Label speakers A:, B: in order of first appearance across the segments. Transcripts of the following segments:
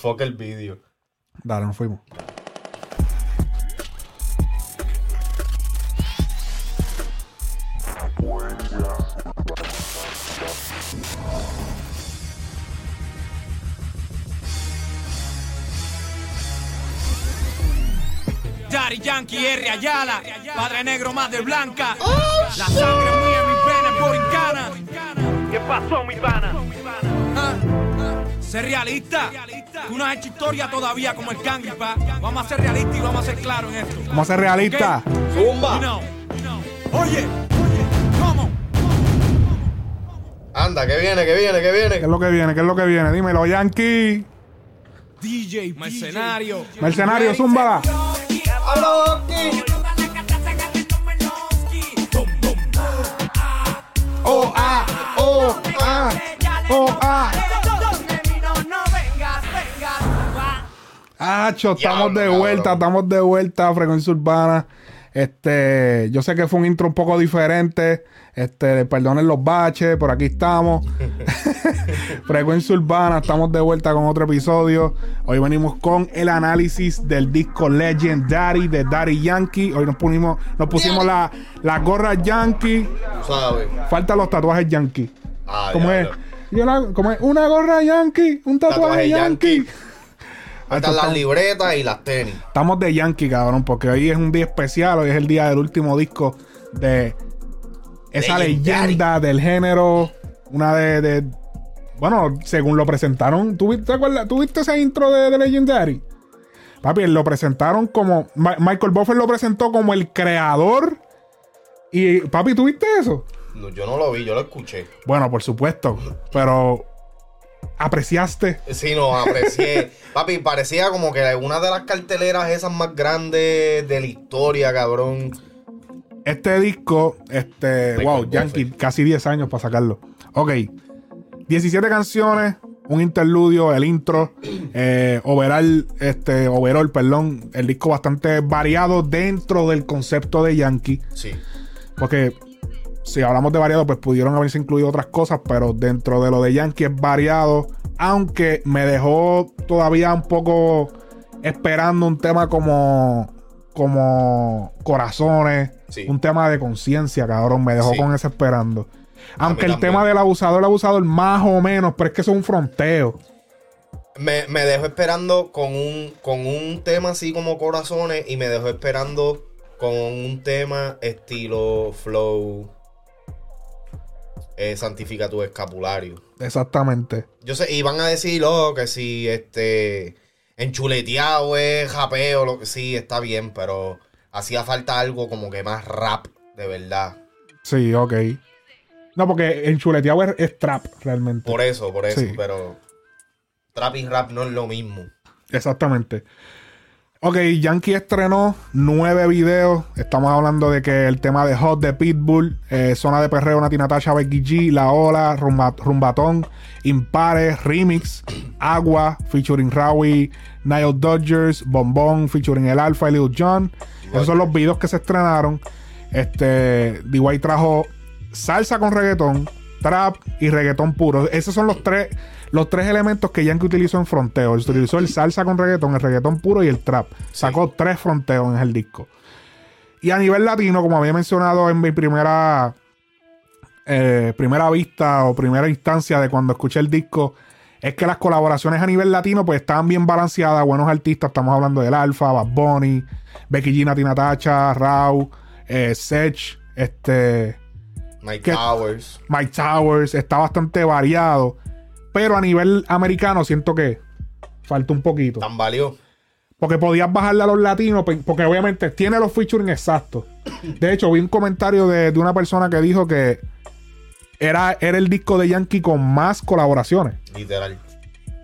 A: Fuck el vídeo.
B: Dale, nos fuimos.
C: Daddy Yankee R. Ayala, Padre Negro más de Blanca. La sangre mía, mis venas borincanas. ¿Qué pasó, mi pana? Ah, Ser realista. Tú no has hecho historia todavía como el Kangi, pa. Vamos a ser realistas y vamos a ser claros en esto.
B: Vamos a ser realistas.
A: Zumba.
C: You know, you know. Oye, ¿cómo?
A: Anda, que viene, que viene, que
B: ¿Qué
A: viene.
B: es lo que viene? ¿Qué es lo que viene? Dímelo, Yankee.
C: DJ, mercenario.
B: Mercenario, zúmbala. Oh, ah, oh, ah, oh, ah. Acho, estamos de vuelta, estamos de vuelta a Frecuencia Urbana. Este, yo sé que fue un intro un poco diferente. Este, perdonen los baches, por aquí estamos. Frecuencia Urbana, estamos de vuelta con otro episodio. Hoy venimos con el análisis del disco Legendary de Daddy Yankee. Hoy nos pusimos, nos pusimos la, la gorra Yankee.
A: Sabes.
B: Faltan los tatuajes Yankee.
A: Ah,
B: ¿Cómo es?
A: diablo.
B: Yo la- ¿cómo es? Una gorra Yankee, un tatuaje,
A: Tatuaje
B: Yankee.
A: Yankee. Faltan las libretas y las tenis.
B: Estamos de Yankee, cabrón, porque hoy es un día especial, hoy es el día del último disco de esa
A: Legendary.
B: leyenda del género, una de, de- bueno, según lo presentaron, ¿tú, vi- te acuerdas? ¿Tú viste ese intro de, de Legendary? Papi, lo presentaron como, Ma- Michael Buffer lo presentó como el creador y, papi, ¿tú viste eso?
A: No, yo no lo vi, yo lo escuché.
B: Bueno, por supuesto, pero apreciaste.
A: Sí, no, aprecié. Papi, parecía como que una de las carteleras esas más grandes de la historia, cabrón.
B: Este disco, este,
A: Michael
B: wow. Yankee, casi 10 años para sacarlo. Ok, 17 canciones, un interludio, el intro, eh, overall, este, overall, perdón, el disco bastante variado dentro del concepto de Yankee,
A: Sí.
B: porque si hablamos de variado, pues pudieron haberse incluido otras cosas, pero dentro de lo de Yankee es variado, aunque me dejó todavía un poco esperando un tema como, como Corazones,
A: Sí.
B: un tema de conciencia, cabrón, me dejó
A: Sí.
B: con ese esperando. Aunque el
A: también.
B: tema del abusador, el abusador, más o menos, pero es que eso es un fronteo.
A: Me, me dejó esperando con un, con un tema así como corazones y me dejó esperando con un tema estilo flow. Eh, santifica tu escapulario.
B: Exactamente.
A: Yo sé, y van a decir, oh, que si este enchuleteado es japeo, lo que sí, está bien, pero hacía falta algo como que más rap, de verdad.
B: Sí, ok. No, porque en chuleteado es, es trap, realmente.
A: Por eso, por eso,
B: Sí.
A: pero trap y rap no es lo mismo.
B: Exactamente. Ok, Yankee estrenó nueve videos. Estamos hablando de que el tema de Hot de Pitbull, eh, Zona de Perreo, Nati Natasha, Becky G, La Ola, Rumba- Rumbatón, Impares, Remix, Agua, featuring Rawi, Nile Dodgers, Bombón, featuring El Alfa y Lil Jon. Esos son los videos que se estrenaron. Este, D.Y. trajo salsa con reggaetón, trap y reggaetón puro. Esos son los tres, los tres elementos que Yankee utilizó en fronteo. Él utilizó el salsa con reggaetón, el reggaetón puro y el trap. Sacó tres fronteos en el disco. Y a nivel latino, como había mencionado en mi primera eh, primera vista o primera instancia de cuando escuché el disco, es que las colaboraciones a nivel latino pues estaban bien balanceadas, buenos artistas, estamos hablando del Alfa, Bad Bunny, Becky G, Nati Natacha, Rau, eh, Sech, este, ¿Qué?
A: Towers.
B: Mike Towers, está bastante variado, pero a nivel americano siento que falta un poquito.
A: Tan valió.
B: Porque podías bajarle a los latinos, porque obviamente tiene los featuring exactos. De hecho, vi un comentario de, de una persona que dijo que era, era el disco de Yankee con más colaboraciones.
A: Literal.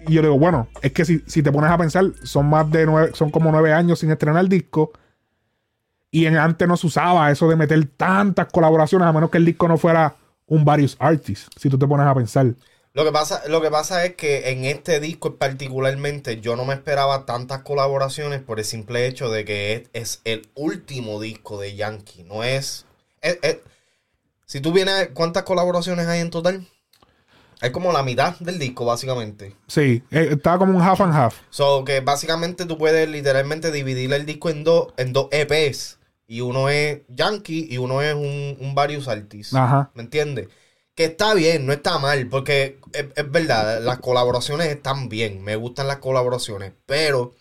B: Y yo digo, bueno, es que si, si te pones a pensar, son más de nueve, son como nueve años sin estrenar el disco. Y en, antes no se usaba eso de meter tantas colaboraciones, a menos que el disco no fuera un various artists, si tú te pones a pensar.
A: Lo que, pasa, lo que pasa es que en este disco particularmente yo no me esperaba tantas colaboraciones por el simple hecho de que es, es el último disco de Yankee. No es, es- es- Si tú vienes, ¿cuántas colaboraciones hay en total? Es como la mitad del disco, básicamente.
B: Sí, eh, estaba como un half and half.
A: So que básicamente tú puedes literalmente dividir el disco en dos, en dos EPs. Y uno es Yankee y uno es un, un varios artists.
B: Ajá.
A: ¿Me entiendes? Que está bien, no está mal, porque es, es verdad, las colaboraciones están bien, me gustan las colaboraciones, pero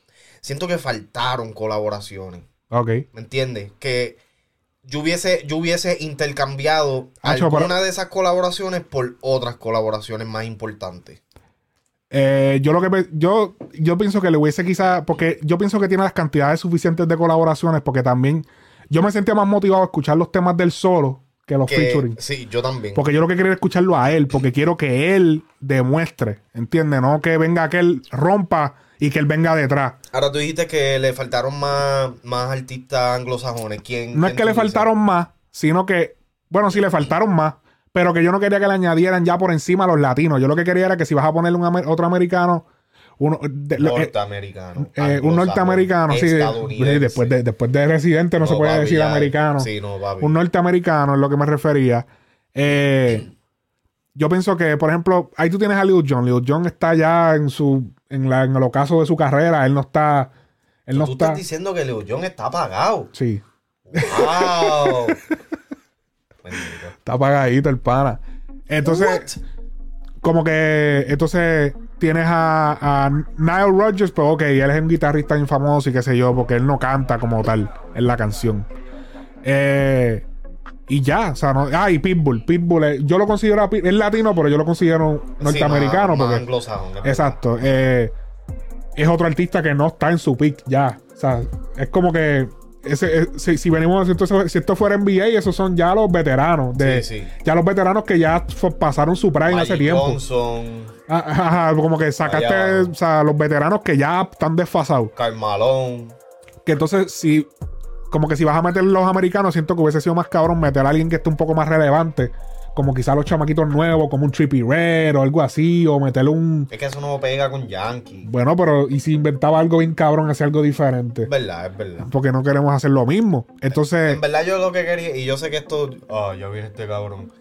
A: siento que faltaron colaboraciones,
B: Ok.
A: ¿me entiendes? Que yo hubiese, yo hubiese intercambiado
B: pero-
A: alguna de esas colaboraciones por otras colaboraciones más importantes.
B: Eh, yo lo que yo, yo pienso que le hubiese quizá, porque yo pienso que tiene las cantidades suficientes de colaboraciones, porque también yo me sentía más motivado a escuchar los temas del solo que los
A: Que,
B: featuring.
A: sí, yo también.
B: Porque yo lo que quiero es escucharlo a él, porque quiero que él demuestre, ¿entiendes? No que venga que él rompa y que él venga detrás.
A: Ahora tú dijiste que le faltaron más, más artistas anglosajones. ¿Quién,
B: No es que le faltaron más, sino que, bueno, sí le faltaron más, pero que yo no quería que le añadieran ya por encima a los latinos. Yo lo que quería era que si vas a ponerle un otro americano, uno, de- eh,
A: Norteamericano.
B: eh, un norteamericano, sí, de- después de, después de residente no, se puede decir
A: ya.
B: americano.
A: Sí, no, papi.
B: un norteamericano es lo que me refería. Eh, yo pienso que, por ejemplo, ahí tú tienes a Lil Jon. Lil Jon está ya en su en, la, en el ocaso de su carrera. Él no está. Él no
A: Tú
B: está.
A: estás diciendo que Leo John está apagado.
B: Sí,
A: ¡Wow!
B: Está apagadito el pana. Entonces, como que. Entonces tienes a, a Nile Rodgers, pero ok, él es un guitarrista bien famoso y qué sé yo, porque él no canta como tal en la canción. Eh, y ya, o sea, no, ah, y Pitbull. Pitbull, yo lo considero, es latino, pero yo lo considero norteamericano.
A: Sí, más-
B: porque, exacto. eh, es otro artista que no está en su pick ya. O sea, es como que. Ese, eh, si, si venimos, si esto, si esto fuera NBA, esos son ya los veteranos. De,
A: Sí, sí.
B: Ya los veteranos que ya pasaron su prime hace tiempo.
A: Johnson,
B: Ah, Ajá, ajá, como que sacaste, o sea, los veteranos que ya están desfasados.
A: Karl Malone.
B: Que entonces, si, como que si vas a meter los americanos, siento que hubiese sido más cabrón meter a alguien que esté un poco más relevante. Como quizá los chamaquitos nuevos, como un Trippy Red o algo así, o meterle un.
A: Es que eso no pega con Yankee.
B: Bueno, pero y si inventaba algo bien cabrón, hacía algo diferente.
A: Es verdad, es verdad.
B: Porque no queremos hacer lo mismo. Entonces,
A: En verdad yo lo que quería, y yo sé que esto... Ah, ya viene este cabrón.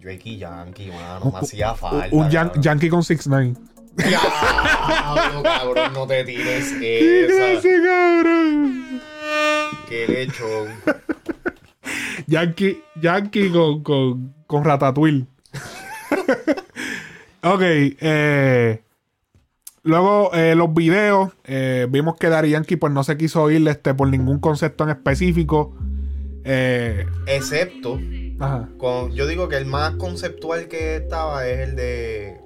A: Drake y Yankee, mano, me hacía falta.
B: un yan-. Yankee con 6 9
A: Diablo, cabrón, no te tires esa.
B: cabrón!
A: Qué lechón.
B: Yankee, Yankee con, con, con Ratatouille. ok, eh, luego eh, los videos. eh, vimos que Daddy Yankee pues no se quiso ir este, por ningún concepto en específico. Eh,
A: Excepto,
B: ajá,
A: con, yo digo que el más conceptual que estaba es el de...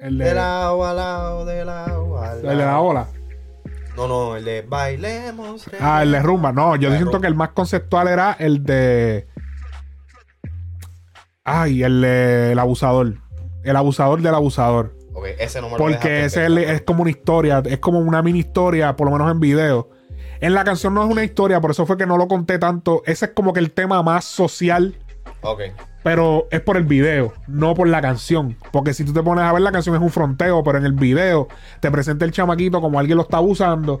B: el de,
A: De lado a lado, de lado a
B: el de la
A: lado.
B: ola.
A: No, no, el de bailemos.
B: Ah, el de rumba. No, yo siento
A: rumba.
B: que el más conceptual era el de. Ay, el de el abusador. El abusador del abusador.
A: Ok, ese no me lo
B: Porque
A: dejaste
B: ese es, es como una historia, es como una mini historia, por lo menos en video. En la canción no es una historia, por eso fue que no lo conté tanto. Ese es como que el tema más social,
A: Ok.
B: Pero es por el video, no por la canción. Porque si tú te pones a ver la canción es un fronteo, pero en el video te presenta el chamaquito como alguien lo está abusando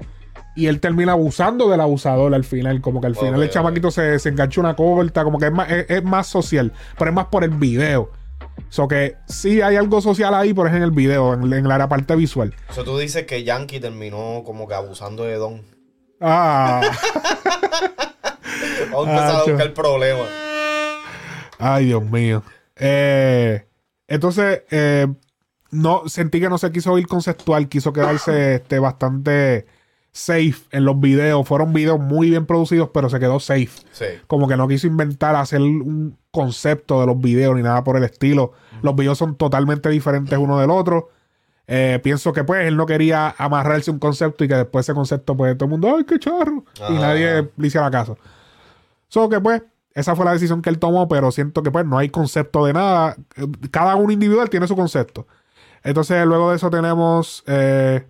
B: y él termina abusando del abusador al final. Como que al final el chamaquito se, se engancha una corta, como que es más, es, es más social, pero es más por el video. So que sí hay algo social ahí, pero es en el video, en, en la parte visual.
A: O sea, tú dices que Yankee terminó como que abusando de Don.
B: Ah,
A: Vamos a empezar a
B: Acho.
A: buscar problemas.
B: Ay, Dios mío. Eh, entonces, eh, no sentí que no se quiso ir conceptual, quiso quedarse este, bastante safe en los videos. Fueron videos muy bien producidos, pero se quedó safe.
A: Sí.
B: Como que no quiso inventar, hacer un concepto de los videos ni nada por el estilo. Los videos son totalmente diferentes uno del otro. Eh, pienso que pues él no quería amarrarse un concepto y que después ese concepto pues todo el mundo, ay, qué charro. Y nadie le hiciera caso. So que pues esa fue la decisión que él tomó, pero siento que pues no hay concepto de nada. Cada uno individual tiene su concepto. Entonces luego de eso tenemos... eh,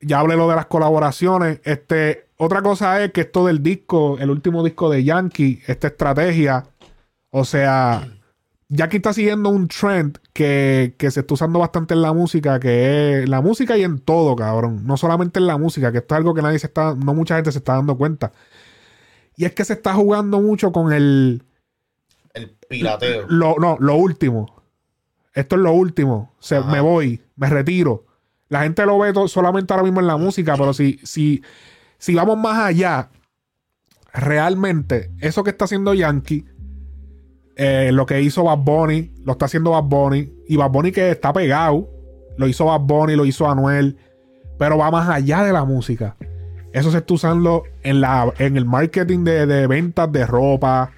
B: ya hablé lo de las colaboraciones. Este, otra cosa es que esto del disco, el último disco de Yankee, esta estrategia, o sea, Yankee está siguiendo un trend que, que se está usando bastante en la música, que es la música y en todo, cabrón. No solamente en la música, que esto es algo que nadie se está, no mucha gente se está dando cuenta. Y es que se está jugando mucho con el,
A: El pirateo.
B: Lo, no, lo último. Esto es lo último. Se, me voy, me retiro. La gente lo ve solamente ahora mismo en la música, pero si, si, si vamos más allá, realmente, eso que está haciendo Yankee, eh, lo que hizo Bad Bunny, lo está haciendo Bad Bunny, y Bad Bunny que está pegado, lo hizo Bad Bunny, lo hizo Anuel, pero va más allá de la música. Eso se está usando en, la, en el marketing de, de ventas de ropa.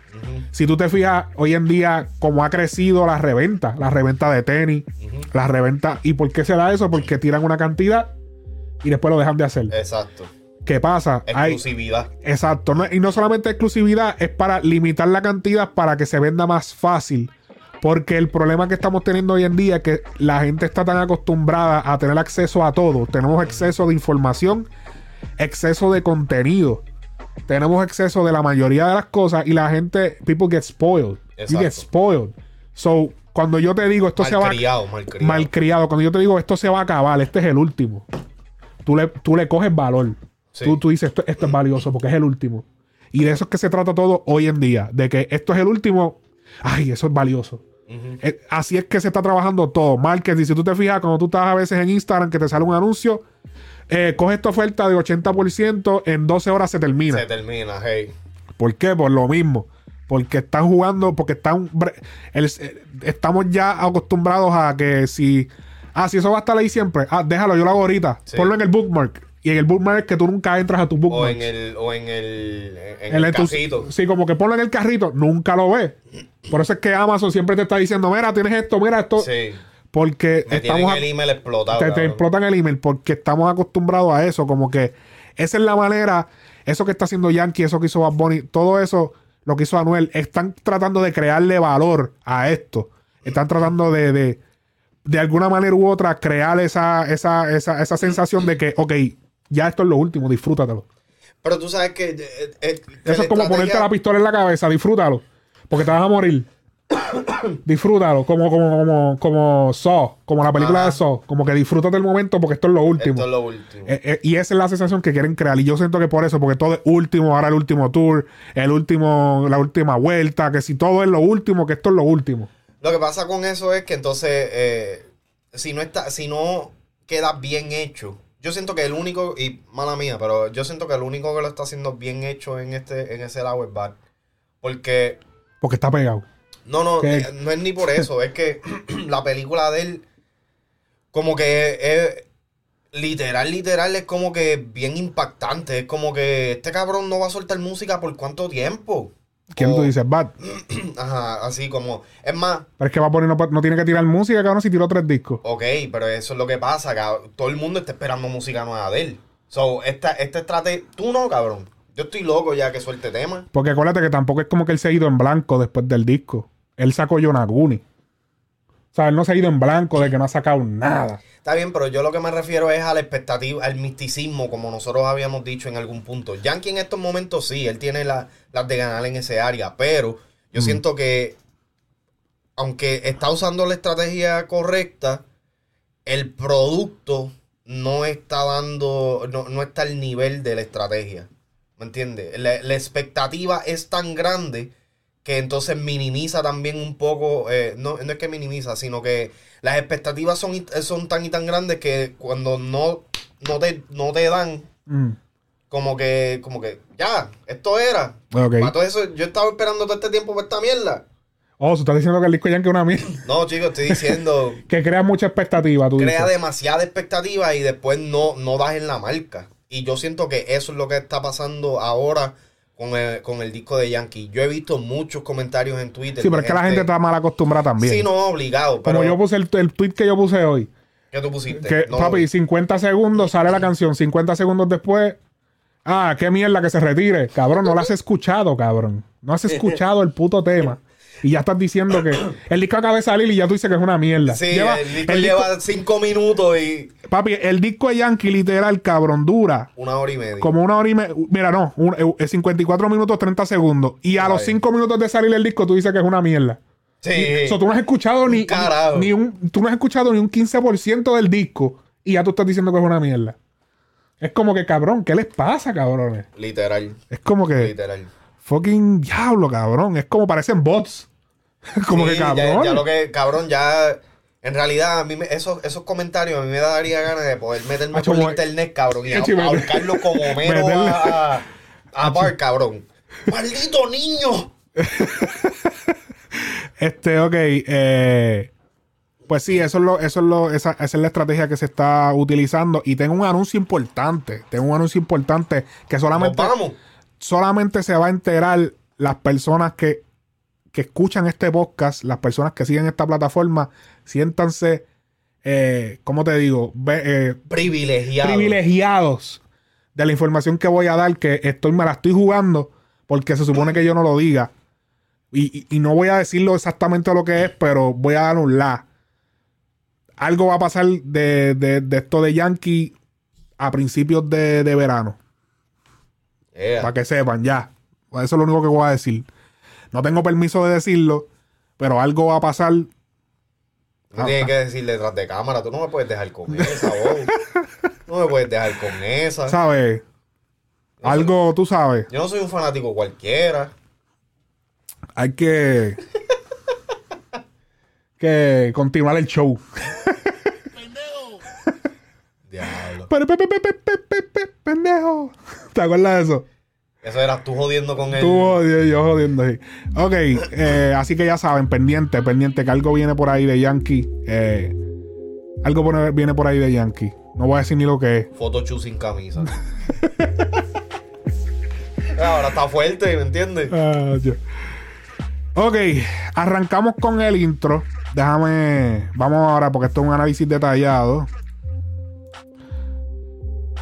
B: Si tú te fijas, hoy en día, cómo ha crecido la reventa, la reventa de tenis, la reventa. ¿Y por qué se da eso? Porque tiran una cantidad y después lo dejan de hacer.
A: Exacto.
B: ¿Qué pasa? Hay,
A: Exclusividad.
B: exacto. no- y no solamente exclusividad, es para limitar la cantidad para que se venda más fácil. Porque el problema que estamos teniendo hoy en día es que la gente está tan acostumbrada a tener acceso a todo. Tenemos exceso de información, exceso de contenido. Tenemos exceso de la mayoría de las cosas y la gente, people get spoiled. You get
A: Exacto.
B: spoiled. So, cuando yo te digo esto se va
A: Malcriado, malcriado.
B: malcriado, cuando yo te digo esto se va a acabar, este es el último. Tú le, tú le coges valor.
A: Sí.
B: Tú, tú dices esto, esto es valioso porque es el último. Y de eso es que se trata todo hoy en día. De que esto es el último. Ay, eso es valioso. Eh, Así es que se está trabajando todo. Marketing. Si tú te fijas, cuando tú estás a veces en Instagram que te sale un anuncio, eh, coge esta oferta de 80%, en 12 horas se termina.
A: Se termina, hey.
B: ¿Por qué? Por lo mismo. Porque están jugando, porque están. el- eh, estamos ya acostumbrados a que si. Ah, si eso va a estar ahí siempre. Ah, déjalo, yo lo hago ahorita.
A: Sí.
B: Ponlo en el bookmark. Y en el bookmark es que tú nunca entras a tu
A: O
B: bookmark.
A: en el, o en el, en
B: El
A: el
B: entus-
A: cajito.
B: Sí, como que ponlo en el carrito, nunca lo ves. Por eso es que Amazon siempre te está diciendo, mira, tienes esto, mira esto.
A: Sí.
B: Porque
A: Me
B: estamos
A: el email explotado.
B: te, explotan el email porque estamos acostumbrados a eso. Como que esa es la manera, eso que está haciendo Yankee, eso que hizo Bad Bunny, todo eso, lo que hizo Anuel, están tratando de crearle valor a esto. Están tratando de, de, de alguna manera u otra, crear esa, esa, esa, esa sensación de que, ok, ya esto es lo último, disfrútatelo.
A: Pero tú sabes que. eh, eh, que
B: Eso es como ponerte la pistola en la cabeza, disfrútalo. Porque te vas a morir. disfrútalo. Como, como, como, como Saw, como la película
A: Ajá.
B: de Saw. Como que disfrútate el momento porque esto es lo último.
A: Esto es lo último.
B: Eh, eh, y esa es la sensación que quieren crear. Y yo siento que por eso, porque todo es último, ahora el último tour, el último, la última vuelta, que si todo es lo último, que esto es lo último.
A: Lo que pasa con eso es que entonces, eh, si no está, si no queda bien hecho, yo siento que el único, y mala mía, pero yo siento que el único que lo está haciendo bien hecho en este, en ese lado es Bad. Porque,
B: Porque está pegado.
A: No, no,
B: ¿Qué?
A: eh, no es ni por eso, es que la película de él, como que es, literal, literal, es como que bien impactante. Es como que este cabrón no va a soltar música por cuánto tiempo.
B: ¿Quién
A: O-
B: tú dices? Bad.
A: Ajá, así como, es más,
B: Pero es que va a poner, no, no tiene que tirar música, cabrón, si tiró tres discos.
A: Ok, pero eso es lo que pasa, cabrón. Todo el mundo está esperando música nueva de él. So, esta, esta estrategia... Tú no, cabrón. Yo estoy loco ya que suelte tema.
B: Porque acuérdate que tampoco es como que él se ha ido en blanco después del disco. Él sacó Yonaguni. O sea, él no se ha ido en blanco de que no ha sacado nada.
A: Está bien, pero yo lo que me refiero es a la expectativa, al misticismo, como nosotros habíamos dicho en algún punto. Yankee en estos momentos sí, él tiene la- las de ganar en ese área, pero yo siento que, aunque está usando la estrategia correcta, el producto no está dando, no, no está al nivel de la estrategia. ¿Me entiendes? La, la expectativa es tan grande que entonces minimiza también un poco, eh, no, no es que minimiza, sino que las expectativas son, y- son tan y tan grandes que cuando no, no, te, no te dan,
B: Mm.
A: como que, como que, ya, esto era.
B: Ok.
A: Para todo eso, yo estaba esperando todo este tiempo por esta mierda.
B: Oh, tú estás diciendo que el disco Yankee es una mierda.
A: No, chicos, estoy diciendo,
B: que crea mucha expectativa, tú
A: crea
B: dices.
A: demasiada expectativa y después no, no das en la marca. Y yo siento que eso es lo que está pasando ahora con el, con el disco de Yankee. Yo he visto muchos comentarios en Twitter.
B: Sí, pero es que la gente está mal acostumbrada también.
A: Sí, no, obligado. Pero,
B: Como yo puse el, el tweet que yo puse hoy.
A: ¿Qué tú pusiste?
B: Que,
A: No,
B: papi, 50 segundos sale la canción. 50 segundos después. Ah, qué mierda que se retire. Cabrón, no lo has escuchado, cabrón. No has escuchado el puto tema. Y ya estás diciendo que el disco acaba de salir y ya tú dices que es una mierda.
A: Sí,
B: Lleva-
A: el disco
B: el disco-
A: lleva cinco minutos y
B: papi, el disco de Yankee, literal, cabrón, dura
A: una hora y media.
B: como una hora y media. Mira, no, un- eh, 54 minutos 30 segundos. Y a los. 5 minutos de salir el disco, tú dices que es una mierda.
A: Sí.
B: Sea, tú no has escuchado ni,
A: carajo.
B: ni un, tú no has escuchado ni un 15% del disco y ya tú estás diciendo que es una mierda. Es como que, cabrón, ¿qué les pasa, cabrones?
A: Literal.
B: Es como que,
A: Literal.
B: fucking diablo, cabrón. Es como parecen bots. Como
A: Sí,
B: que cabrón.
A: Ya, lo que, cabrón, ya. En realidad, a mí me- esos, esos comentarios a mí me daría ganas de poder meterme
B: Hacho,
A: por internet, cabrón, y ahorcarlo como mero a, a, cabrón. ¡Maldito niño!
B: Este, ok. eh, pues sí, eso es lo, eso es lo, esa, esa es la estrategia que se está utilizando. Y tengo un anuncio importante. Tengo un anuncio importante que solamente,
A: vamos.
B: solamente se va a enterar las personas que, que escuchan este podcast, las personas que siguen esta plataforma. Siéntanse, eh, ¿cómo te digo? Eh,
A: Privilegiado.
B: privilegiados de la información que voy a dar, que estoy, me la estoy jugando, porque se supone que yo no lo diga. Y, y- y no voy a decirlo exactamente lo que es, pero voy a dar un la. Algo va a pasar de, de- de esto de Yankee a principios de, de verano. Para que sepan, ya. Eso es lo único que voy a decir. No tengo permiso de decirlo, pero algo va a pasar.
A: Tú tienes que decir detrás de cámara, tú no me puedes dejar con esa, vos. No me puedes dejar con esa.
B: ¿Sabes? Algo, tú sabes.
A: Yo no soy un fanático cualquiera.
B: Hay que. que continuar el show. Pendejo. Diablo. Pendejo. ¿Te acuerdas de eso?
A: Eso era tú jodiendo con él.
B: Tú jodiendo, yo jodiendo ahí. Ok, eh, así que ya saben, pendiente, pendiente, que algo viene por ahí de Yankee. eh, algo por- viene por ahí de Yankee. No voy a decir ni lo que es.
A: Photochu sin camisa. Ahora está fuerte, ¿me entiendes?
B: Yo. Ok, arrancamos con el intro. Déjame. Vamos ahora, porque esto es un análisis detallado.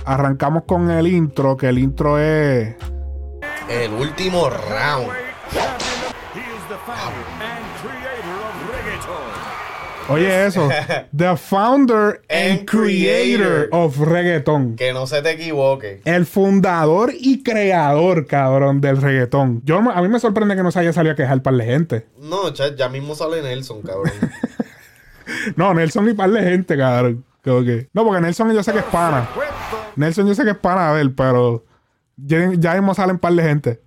B: Arrancamos con el intro, que el intro es.
A: El último round.
B: Oye, eso. The founder and
A: And
B: creator
A: creator.
B: of reggaeton.
A: Que no se te equivoque.
B: El fundador y creador, cabrón, del reggaetón. Yo, a mí me sorprende que no se haya salido a quejar par de gente.
A: No, chat, ya mismo sale Nelson, cabrón.
B: No, Nelson y par de gente, cabrón. Creo que- No, porque Nelson yo sé que es pana. Nelson yo sé que es pana de él, pero ya, ya mismo salen par de gente.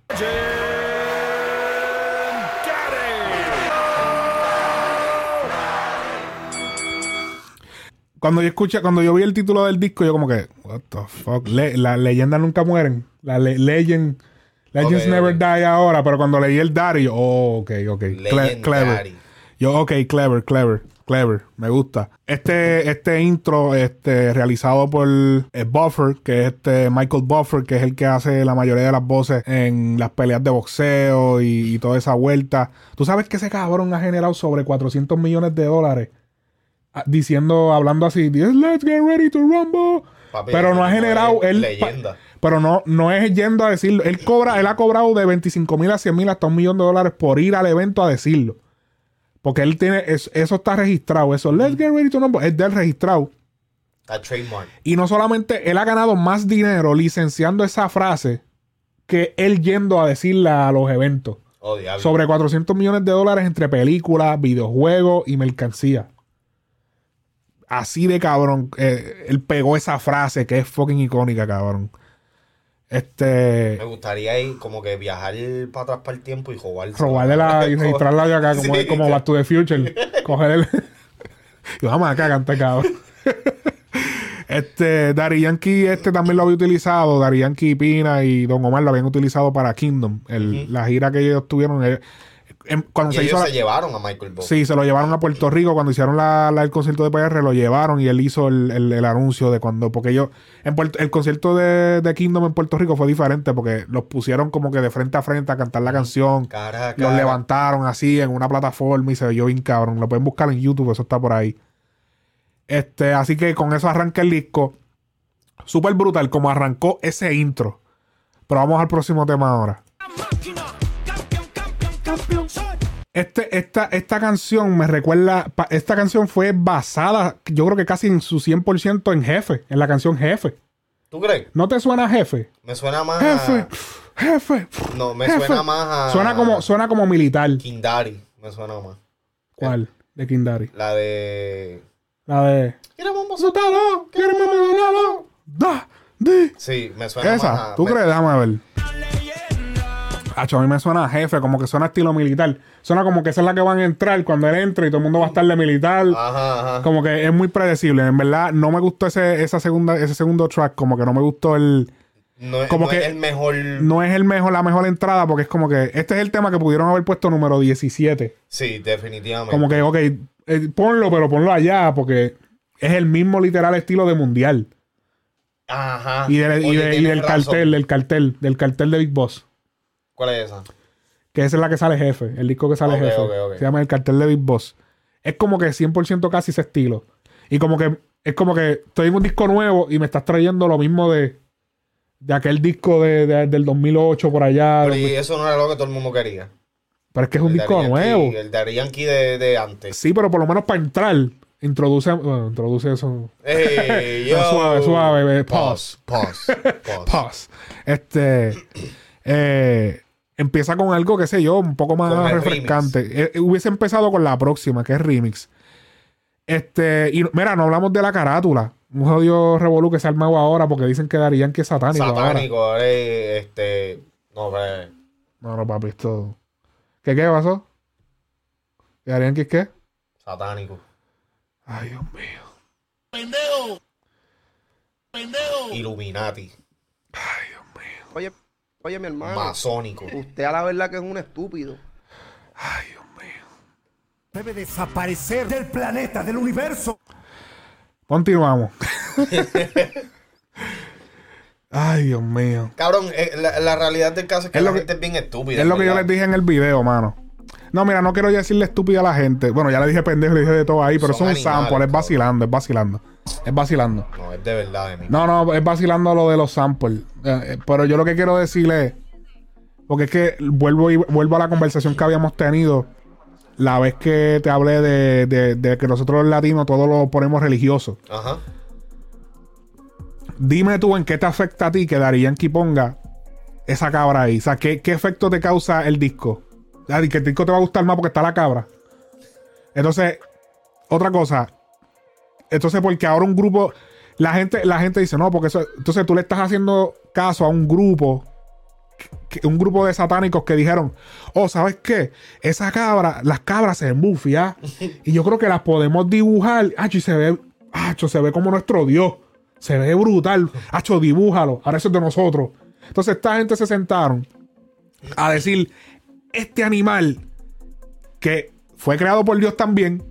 B: Cuando yo escuché, cuando yo vi el título del disco, yo como que, what the fuck, Le- las leyendas nunca mueren. La le- legend, legends never die ahora, pero cuando leí el Daddy, yo, oh, ok, ok, cle- clever. Yo, ok, clever, clever, clever, me gusta. Este, este intro, este, realizado por eh, Buffer, que es este Michael Buffer, que es el que hace la mayoría de las voces en las peleas de boxeo y, y toda esa vuelta. Tú sabes que ese cabrón ha generado sobre 400 millones de dólares ah, diciendo, hablando así, let's get ready to rumble.
A: Papi,
B: pero no ha generado él.
A: leyenda.
B: Pero no, no es yendo a decirlo. Él cobra, él ha cobrado de 25 mil a 100 mil hasta un millón de dólares por ir al evento a decirlo. Porque él tiene, es- eso está registrado. Eso, let's get ready to rumble, es del registrado.
A: Está trademark.
B: Y no solamente él ha ganado más dinero licenciando esa frase que él yendo a decirla a los eventos.
A: Oh.
B: Sobre 400 millones de dólares entre películas, videojuegos y mercancía. Así de cabrón. eh, él pegó esa frase que es fucking icónica, cabrón. Este.
A: Me gustaría ir como que viajar para atrás para el tiempo y robar.
B: Robarle la y registrarla de acá como,
A: Sí.
B: como Back to the Future. Coger el. y vamos acá, canta cabrón. Este, Daddy Yankee este también lo había utilizado. Daddy Yankee, Pina y Don Omar lo habían utilizado para Kingdom. El- La gira que ellos tuvieron. eh, cuando
A: Y
B: se
A: ellos
B: hizo la-
A: se llevaron a Michael Ball.
B: Sí, se lo llevaron a Puerto Rico cuando hicieron la, la- el concierto de PR, lo llevaron y él hizo el, el- el anuncio de cuando, porque ellos, en Puerto- el concierto de, de Kingdom en Puerto Rico fue diferente porque los pusieron como que de frente a frente a cantar la canción,
A: Cara
B: los levantaron así en una plataforma y se vio bien cabrón, lo pueden buscar en YouTube, eso está por ahí. Este, así que con eso arranca el disco, súper brutal como arrancó ese intro. Pero vamos al próximo tema ahora. Este, esta, esta canción me recuerda. pa- Esta canción fue basada, yo creo que casi en su 100% en Jefe, en la canción Jefe.
A: ¿Tú crees?
B: ¿No te suena Jefe?
A: Me suena más
B: Jefe,
A: a...
B: Jefe.
A: No, me
B: jefe.
A: suena más a...
B: Suena como, suena como militar.
A: Kindari. Me suena más.
B: ¿Cuál? De Kindari.
A: La de...
B: La de. Sotalo, queremos mandarlo, da, di.
A: Sí, me suena más
B: Esa,
A: a...
B: ¿tú
A: me-
B: crees? Déjame ver. Hacho, a mí me suena a jefe, como que suena estilo militar. Suena como que esa es la que van a entrar cuando él entre y todo el mundo va a estar de militar.
A: Ajá, ajá.
B: Como que es muy predecible. En verdad, no me gustó ese, esa segunda, ese segundo track. Como que no me gustó el.
A: No, es-
B: como
A: no
B: que
A: es el mejor.
B: No es el mejor, la mejor entrada, porque es como que. Este es el tema que pudieron haber puesto número 17.
A: Sí, definitivamente.
B: Como que, ok, eh, ponlo, pero ponlo allá, porque es el mismo literal estilo de mundial.
A: Ajá.
B: Y, de- y
A: Oye,
B: de- y
A: tienes
B: del
A: razón.
B: cartel, del cartel, del cartel de Big Boss.
A: ¿Cuál es esa?
B: Que esa es la que sale jefe, el disco que sale jefe. Se llama el cartel de Big Boss. Es como que 100% casi ese estilo. Y como que es como que estoy en un disco nuevo y me estás trayendo lo mismo de, de aquel disco de, de- del 2008 por allá.
A: Pero y eso no era lo que todo el mundo quería.
B: Pero es que es un disco
A: Yankee-
B: nuevo.
A: El de Yankee de, de antes.
B: Sí, pero por lo menos para entrar, introduce, bueno, introduce eso.
A: Hey, yo.
B: Suave, suave, eh, pause.
A: Pause. Pause.
B: Pause. Este eh, empieza con algo, qué sé yo, un poco más refrescante. Eh, hubiese empezado con la próxima, que es remix. Este, y mira, no hablamos de la carátula. Un jodido revolú que se ha armado ahora porque dicen que darían que es satánico. ahora.
A: Satánico, eh, este. No, pues.
B: No, no, papi, esto. ¿Qué qué pasó? ¿Que darían que es qué?
A: Satánico.
B: Ay, Dios mío.
A: Illuminati.
D: Oye, oye, mi hermano.
A: Masónico.
D: Usted a la verdad que es un estúpido.
B: Ay, Dios mío.
E: Debe desaparecer del planeta, del universo.
B: Continuamos. Ay, Dios mío.
A: Cabrón, eh, la, la realidad del caso es que
B: Es
A: la
B: lo que-
A: gente es bien estúpida.
B: Es lo que yo les dije en el video, mano. No, mira, no quiero ya decirle estúpida a la gente. Bueno, ya le dije pendejo, le dije de todo ahí, pero
A: Son
B: eso es un
A: animales,
B: sample, es vacilando, es vacilando. Es vacilando.
A: No, es de verdad de mí.
B: No, no, es vacilando lo de los samples. Eh, eh, pero yo lo que quiero decirle es. Porque es que vuelvo, y, vuelvo a la conversación que habíamos tenido la vez que te hablé de, de- de que nosotros los latinos todo lo ponemos religioso.
A: Ajá.
B: Dime tú en qué te afecta a ti que Daddy Yankee ponga esa cabra ahí. O sea, ¿qué, qué efecto te causa el disco? Que el disco te va a gustar más porque está la cabra. Entonces, otra cosa. Entonces, porque ahora un grupo. La gente, la gente dice, no, porque eso. Entonces tú le estás haciendo caso a un grupo. que- un grupo de satánicos que dijeron, oh, ¿sabes qué? Esa cabra, las cabras se ven bufias. y yo creo que las podemos dibujar. Acho, y se ve. Acho, se ve como nuestro Dios. Se ve brutal. Acho, dibújalo. Ahora eso es de nosotros. Entonces, esta gente se sentaron a decir: Este animal que fue creado por Dios también,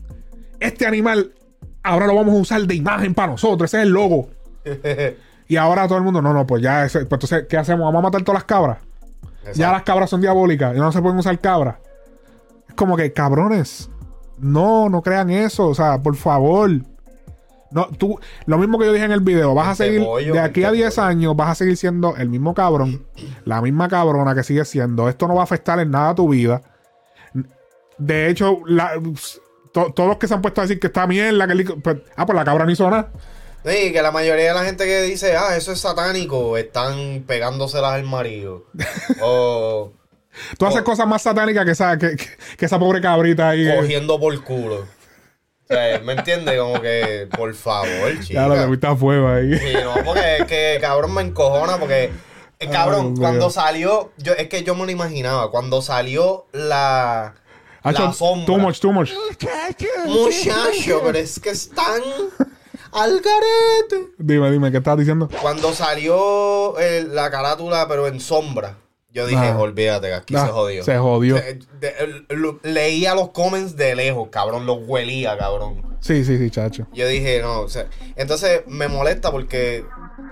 B: este animal ahora lo vamos a usar de imagen para nosotros. Ese es el logo. y ahora todo el mundo, no, no, pues ya, ese- pues entonces, ¿qué hacemos? ¿Vamos a matar todas las cabras? Ya las cabras son diabólicas y no se pueden usar cabras. Es como que, cabrones, no, no crean eso. O sea, por favor. No, tú, lo mismo que yo dije en el video, vas a
A: Mente
B: seguir, de aquí a
A: mente
B: 10
A: pollo.
B: años, vas a seguir siendo el mismo cabrón, la misma cabrona que sigue siendo. Esto no va a afectar en nada a tu vida. De hecho, la- to- todos los que se han puesto a decir que está mierda, que el pues, ah, pues la cabra no hizo nada.
A: Sí, que la mayoría de la gente que dice, ah, eso es satánico, están pegándoselas al marido. o
B: Tú haces cosas más satánicas que esa, que, que- que esa pobre cabrita ahí.
A: cogiendo por culo. O sea, ¿me entiendes? Como que, por favor, chica.
B: Lo que fuiste a fuego ahí.
A: Sí, no, porque es que cabrón me encojona porque eh, cabrón, cuando salió, yo es que yo me lo imaginaba, cuando salió la
B: Hacho,
A: la sombra.
B: too much, too much.
A: Muchacho, pero es que están al garete.
B: Dime, dime, ¿qué estás diciendo?
A: Cuando salió eh, la carátula pero en sombra, yo dije,
B: Ah.
A: olvídate que aquí
B: Ah,
A: se jodió.
B: se jodió.
A: De- de- lo- leía los comments de lejos, cabrón, los huelía, cabrón.
B: Sí, sí, sí, chacho.
A: Yo dije, no, o sea, entonces me molesta porque,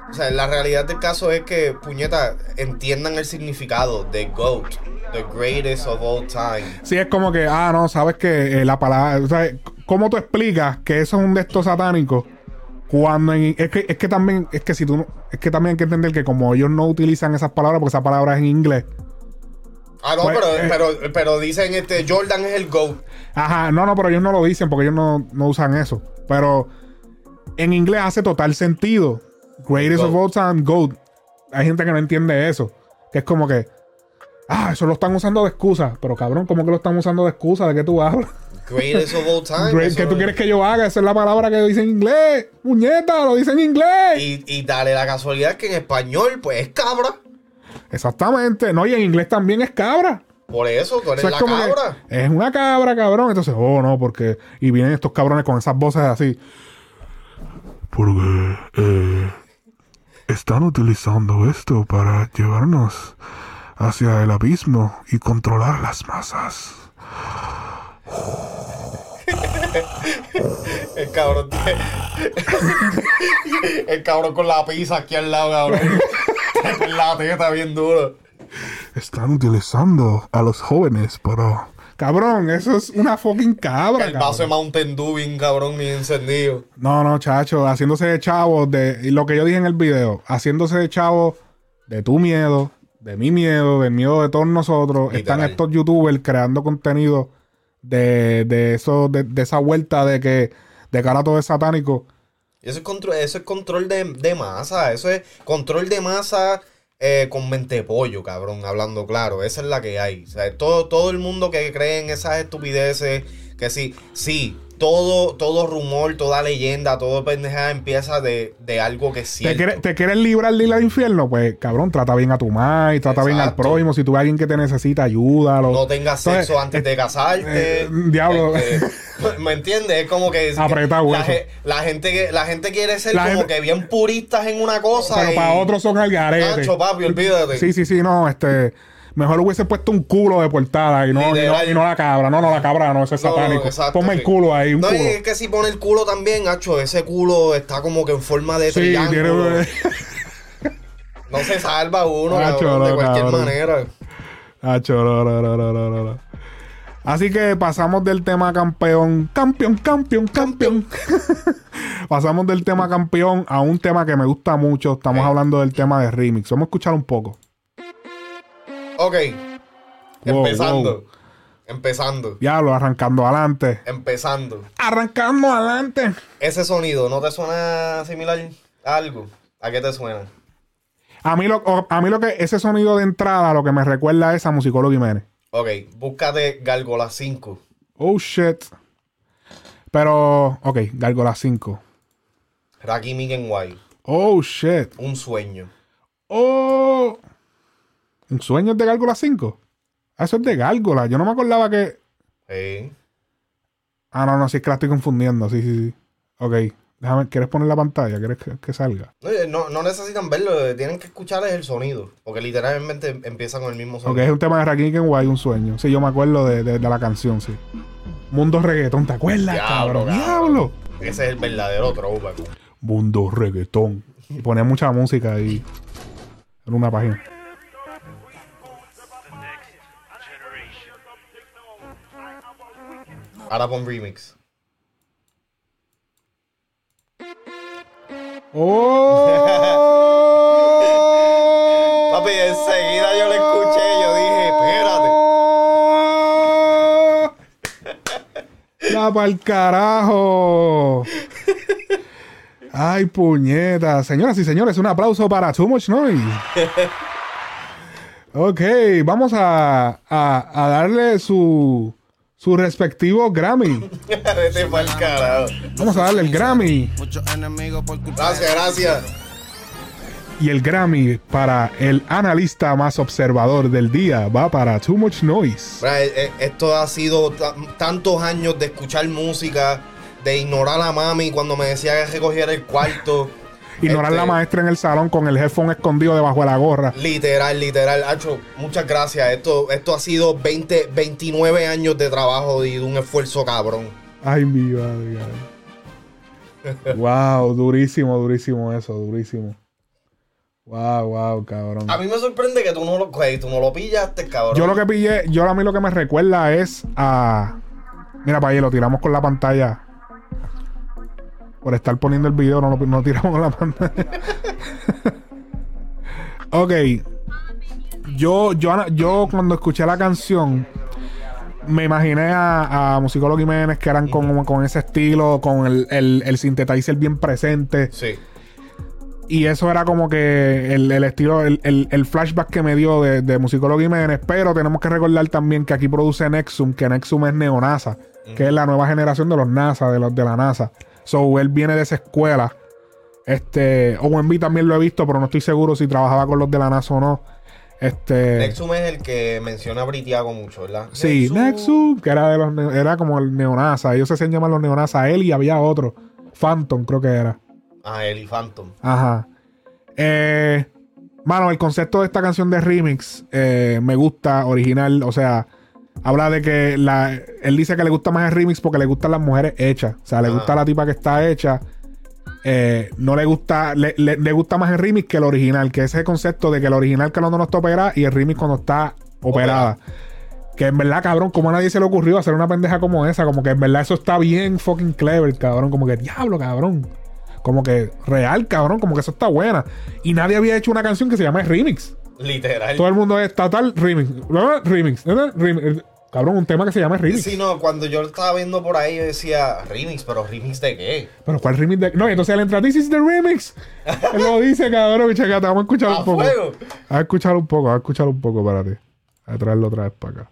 A: o sea, la realidad del caso es que, puñeta, entiendan el significado de GOAT, the greatest of all time.
B: Sí, es como que, ah, no, sabes que eh, la palabra. O sea, ¿cómo tú explicas que eso es un de estos satánicos? Cuando en- es que es que también es que si tú es que también hay que entender que como ellos no utilizan esas palabras porque esas palabras en inglés.
A: Ah, no,
B: Pues,
A: pero,
B: eh.
A: pero, pero dicen, este, Jordan es el GOAT.
B: Ajá, no, no, pero ellos no lo dicen porque ellos no, no usan eso. Pero en inglés hace total sentido. Greatest of all time, GOAT. Hay gente que no entiende eso. Que es como que, ah, eso lo están usando de excusa. Pero cabrón, ¿cómo que lo están usando de excusa? ¿De qué tú hablas?
A: Greatest of all time.
B: Great- ¿Qué tú
A: es-
B: quieres que yo haga? Esa es la palabra que dice en inglés. Muñeta, lo dice en inglés.
A: Y, y dale la casualidad que en español, pues es cabra.
B: Exactamente. No, y en inglés también es cabra.
A: Por eso, tú eres
B: es
A: la cabra.
B: es una cabra, cabrón. Entonces, oh, no, porque. Y vienen estos cabrones con esas voces así. Porque eh, están utilizando esto para llevarnos hacia el abismo y controlar las masas.
A: El cabrón El cabrón con la pizza aquí al lado, cabrón. La teta bien duro.
B: Están utilizando a los jóvenes para. Cabrón, eso es una fucking cabra.
A: El vaso de. Mountain Dew bien cabrón, bien encendido.
B: No, no, chacho, haciéndose de chavo de y lo que yo dije en el video, haciéndose de chavo de tu miedo, de mi miedo, del miedo de todos nosotros.
A: Literal.
B: Están estos youtubers creando contenido de, de eso, de, de esa vuelta de que de cara a todo es satánico.
A: Eso es control, eso es control de, de masa. Eso es control de masa eh, con mente pollo, cabrón. Hablando claro. Esa es la que hay. Todo, todo el mundo que cree en esas estupideces. Que sí, sí. Todo, todo rumor, toda leyenda, todo pendejada empieza de, de algo que es
B: ¿Te ¿Te quieres librar de ir al infierno? Pues, cabrón, trata bien a tu madre, trata bien al prójimo. Si tú ves a alguien que te necesita, ayúdalo.
A: No tengas
B: Entonces,
A: sexo antes de casarte.
B: eh, diablo.
A: Este, ¿Me entiendes? Es como que.
B: Apretado
A: la, la gente que la gente quiere ser
B: La
A: como
B: gente-
A: que bien puristas en una cosa.
B: Pero
A: y-
B: para otros son al garete.
A: Nacho, papi, olvídate.
B: Sí, sí, sí, no, este. Mejor hubiese puesto un culo de portada y no, y no,
A: Literal.
B: y no la cabra. No, no, la cabra no, eso es
A: No,
B: satánico.
A: exacto,
B: Ponme el culo ahí, un
A: No, y es que si pone el culo también, Hacho, ese culo está como que en forma de
B: Sí,
A: triángulo.
B: tiene.
A: No se salva uno,
B: Hacho,
A: cabrón, de cualquier
B: cabrón.
A: manera.
B: Acho. Así que pasamos del tema campeón, campeón, campeón, campeón. pasamos del tema campeón a un tema que me gusta mucho. Estamos hablando del tema de remix. Vamos a escuchar un poco.
A: Ok.
B: Wow,
A: empezando.
B: wow.
A: Empezando.
B: Diablo, arrancando adelante.
A: Empezando.
B: Arrancando adelante.
A: Ese sonido, ¿no te suena similar a algo? ¿A qué te suena?
B: A mí, lo, a mí lo que ese sonido de entrada lo que me recuerda es a Musicólogo Jiménez.
A: Ok, búscate Gargola 5.
B: Oh shit. Pero, ok, Gargola 5.
A: Raki White.
B: Oh shit.
A: Un sueño.
B: Oh. ¿Un sueño es de Gárgola 5? Ah, Eso es de Gárgola. Yo no me acordaba que.
A: Sí.
B: Ah, no, no, sí es que la estoy confundiendo. Sí, sí, sí. Ok. Déjame, ¿quieres poner la pantalla? ¿Quieres que, que salga?
A: No, eh, no, no necesitan verlo, tienen que escuchar es el sonido. Porque literalmente empieza con el mismo
B: Ok,
A: sonido.
B: es un tema de Rakim White, un sueño. Sí, yo me acuerdo de, de- de la canción, sí. Mundo reggaetón, ¿te acuerdas,
A: Diablo,
B: cabrón?
A: cabrón.
B: ¡Diablo!
A: Ese es el verdadero throwback.
B: Mundo reggaetón. Y ponía mucha música ahí. En una página.
A: Ahora pon remix.
B: ¡Oh!
A: Papi, enseguida yo lo escuché, yo dije, espérate.
B: ¡La pa'l carajo! ¡Ay, puñeta! Señoras y señores, un aplauso para Too Much Noise. Ok, vamos a, a- a darle su, su respectivo Grammy.
A: Vete pa'l carajo.
B: Vamos a darle el Grammy.
F: Muchos enemigos por culpa
A: Gracias, gracias.
B: Y el Grammy para el analista más observador del día va para Too Much Noise.
A: Eh, eh, Esto ha sido ta- tantos años de escuchar música, de ignorar a mami cuando me decía que recogiera el cuarto.
B: Ignorar
A: Este,
B: la maestra en el salón con el headphone escondido debajo de la gorra.
A: Literal, literal. Hacho, muchas gracias. Esto, esto ha sido 20, 29 años de trabajo y de un esfuerzo cabrón.
B: Ay, mi madre. wow, durísimo, durísimo eso, durísimo. Wow, wow, cabrón.
A: A mí me sorprende que tú no lo, tú no lo pillaste, cabrón.
B: Yo lo que pillé, yo a mí lo que me recuerda es a. Mira, para ahí lo tiramos con la pantalla. Por estar poniendo el video, no lo no tiramos la pantalla. ok. Yo, yo, yo cuando escuché la canción, me imaginé a, a Musicólogo Jiménez que eran con, con ese estilo, con el, el, el synthesizer bien presente.
A: Sí.
B: Y eso era como que el, el estilo, el, el- el flashback que me dio de, de Musicólogo Jiménez. Pero tenemos que recordar también que aquí produce Nexum, que Nexum es neonasa, que es la nueva generación de los NASA, de los de la NASA. So él viene de esa escuela. Este, OMB también lo he visto, pero no estoy seguro si trabajaba con los de la NASA o no. Este.
A: Nexum es el que menciona a Britiago mucho, ¿verdad?
B: Sí, Nexus, que era de los era como el neonasa. Ellos se hacían llamar los neonasa. Él y había otro. Phantom, creo que era.
A: Ah, Eli Phantom.
B: Ajá. Eh, mano, el concepto de esta canción de remix eh, me gusta, original. O sea, habla de que la, él dice que le gusta más el remix porque le gustan las mujeres hechas. O sea, le gusta la tipa que está hecha. Eh, no le gusta, le, le- le gusta más el remix que el original. Que ese concepto de que el original que no está operada y el remix cuando está operada. Que en verdad, cabrón, como a nadie se le ocurrió hacer una pendeja como esa. Como que en verdad eso está bien fucking clever, cabrón. Como que diablo, cabrón. Como que real, cabrón. Como que eso está buena. Y nadie había hecho una canción que se llama remix.
A: Literal.
B: Todo el mundo es total remix. Remix. Remix. Cabrón, un tema que se llama remix.
A: Sí, no, cuando yo lo estaba viendo por ahí, yo decía, remix, pero remix de qué?
B: Pero ¿cuál remix de.? No, entonces él entra, This is the remix. él lo dice, cabrón. Checate, vamos a escuchar
A: ¡A
B: un poco.
A: fuego!
B: A escuchar un poco, a escuchar un poco, espérate. A traerlo otra vez para acá.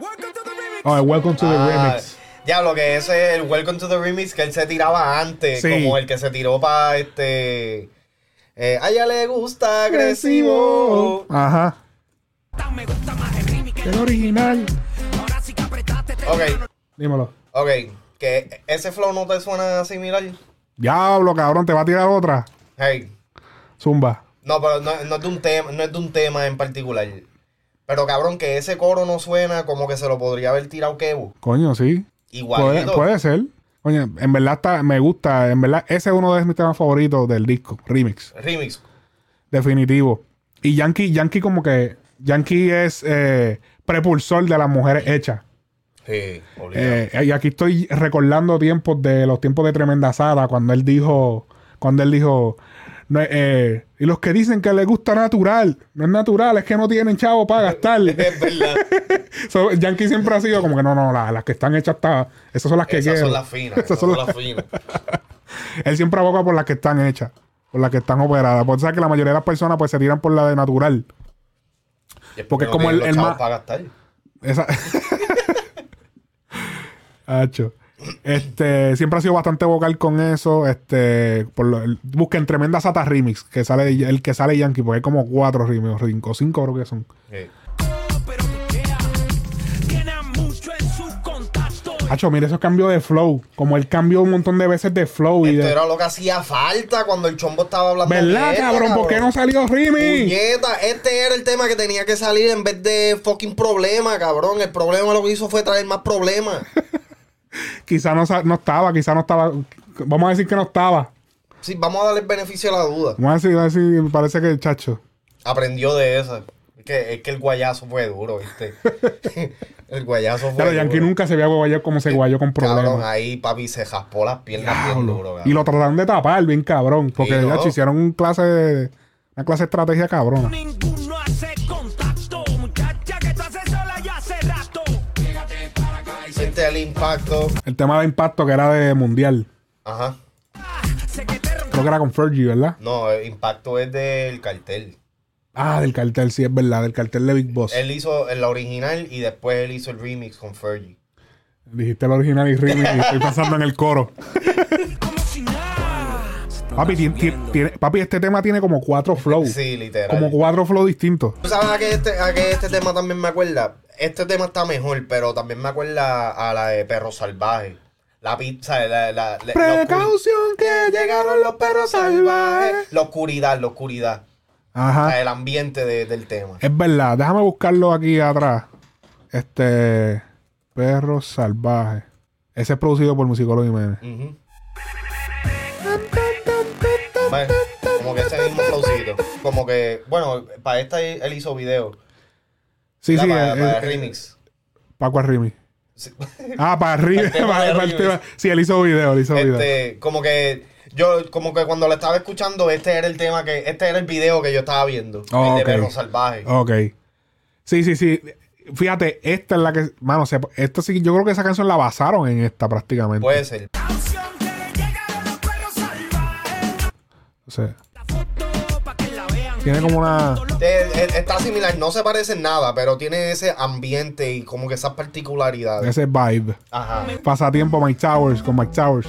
C: Welcome to the remix.
B: Oh, welcome to the
A: Ah,
B: remix.
A: Diablo, que ese es el Welcome to the Remix que él se tiraba antes,
B: Sí.
A: como el que se tiró para este... eh, a ella le gusta agresivo.
B: Ajá.
C: Me gusta más que
B: El original.
A: Ok,
B: Dímelo.
A: ok. Que ese flow no te suena similar.
B: Diablo, cabrón, te va a tirar otra.
A: Hey.
B: Zumba.
A: No, pero no, no es de un tema, no es de un tema en particular. Pero cabrón, que ese coro no suena como que se lo podría haber tirado Kevo.
B: Coño, sí. Puede,
A: Igualito.
B: puede ser. Coño, en verdad está, me gusta. En verdad, ese es uno de mis temas favoritos del disco. Remix.
A: Remix.
B: Definitivo. Y Yankee, Yankee como que. Yankee es eh, prepulsor de las mujeres hechas.
A: Sí.
B: Eh, y aquí estoy recordando tiempos de los tiempos de Tremenda Sara, cuando él dijo, cuando él dijo, no, eh, y los que dicen que les gusta natural, no es natural, es que no tienen chavo para gastar.
A: es verdad.
B: So, Yankee siempre ha sido como que no, no, la- las que están hechas, está, esas son las que
A: Esas son las finas.
B: Esas son
A: las finas.
B: Él siempre aboga por las que están hechas, por las que están operadas. Por eso es que la mayoría de las personas pues se tiran por la de natural.
A: Es
B: Porque
A: no
B: como el- el
A: gastar.
B: Esa. Hacho. Este, siempre ha sido bastante vocal con eso. Este, por lo- el- busquen Tremenda Sata Remix, que sale el que sale Yankee, porque hay como cuatro remix, o cinco, cinco creo que son.
A: Sí.
B: Hacho, mire esos cambios de flow. Como él cambió un montón de veces de flow y
A: Esto
B: de.
A: era lo que hacía falta cuando el chombo estaba hablando.
B: ¿Verdad,
A: mierda,
B: cabrón? ¿Por qué no salió remix?
A: Puñeta, este era el tema que tenía que salir en vez de fucking problema, cabrón. El problema lo que hizo fue traer más problemas.
B: Quizá no, no estaba, quizá no estaba. Vamos a decir que no estaba.
A: Sí, vamos a darle el beneficio a la duda.
B: Vamos a decir, a decir parece que chacho.
A: Aprendió de eso. Es que, es que el guayazo fue duro, ¿viste? el guayazo fue
B: Claro, Yankee nunca se había guayado como se guayó con
A: Cabrón,
B: problemas.
A: ahí papi se jaspó las piernas bien duro, cabrón.
B: Y lo trataron de tapar bien cabrón. Porque ya
A: ¿no?
B: hicieron un clase de, una clase de estrategia cabrona.
C: Ninguno hace contacto. Muchacha que tú haces sola ya hace rato.
A: Siente el impacto.
B: El tema de impacto que era de mundial.
A: Ajá.
B: Creo que era con Fergie, ¿verdad?
A: No, el impacto es del cartel.
B: Ah, del cartel, sí, es verdad. Del cartel de Big Boss.
A: Él hizo el original y después él hizo el remix con Fergie.
B: Dijiste el original y remix y estoy pensando en el coro. Papi, ti- ti- tiene- papi, este tema tiene como cuatro flows.
A: Sí, literal.
B: Como cuatro flows distintos.
A: ¿Tú sabes a qué, este, a qué este tema también me acuerda? Este tema está mejor, pero también me acuerda a la de Perro Salvaje. La pizza, la, la, la- la-
B: Precaución que llegaron los perros salvajes.
A: La oscuridad, la oscuridad. O
B: Ajá.
A: sea, el ambiente de- del tema.
B: Es verdad, déjame buscarlo aquí atrás. Este. Perros salvajes. Ese es producido por Musicólogo Jiménez.
A: Como que ese mismo flowcito. Como que, bueno, para esta él hizo video.
B: Sí, sí,
A: para,
B: eh,
A: para
B: eh,
A: el remix.
B: Paco Arrimi.
A: Sí.
B: Ah, para arriba.
A: El tema de remix.
B: Sí, él hizo video, él hizo video.
A: Este, como que yo, como que cuando lo estaba escuchando, este era el tema que, este era el video que yo estaba viendo.
B: Oh,
A: el de. Perro Salvaje.
B: Ok. Sí, sí, sí. Fíjate, esta es la que. Mano, se, esta sí, yo creo que esa canción la basaron en esta prácticamente.
A: Puede ser.
B: O sea,
C: La foto pa' que la vean.
B: tiene como una.
A: Eh, eh, está similar, no se parece en nada, pero tiene ese ambiente y como que esas particularidades.
B: Ese vibe.
A: Ajá.
B: Pasatiempo Mike Towers con Mike Towers.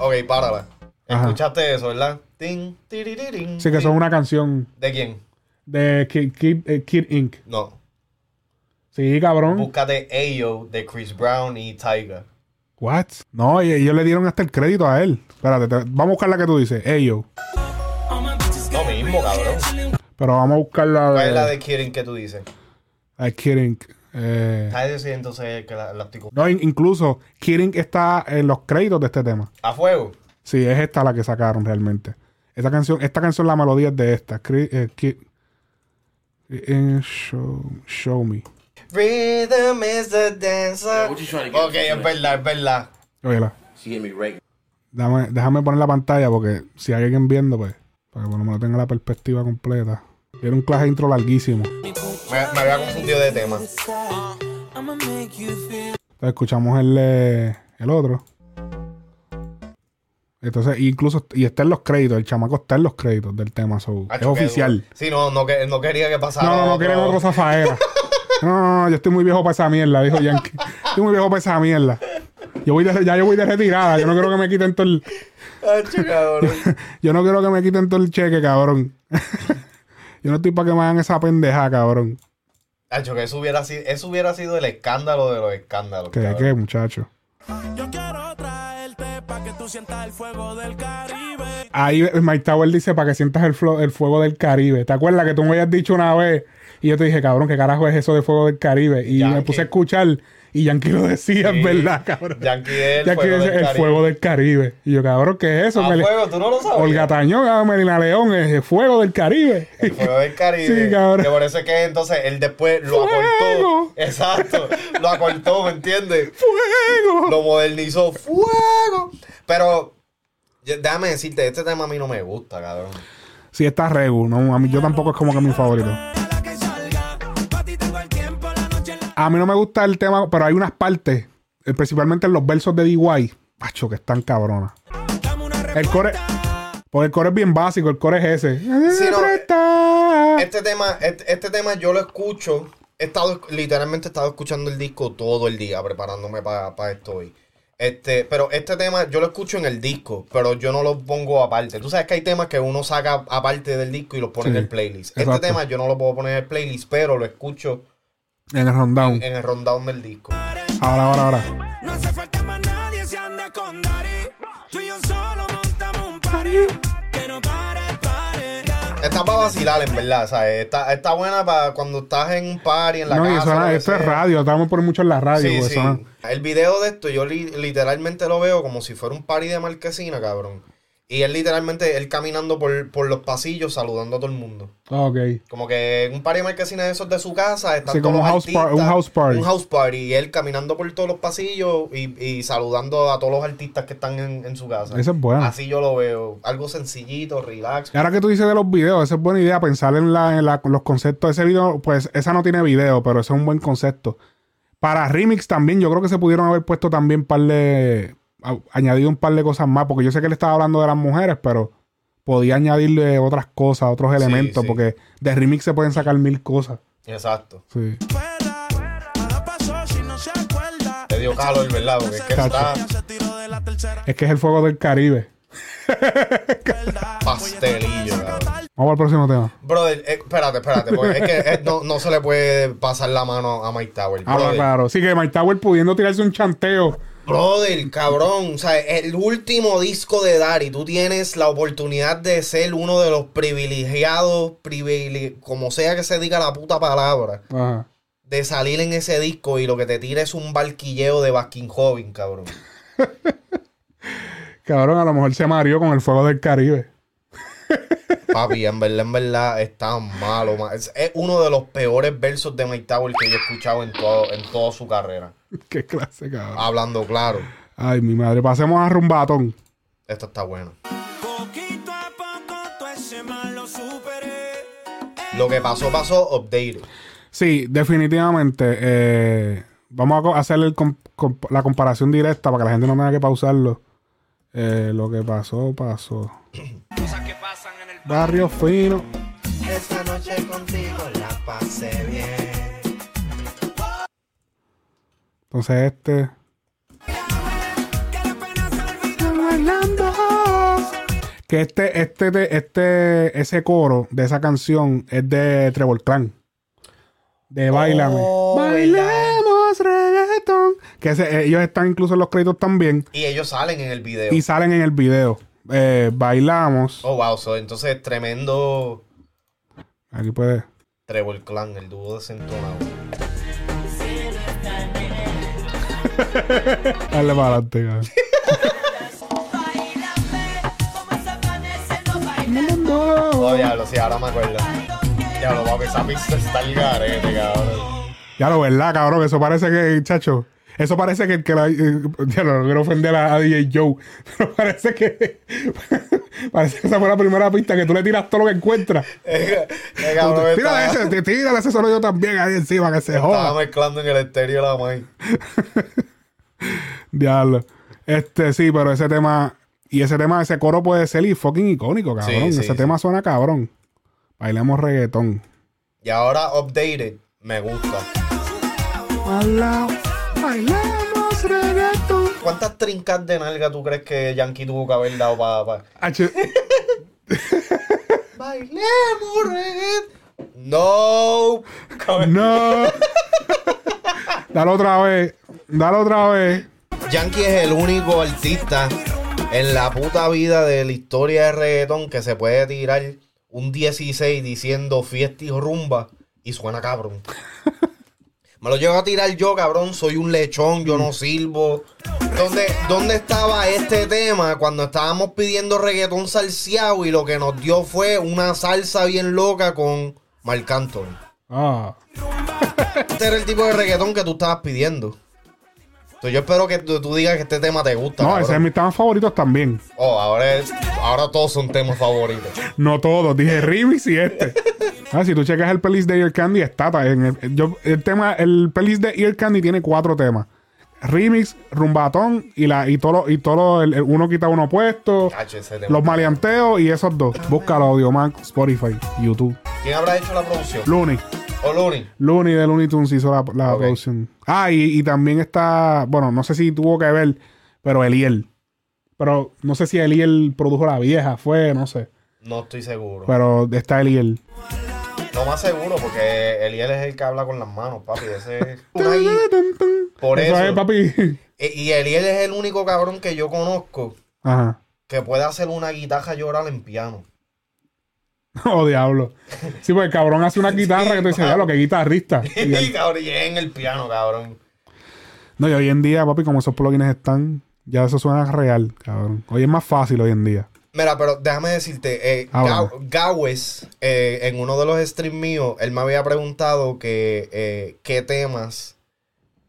A: Ok, párala.
B: Ajá.
A: Escuchaste eso, ¿verdad? Tiriririn,
B: Sí, que son una canción.
A: ¿De quién?
B: De Kid, Kid, eh, Kid Inc.
A: No.
B: Sí, cabrón.
A: Búscate Ayo de Chris Brown y Tyga.
B: What? No, ellos le dieron hasta el crédito a él. Espérate, te- vamos a buscar la que tú dices. Eyo.
A: Lo mismo, cabrón.
B: Pero vamos a buscar la
A: ¿Cuál es la
B: de.
A: de Kirin que tú dices?
B: de Kid Inc. Eh,
A: Ay, sí, entonces que la, la
B: no, in- incluso Kid Inc. está en los créditos de este tema.
A: A fuego.
B: Sí, es esta la que sacaron realmente. Esta canción, esta canción, la melodía es de esta. Cri- eh, eh, show, show me.
A: Rhythm is the dancer. Ok, es verdad, es verdad.
B: Óyela. Déjame, déjame poner la pantalla porque si hay alguien viendo, pues, para que por lo menos tenga la perspectiva completa. Era un clase intro larguísimo.
A: Me, me había confundido de tema.
B: Entonces escuchamos el, eh, el otro. Entonces, incluso, y está en los créditos, el chamaco está en los créditos del tema, so, es oficial.
A: Sí, no, no, que- no quería que pasara.
B: No, no, no quieren otro zafaera. No, no, no, yo estoy muy viejo para esa mierda, dijo Yankee. Estoy muy viejo para esa mierda. Yo voy de, ya yo voy de retirada, yo no quiero que me quiten todo el,
A: Hacho, cabrón.
B: yo no quiero que me quiten todo el cheque, cabrón. yo no estoy para que me hagan esa pendeja, cabrón.
A: Hacho, que eso hubiera sido, eso hubiera sido el escándalo de los escándalos.
B: ¿Qué,
A: cabrón.
B: qué, muchacho?
C: Yo quiero traerte pa' que tú sientas el fuego del Caribe.
B: Ahí eh, Mike Tower dice para que sientas el, fuego del Caribe. ¿Te acuerdas que tú me habías dicho una vez? Y yo te dije, cabrón, ¿qué carajo es eso de fuego del Caribe? Y me puse a escuchar y Yankee lo decía,
A: Sí.
B: es verdad, cabrón.
A: Yankee es el
B: Yankee
A: fuego
B: dice,
A: del
B: el
A: Caribe.
B: fuego del Caribe. Y yo, cabrón, ¿qué es eso?
A: A
B: Meli-
A: fuego, tú no lo sabes.
B: Olga Tañón, ah, Melina León, es el fuego del Caribe.
A: El fuego del Caribe.
B: Sí, cabrón.
A: Que por eso es que entonces él después lo
B: ¡Fuego!
A: acortó. Exacto. Lo acortó, ¿me entiendes?
B: ¡Fuego!
A: Lo modernizó. ¡Fuego! Pero, déjame decirte, este tema a mí no me gusta, cabrón.
B: Sí, está Regu, ¿no? A mí yo tampoco es como que mi favorito. A mí no me gusta el tema, pero hay unas partes, eh, principalmente en los versos de DY, macho, que están cabronas. El core, porque el core es bien básico, el core es ese.
A: Sí, no,
B: Presta.
A: Este tema, este, este tema yo lo escucho. He estado, literalmente he estado escuchando el disco todo el día, preparándome para esto hoy. Este, pero este tema yo lo escucho en el disco, pero yo no lo pongo aparte. Tú sabes que hay temas que uno saca aparte del disco y los pone
B: Sí,
A: en el playlist.
B: exacto.
A: Este tema yo no lo puedo poner en el playlist, pero lo escucho
B: En el rundown.
A: en el rundown del disco.
B: Ahora, ahora, ahora.
C: No hace falta más nadie si anda con Dari. Tú y yo solo montamos un party. Que no pare, pare.
A: Está para vacilar, en verdad, ¿sabes? Está, está buena para cuando estás en un party, en la
B: No,
A: casa. que
B: esto es
A: sea.
B: radio, estamos por mucho en la radio.
A: Sí,
B: suena-
A: El video de esto yo li- literalmente lo veo como si fuera un party de marquesina, cabrón. Y él literalmente, él caminando por, por los pasillos saludando a todo el mundo.
B: Ok.
A: Como que un party de marquesina de esos de su casa. Están
B: Sí,
A: todos
B: como un house
A: artistas,
B: un house party.
A: Un house party. Y él caminando por todos los pasillos y, y saludando a todos los artistas que están en, en su casa.
B: Esa es buena.
A: Así yo lo veo. Algo sencillito, relax.
B: Y ahora que tú dices de los videos, esa es buena idea pensar en, la, en la- los conceptos. Ese video, pues esa no tiene video, pero ese es un buen concepto. Para remix también, yo creo que se pudieron haber puesto también par de. Añadido un par de cosas más, porque yo sé que él estaba hablando de las mujeres, pero podía añadirle otras cosas, otros elementos,
A: sí.
B: porque de remix se pueden sacar mil cosas.
A: Exacto.
B: Sí.
A: Te dio calor, ¿verdad? Porque es que está
B: Es que es el fuego del Caribe.
A: pastelillo, cabrón.
B: Vamos al próximo tema.
A: Brother, eh, espérate, espérate, porque es que eh, no, no se le puede pasar la mano a Mike Tower.
B: Ah, claro. Sí, que Mike Tower pudiendo tirarse un chanteo.
A: Brother, cabrón, o sea, el último disco de Dari, tú tienes la oportunidad de ser uno de los privilegiados, privile- como sea que se diga la puta palabra,
B: Ajá.
A: de salir en ese disco y lo que te tira es un barquilleo de Baskin Hobbin, cabrón.
B: Cabrón, a lo mejor se mareó con el fuego del Caribe.
A: Papi, en verdad, en verdad, es tan malo. ma- Es, es uno de los peores versos de Mike Tower que yo he escuchado en, todo, en toda su carrera.
B: Qué clase, cabrón.
A: Hablando claro,
B: Ay, mi madre. Pasemos a Rumbatón.
A: esto está bueno.
C: Poquito a poco todo ese mal lo superé.
A: Lo que pasó, pasó, updated.
B: Sí, definitivamente. eh, vamos a hacer el com- comp- la comparación directa para que la gente no tenga que pausarlo. Eh, lo que pasó, pasó.
C: Cosas que pasan en el
B: Barrio fino.
A: Esta noche contigo la pasé bien.
B: Entonces este.
C: que
B: este, este, te- este, ese coro de esa canción es de Trevor Clan. De Bailame.
A: Oh,
B: reggaetón. Que ese- ellos están incluso en los créditos también.
A: Y ellos salen en el video.
B: Y salen en el video. Eh, bailamos.
A: Oh, wow. so, entonces, tremendo
B: Aquí puede.
A: Trevor Clan, el dúo desentonado.
B: Dale para adelante, cabrón.
A: Oh, diablo, sí, ahora me acuerdo. Diablo, papi, esa pista está el garete, cabrón.
B: Ya lo verdad, cabrón. Eso parece que, chacho. Eso parece que el que la. eh, ya no, no quiero ofender a, a DJ Joe. Pero parece que. parece que esa fue la primera pista que tú le tiras todo lo que encuentras. Tírale
A: estaba,
B: ese, tí- tírale ese solo yo también ahí encima que se
A: estaba
B: joda.
A: mezclando en el estéreo la maíz.
B: Diablo. Este, sí, pero ese tema. Y ese tema, ese coro puede ser y fucking icónico, cabrón.
A: Sí, sí,
B: ese
A: sí.
B: tema suena cabrón. Bailemos reggaetón.
A: Y ahora, updated, me gusta.
B: Bailemos reggaetón.
A: ¿Cuántas trincas de nalga tú crees que Yankee tuvo que haber dado para...
B: H-
A: Bailemos reggaetón. No.
B: No. Dale otra vez. Dale otra vez.
A: Yankee es el único artista en la puta vida de la historia de reggaetón que se puede tirar un 16 diciendo fiesta y rumba y suena cabrón. Me lo llevo a tirar yo, cabrón. Soy un lechón, yo no sirvo. ¿Dónde, ¿Dónde estaba este tema cuando estábamos pidiendo reggaetón salseado y lo que nos dio fue una salsa bien loca con Marc Anthony?
B: Ah.
A: Este era el tipo de reggaetón que tú estabas pidiendo. Entonces yo espero que tú, tú digas que este tema te gusta.
B: No,
A: cabrón.
B: ese es mis temas favoritos también.
A: Oh, ahora, es- ahora todos son temas favoritos.
B: No todos. Dije remix y este. Ah, si tú checas el playlist de Ear Candy, está. En el, yo, el tema, el playlist de Ear Candy tiene cuatro temas. Remix, rumbatón y la y todo y todo el- el uno quita uno puesto. Los maleanteos y esos dos. Búscalo, Audiomac, Spotify, YouTube.
A: ¿Quién habrá hecho la producción?
B: Looney.
A: ¿O Looney?
B: Looney de Looney Tunes hizo la, producción. Ah, y, y también está, bueno, no sé si tuvo que ver, pero Eliel. Pero no sé si Eliel produjo la vieja, fue, no sé.
A: No estoy seguro.
B: Pero está Eliel.
A: No más seguro, porque Eliel es el que habla con las manos, papi. Ese es una Por
B: eso. es, papi.
A: Y Eliel es el único cabrón que yo conozco
B: Ajá.
A: que puede hacer una guitarra llorar en piano.
B: Oh, diablo. Sí, porque el cabrón hace una guitarra que te dice, diablo, que guitarrista. Y él-
A: cabrón, y es en el piano, cabrón.
B: no, y hoy en día, papi, como esos plugins están, ya eso suena real, cabrón. Hoy es más fácil hoy en día.
A: Mira, pero déjame decirte, eh,
B: Ah, bueno.
A: Gawes, eh, en uno de los streams míos, él me había preguntado que eh, qué temas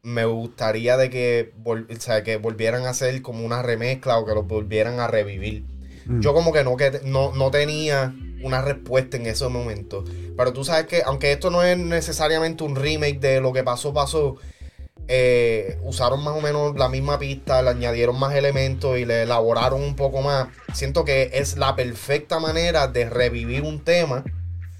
A: me gustaría de que, vol- o sea, que volvieran a hacer como una remezcla o que los volvieran a revivir.
B: Mm.
A: Yo como que no, que no, no tenía una respuesta en ese momento. Pero tú sabes que, aunque esto no es necesariamente un remake de lo que pasó, pasó, eh, usaron más o menos la misma pista, le añadieron más elementos y le elaboraron un poco más. Siento que es la perfecta manera de revivir un tema,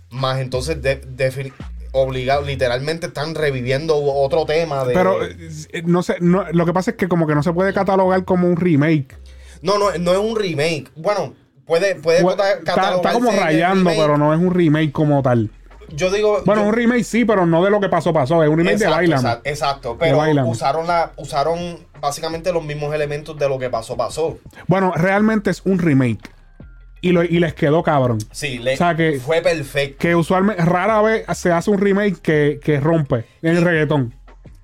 A: más entonces de, de- obligado, literalmente están reviviendo otro tema de...
B: Pero, eh, no sé, no, lo que pasa es que como que no se puede catalogar como un remake.
A: no, no, no es un remake. Bueno, puede, puede
B: Pues,
A: cata-
B: Está, como rayando,
A: remake.
B: pero no es un remake como tal.
A: Yo digo...
B: Bueno,
A: yo-
B: un remake sí, pero no de lo que pasó, pasó. Es un remake
A: Exacto,
B: de Bailam.
A: Exacto, exacto, pero usaron la usaron básicamente los mismos elementos de lo que pasó pasó.
B: Bueno, realmente es un remake. Y, lo, y les quedó cabrón.
A: Sí, le,
B: O sea que-
A: fue perfecto.
B: Que usualmente, rara vez se hace un remake que, que rompe en el reggaetón.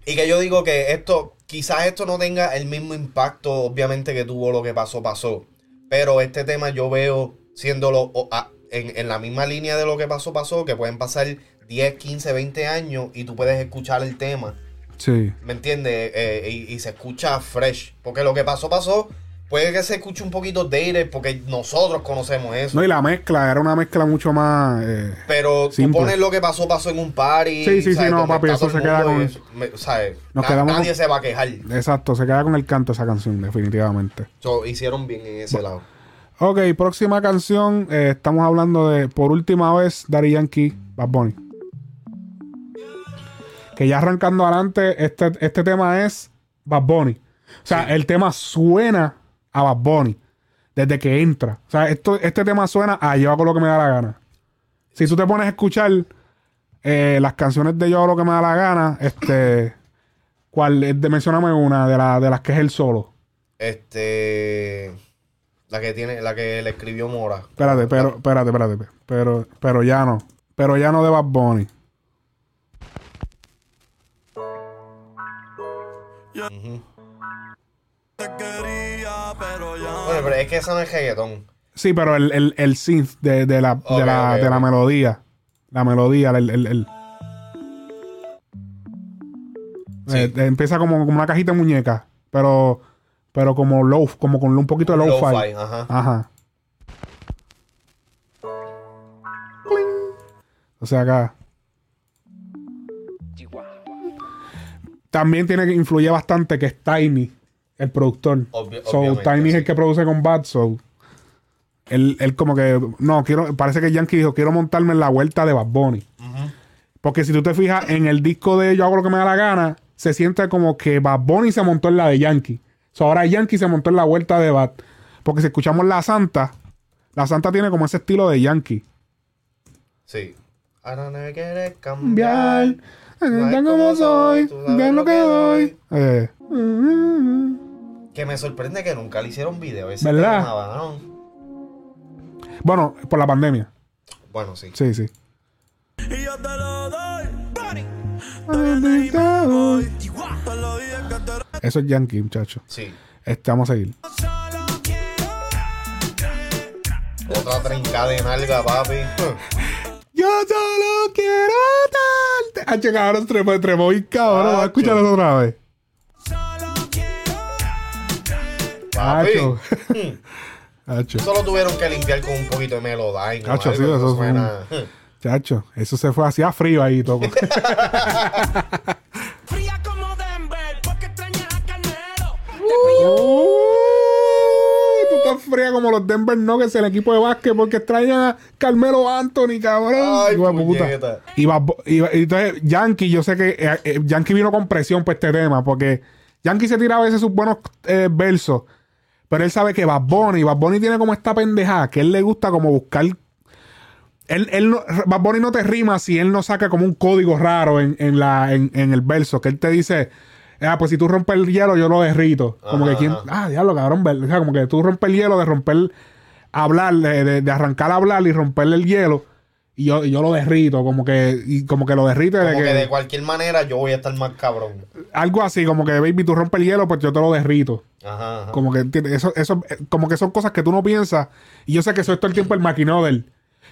A: Y que yo digo que esto, quizás esto no tenga el mismo impacto, obviamente, que tuvo lo que pasó, pasó. Pero este tema yo veo siéndolo a- en, en la misma línea de lo que pasó, pasó, que pueden pasar 10, 15, 20 años y tú puedes escuchar el tema.
B: Sí.
A: ¿Me entiendes? Eh, y, y se escucha fresh. Porque lo que pasó, pasó. Puede que se escuche un poquito dated porque nosotros conocemos eso.
B: No, y la mezcla, era una mezcla mucho más. eh,
A: Pero tú
B: Simple.
A: pones lo que pasó, pasó en un party.
B: Sí, sí, sí, no, papi, eso se queda con-
A: eso, me- ¿sabes?
B: Nos
A: Na-
B: quedamos
A: nadie
B: con-
A: se va a quejar.
B: exacto, se queda con el canto esa canción, definitivamente.
A: So, hicieron bien en ese lado.
B: Ok, próxima canción. eh, estamos hablando de, por última vez, Daddy Yankee, Bad Bunny. Que ya arrancando adelante, este, este tema es Bad Bunny. O sea, el tema suena a Bad Bunny. desde que entra. O sea, esto, este tema suena a yo hago lo que me da la gana. Si tú te pones a escuchar eh, las canciones de yo hago lo que me da la gana, este. ¿Cuál? De, mencióname una de, la- de las que es el solo.
A: Este. La que tiene, la que le escribió Mora.
B: Espérate, pero, espérate, espérate. Pero, pero ya no. Pero ya no de Bad Bunny.
A: Bueno, pero es que esa no es reggaetón.
B: Sí, pero el, el, el synth de, de la, de la, de la melodía. La melodía, el, el, el-
A: Sí.
B: Eh, empieza como, como una cajita de muñeca. Pero, pero como low, como con un poquito de low-fi.
A: Lo-fi, ajá.
B: Ajá. O sea, acá. También tiene que influye bastante que es Tiny, el productor.
A: Obvi-
B: so, Tiny es el que produce con Bad Soul. Él, él como que, no, quiero, parece que Yankee dijo, quiero montarme en la vuelta de Bad Bunny. Porque si tú te fijas en el disco de Yo hago lo que me da la gana, se siente como que Bad Bunny se montó en la de Yankee. So, ahora Yankee se montó en la vuelta de Bad. Porque si escuchamos La Santa, La Santa tiene como ese estilo de Yankee.
A: Sí. Ahora no me quieres
B: Cambiar, tan como soy, bien lo que doy. Eh,
A: Que me sorprende que nunca le hicieron video. Ese
B: ¿Verdad?
A: tema.
B: Bueno, por la pandemia.
A: Bueno, sí.
B: Sí, sí.
C: Y yo te lo doy.
B: Eso es Yankee, muchacho.
A: Sí.
B: Este, vamos a seguir.
A: Otra trincada de nalga, papi.
B: Yo solo quiero darte. Ah, che, cabrón, tremo, tremo, y cabrón. Vamos a escucharlo otra vez.
C: Solo quiero.
B: Acho.
A: Solo tuvieron que limpiar con un poquito de Melodyne. o
B: Acho,
A: algo,
B: sí, eso es
A: suena.
B: Chacho, eso se fue hacía frío ahí todo. Uy, tú estás fría como los Denver Nuggets, el equipo de básquet, porque extrañan a Carmelo Anthony, cabrón.
A: Ay,
B: Hijo de puta.
A: puñeta.
B: Y, y- y entonces, Yankee, yo sé que eh, eh, Yankee vino con presión por este tema, porque Yankee se tira a veces sus buenos eh, versos, pero él sabe que Bad Bunny, Bad Bunny tiene como esta pendejada, que él le gusta como buscar. Él, él no, Bad Bunny no te rima si él no saca como un código raro en, en la, en, en el verso, que él te dice, ah, pues si tú rompes el hielo, yo lo derrito. Como
A: Ajá,
B: que quien,
A: ajá.
B: ah, diablo, cabrón, o sea, como que tú rompes el hielo de romper, hablar, de, de- de arrancar a hablar y romperle el hielo, y yo, y yo lo derrito, como que, y como que lo derrite de
A: Como
B: que,
A: que de cualquier manera yo voy a estar más cabrón.
B: algo así, como que baby, tú rompes el hielo, pues yo te lo derrito.
A: Ajá, ajá.
B: Como que eso, eso, como que son cosas que tú no piensas. Y yo sé que eso es todo el tiempo el de él.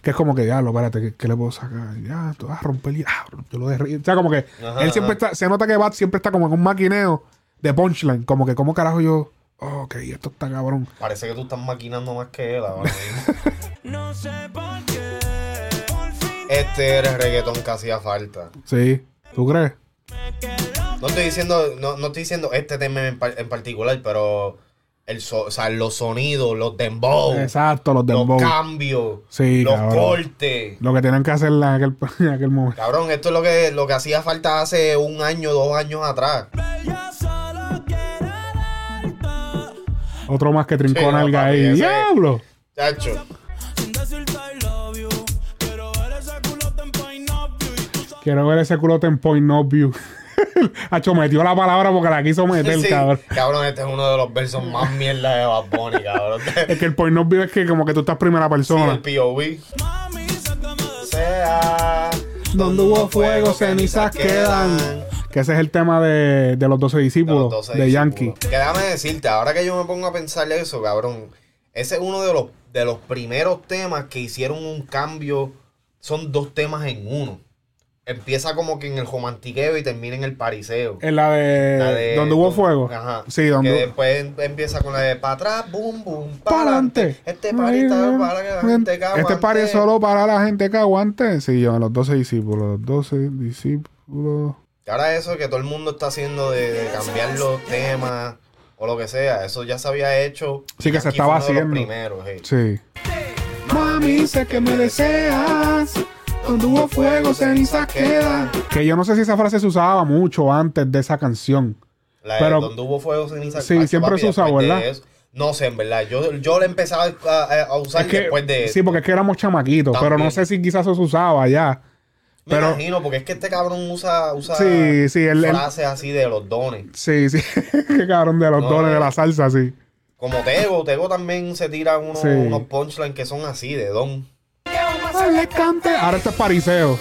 B: Que es como que, ya, lo, espérate, ¿qué, qué le puedo sacar? Ya, tú vas a romper el ah, yo lo derrito. O sea, como que
A: Ajá,
B: él siempre
A: ajá.
B: está, se nota que Bat siempre está como en un maquineo de punchline. Como que, ¿cómo carajo yo? Oh, ok, esto está cabrón.
A: Parece que tú estás maquinando más que él ahora mismo.
C: No sé por qué.
A: Este era el reggaetón que hacía falta.
B: Sí, ¿tú crees?
A: No estoy diciendo, no, no estoy diciendo este tema en, par- en particular, pero el so- o sea, los sonidos, los dembow,
B: Exacto, los
A: los
B: dembow.
A: cambios,
B: Sí,
A: los
B: cabrón.
A: cortes.
B: Lo que tienen que hacer en aquel, en aquel momento.
A: Cabrón, esto es lo que, lo que hacía falta hace un año, dos años atrás.
B: Otro más que trincó
A: Sí,
B: ahí.
A: ese-
B: ¡Diablo!
A: Chacho.
C: Quiero ver ese culote en point of view.
B: Hacho, metió la palabra porque la quiso meter,
A: Sí,
B: cabrón.
A: cabrón, este es uno de los versos más mierda de Bad Bunny, cabrón.
B: Es que el point view es que como que tú estás primera
A: Sí,
B: persona.
A: el POV. Sea
B: Donde hubo fuego, cenizas quedan. Que ese es el tema de, de los 12
A: De
B: discípulos
A: los
B: de,
A: 12 discípulos.
B: Yankee.
A: Que déjame decirte, ahora que yo me pongo a pensar eso, cabrón, ese es uno de los, de los primeros temas que hicieron un cambio. Son dos temas en uno. Empieza como que en el romantiqueo y termina en el pariseo.
B: En la de,
A: La de-
B: donde hubo fuego.
A: Ajá.
B: Sí,
A: Que
B: donde.
A: después em- empieza con la de para atrás, boom, boom,
B: Para
A: adelante. Este party está para que la gente que
B: Este party es
A: aguante.
B: solo para la gente que aguante. Sí, yo, los 12 discípulos. Los 12 discípulos.
A: Y ahora eso que todo el mundo está haciendo de, de cambiar los temas o lo que sea, eso ya se había hecho.
B: Sí, que se estaba haciendo.
A: primeros, hey.
B: Sí. Mami, sé que me deseas. Donde hubo fuego, cenizas quedan. Que yo no sé si esa frase se usaba mucho antes de esa canción.
A: La de
B: Pero-
A: donde hubo fuego, ceniza.
B: Sí, siempre se usa,
A: después de
B: ¿verdad?
A: No sé, en verdad. Yo, yo lo empecé a, usar
B: Es que,
A: después de.
B: sí, porque es que éramos chamaquitos, pero no sé si quizás eso se usaba ya.
A: Me
B: pero-
A: imagino, porque es que este cabrón usa, usa
B: Sí, sí, el- el-
A: frases así de los dones.
B: Sí, sí. Qué cabrón de los
A: No,
B: dones de la salsa, sí.
A: Como Tego, Tego también se tira unos,
B: Sí.
A: unos punchlines que son así, de don.
B: Dale, cante. Ahora este es pariseo.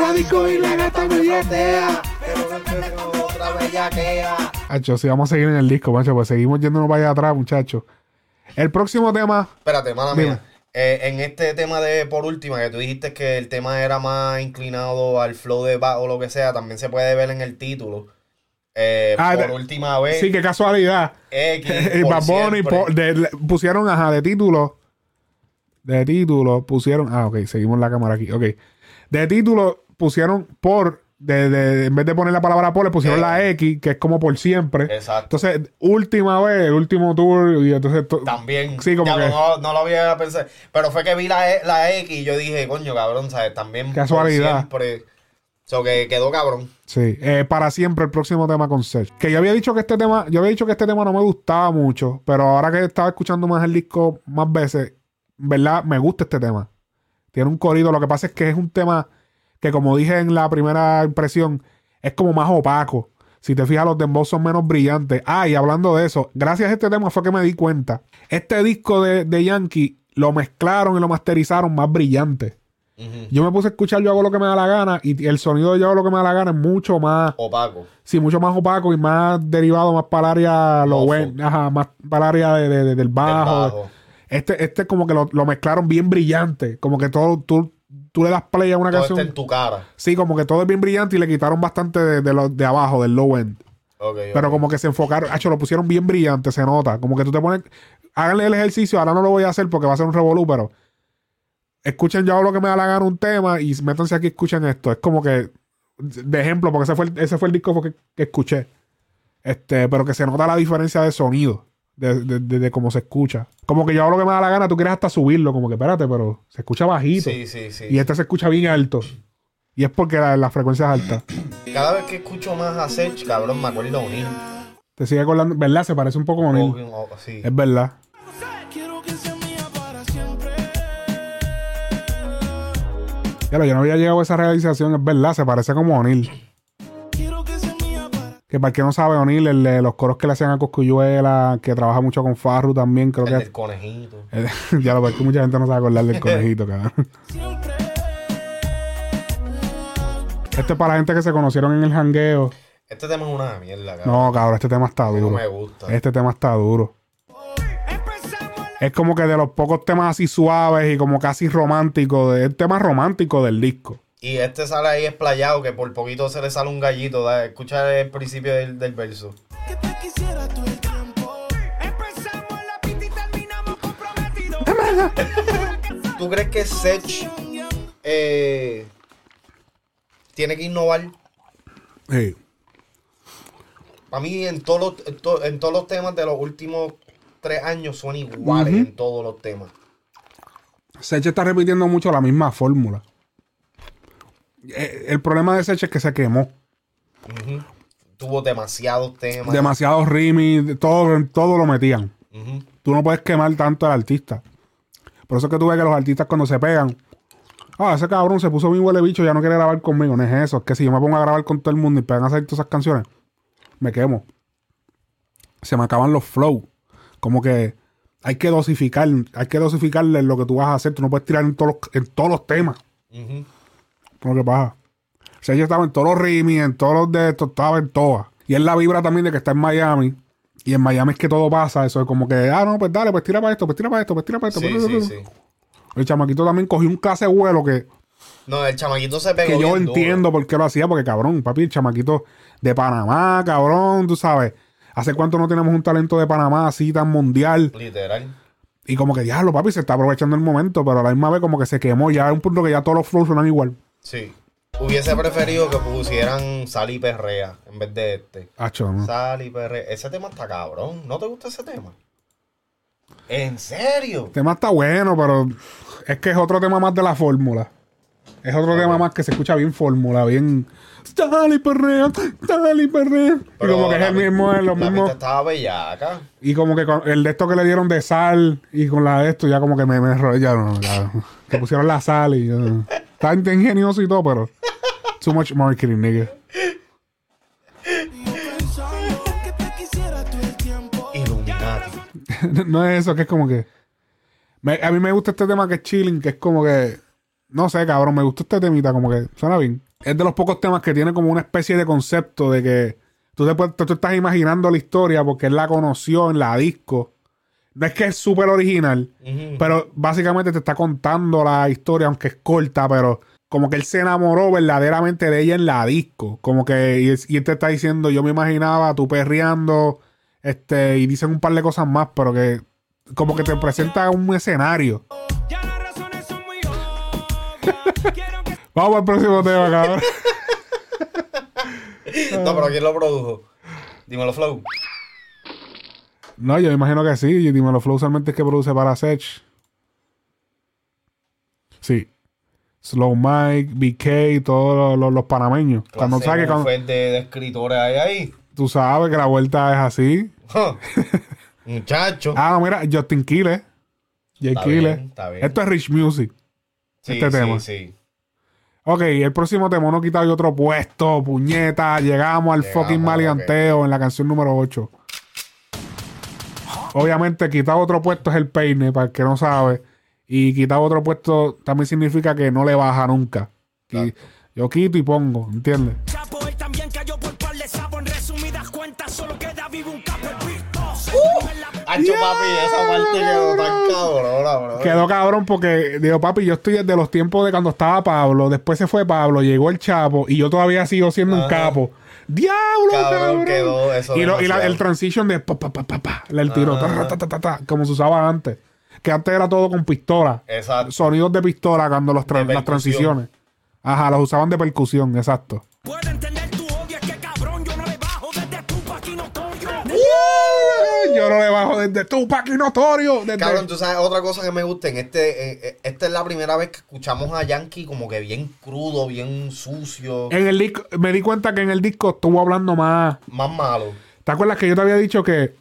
A: la disco y la gata me pero otra bellaquea.
B: Hacho, sí, vamos a seguir en el disco, macho, pues seguimos yéndonos para allá atrás, muchachos. El próximo tema,
A: Espérate, mala
B: Dime.
A: mía. Eh, en este tema de por última, que tú dijiste que el tema era más inclinado al flow de bajo o lo que sea, también se puede ver en el título. Eh,
B: Ah,
A: por
B: de-
A: última vez,
B: sí, qué casualidad.
A: X,
B: Y
A: por
B: Bad Bunny le- pusieron, ajá, de título. De título pusieron. Ah, ok, seguimos la cámara aquí. Ok. De título pusieron por. De, de- en vez de poner la palabra por, le pusieron
A: Eh.
B: la X, que es como por siempre.
A: Exacto.
B: Entonces, última vez, el último tour. Y entonces. to-
A: También.
B: Sí, como
A: Ya
B: que-
A: No, no lo había pensado. Pero fue que vi la, E- la X y yo dije, coño, cabrón, ¿sabes? También. por
B: Casualidad.
A: Siempre. So que quedó cabrón.
B: Sí, eh, para siempre el próximo tema con Sech. Que yo había dicho que este tema, yo había dicho que este tema no me gustaba mucho, pero ahora que estaba escuchando más el disco más veces, verdad me gusta este tema. Tiene un corrido, lo que pasa es que es un tema que como dije en la primera impresión, es como más opaco. Si te fijas, los dembows son menos brillantes. Ah, y hablando de eso, gracias a este tema fue que me di cuenta. Este disco de, de Yankee lo mezclaron y lo masterizaron más brillante. Yo me puse a escuchar Yo hago lo que me da la gana y el sonido de Yo hago lo que me da la gana es mucho más,
A: Opaco.
B: sí, mucho más opaco y más derivado, más para el área, lo
A: Mofo.
B: buen, ajá, más para el área de, de- de- del
A: Del
B: bajo. Este, este como que lo, lo mezclaron bien brillante, como que todo, tú, tú le das play a una
A: Todo
B: canción.
A: está en tu cara.
B: Sí, como que todo es bien brillante y le quitaron bastante de, de, lo- de abajo, del low end.
A: Ok,
B: Pero como que se enfocaron, hecho, lo pusieron bien brillante, se nota. Como que tú te pones, háganle el ejercicio, ahora no lo voy a hacer porque va a ser un revolú, pero escuchen yo lo que me da la gana un tema y métanse aquí y escuchen esto. Es como que, de ejemplo, porque ese fue el, ese fue el disco que, que escuché. Este, pero que se nota la diferencia de sonido, de, de, de- de cómo se escucha. Como que yo hago lo que me da la gana, tú quieres hasta subirlo, como que espérate, pero se escucha bajito.
A: Sí, sí, sí.
B: Y este se escucha bien alto. Y es porque la, la frecuencia es alta.
A: Cada vez que escucho más a Sech, cabrón, me acuerdo de O'Neill.
B: Te sigue acordando, ¿verdad? Se parece un poco con él.
A: Oh, sí.
B: Es verdad.
C: Quiero que sea mía para siempre.
B: Claro, yo no había llegado a esa realización, es verdad, se parece como a O'Neill.
C: Que para
B: el que no sabe, O'Neill, el de los coros que le hacían a Coscuyuela, que trabaja mucho con Farru también, creo
A: El
B: que.
A: del conejito.
B: ya lo ves que mucha gente no sabe acordar del conejito, cabrón. Este es para la gente que se conocieron en el jangueo.
A: Este tema es una mierda, cabrón.
B: No, cabrón, este tema está duro.
A: no me gusta.
B: Este tema está duro. Es como que de los pocos temas así suaves y como casi románticos, de- el tema romántico del disco.
A: Y este sale ahí esplayado, que por poquito se le sale un gallito. Da, escucha el principio del, del verso.
C: que te quisiera todo el tiempo. Empezamos la pista y terminamos comprometidos.
A: ¿Tú crees que Sech eh, tiene que innovar?
B: Sí.
A: Para mí, en todos los, en, to- en todos los temas de los últimos tres años son iguales en todos los temas.
B: Sech está repitiendo mucho la misma fórmula. Eh, El problema de Sech es que se quemó.
A: Tuvo demasiados temas.
B: Demasiados rimis, todo, todo lo metían. Tú no puedes quemar tanto al artista. Por eso es que tú ves que los artistas cuando se pegan, ah, ese cabrón se puso bien huele bicho, ya no quiere grabar conmigo. No es eso, es que si yo me pongo a grabar con todo el mundo y pegan a hacer todas esas canciones, me quemo. Se me acaban los flow. Como que hay que dosificar, hay que dosificarle lo que tú vas a hacer. Tú no puedes tirar en todos los, en todos los temas.
A: Ujú.
B: Lo que pasa. O sea, yo estaba en todos los rimis, en todos los de estos, estaba en todas. Y es la vibra también de que está en Miami. Y en Miami es que todo pasa. Eso es como que, ah, no, pues dale, pues tira para esto, pues tira para esto, pues tira para esto.
A: Sí,
B: pues,
A: sí,
B: pues,
A: sí.
B: El chamaquito también cogió un clase de vuelo que,
A: No, el chamaquito se pegó
B: que yo
A: bien duro.
B: entiendo por qué lo hacía, porque cabrón, papi, el chamaquito de Panamá, cabrón, tú sabes. ¿Hace cuánto no tenemos un talento de Panamá así tan mundial?
A: Literal.
B: Y como que diablo, papi, se está aprovechando el momento, pero a la misma vez como que se quemó. Ya es un punto que ya todos los flows suenan igual.
A: Sí. Hubiese preferido que pusieran Sal y Perrea en vez de este.
B: Hacho, ¿no?
A: Sal y Perrea. Ese tema está cabrón. ¿No te gusta ese tema? ¿En serio?
B: El tema está bueno, pero es que es otro tema más de la fórmula. Es otro tema más que se escucha bien fórmula, bien. Dale y perrea, dale y perrea. Y como que es el mismo, es lo
A: La
B: mismo.
A: estaba bellaca.
B: Y como que con el de esto que le dieron de sal y con la de esto ya como que me, me no, ya, que pusieron la sal y ya. Está ingenioso y todo, pero too much marketing, nigga.
A: Illuminati.
B: no es eso, que es como que me- a mí me gusta este tema que es chilling, que es como que no sé, cabrón, me gusta este temita, como que suena bien. Es de los pocos temas que tiene como una especie de concepto de que tú, te tú, tú estás imaginando la historia porque él la conoció en la disco. No es que es súper original, pero básicamente te está contando la historia, aunque es corta, pero como que él se enamoró verdaderamente de ella en la disco. Como que, y, él te está diciendo, yo me imaginaba tú perreando, este, y dicen un par de cosas más, pero que como que te presenta un escenario.
C: Ya las razones son muy obvias. Quiero que
B: Vamos al próximo tema, cabrón.
A: No, pero ¿quién lo produjo? Dímelo, Flow.
B: No, yo me imagino que sí. Y Dímelo Flow usualmente es que produce para Sech. Sí. Slow Mike, BK, todos los, los- los panameños. Cuando
A: Clase
B: sabe que cuando-
A: de, de escritores hay ahí.
B: tú sabes que la vuelta es así.
A: Muchacho.
B: Ah, mira, Justin Quiles. Jay
A: bien.
B: Esto es Rich Music.
A: sí,
B: este
A: sí,
B: tema.
A: sí.
B: Ok, el próximo tema no quitado y otro puesto, puñeta. Llegamos al
A: Llegamos,
B: fucking maleanteo en la canción número 8. Obviamente, quitar otro puesto es el peine, para el que no sabe. Y quitar otro puesto también significa que no le baja nunca. Y yo quito y pongo, ¿entiendes?
C: chapo, él también cayó por par de sapo. En resumidas cuentas, solo queda vivo un capo visto.
A: Hacho, papi, esa parte quedó tan cabrona, bro.
B: Quedó cabrón porque, digo, papi, yo estoy desde los tiempos de cuando estaba Pablo, después se fue Pablo, llegó el Chapo y yo todavía sigo siendo un capo. ¡Diablo,
A: Cabrón,
B: cabrón!
A: quedó eso
B: y, lo- y la- el transition de pa, pa, pa, pa, pa, el tiro,
A: Ajá.
B: ta, ta, ta, ta, ta, como se usaba antes. Que antes era todo con pistola.
A: Exacto.
B: Sonidos de pistola cuando los tra-
A: De
B: las transiciones. Ajá, los usaban de percusión, exacto.
C: Desde
B: Tupac y Notorio. Desde...
A: Cabrón, tú sabes, otra cosa que me gusta en este, eh, eh, esta es la primera vez que escuchamos a Yankee como que bien crudo, bien sucio,
B: En el disco, me di cuenta que en el disco estuvo hablando más.
A: más malo.
B: ¿Te acuerdas que yo te había dicho que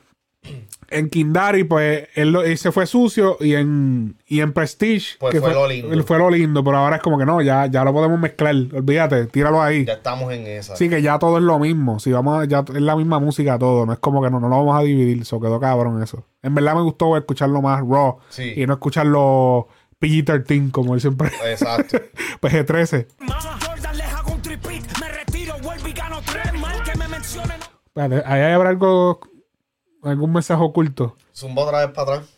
B: en Kindari, pues, él, lo- él se fue sucio y en, y en Prestige,
A: Pues
B: que
A: fue lo lindo.
B: él fue lo lindo, pero ahora es como que no, ya, ya lo podemos mezclar. Olvídate, tíralo ahí.
A: Ya estamos en esa.
B: Sí, que ya todo es lo mismo. Si vamos a- ya es la misma música todo. No es como que no, no lo vamos a dividir. Eso quedó cabrón eso. En verdad me gustó escucharlo más raw.
A: Sí.
B: Y no escucharlo PG-13, como él siempre.
A: Exacto.
B: PG-13.
C: Mama Jordan, les hago un tripit. Me retiro, vuelvo y gano tres. Mal que me mencionen.
B: Espérate, ahí habrá algo, algún mensaje oculto.
A: Zumba otra vez para atrás.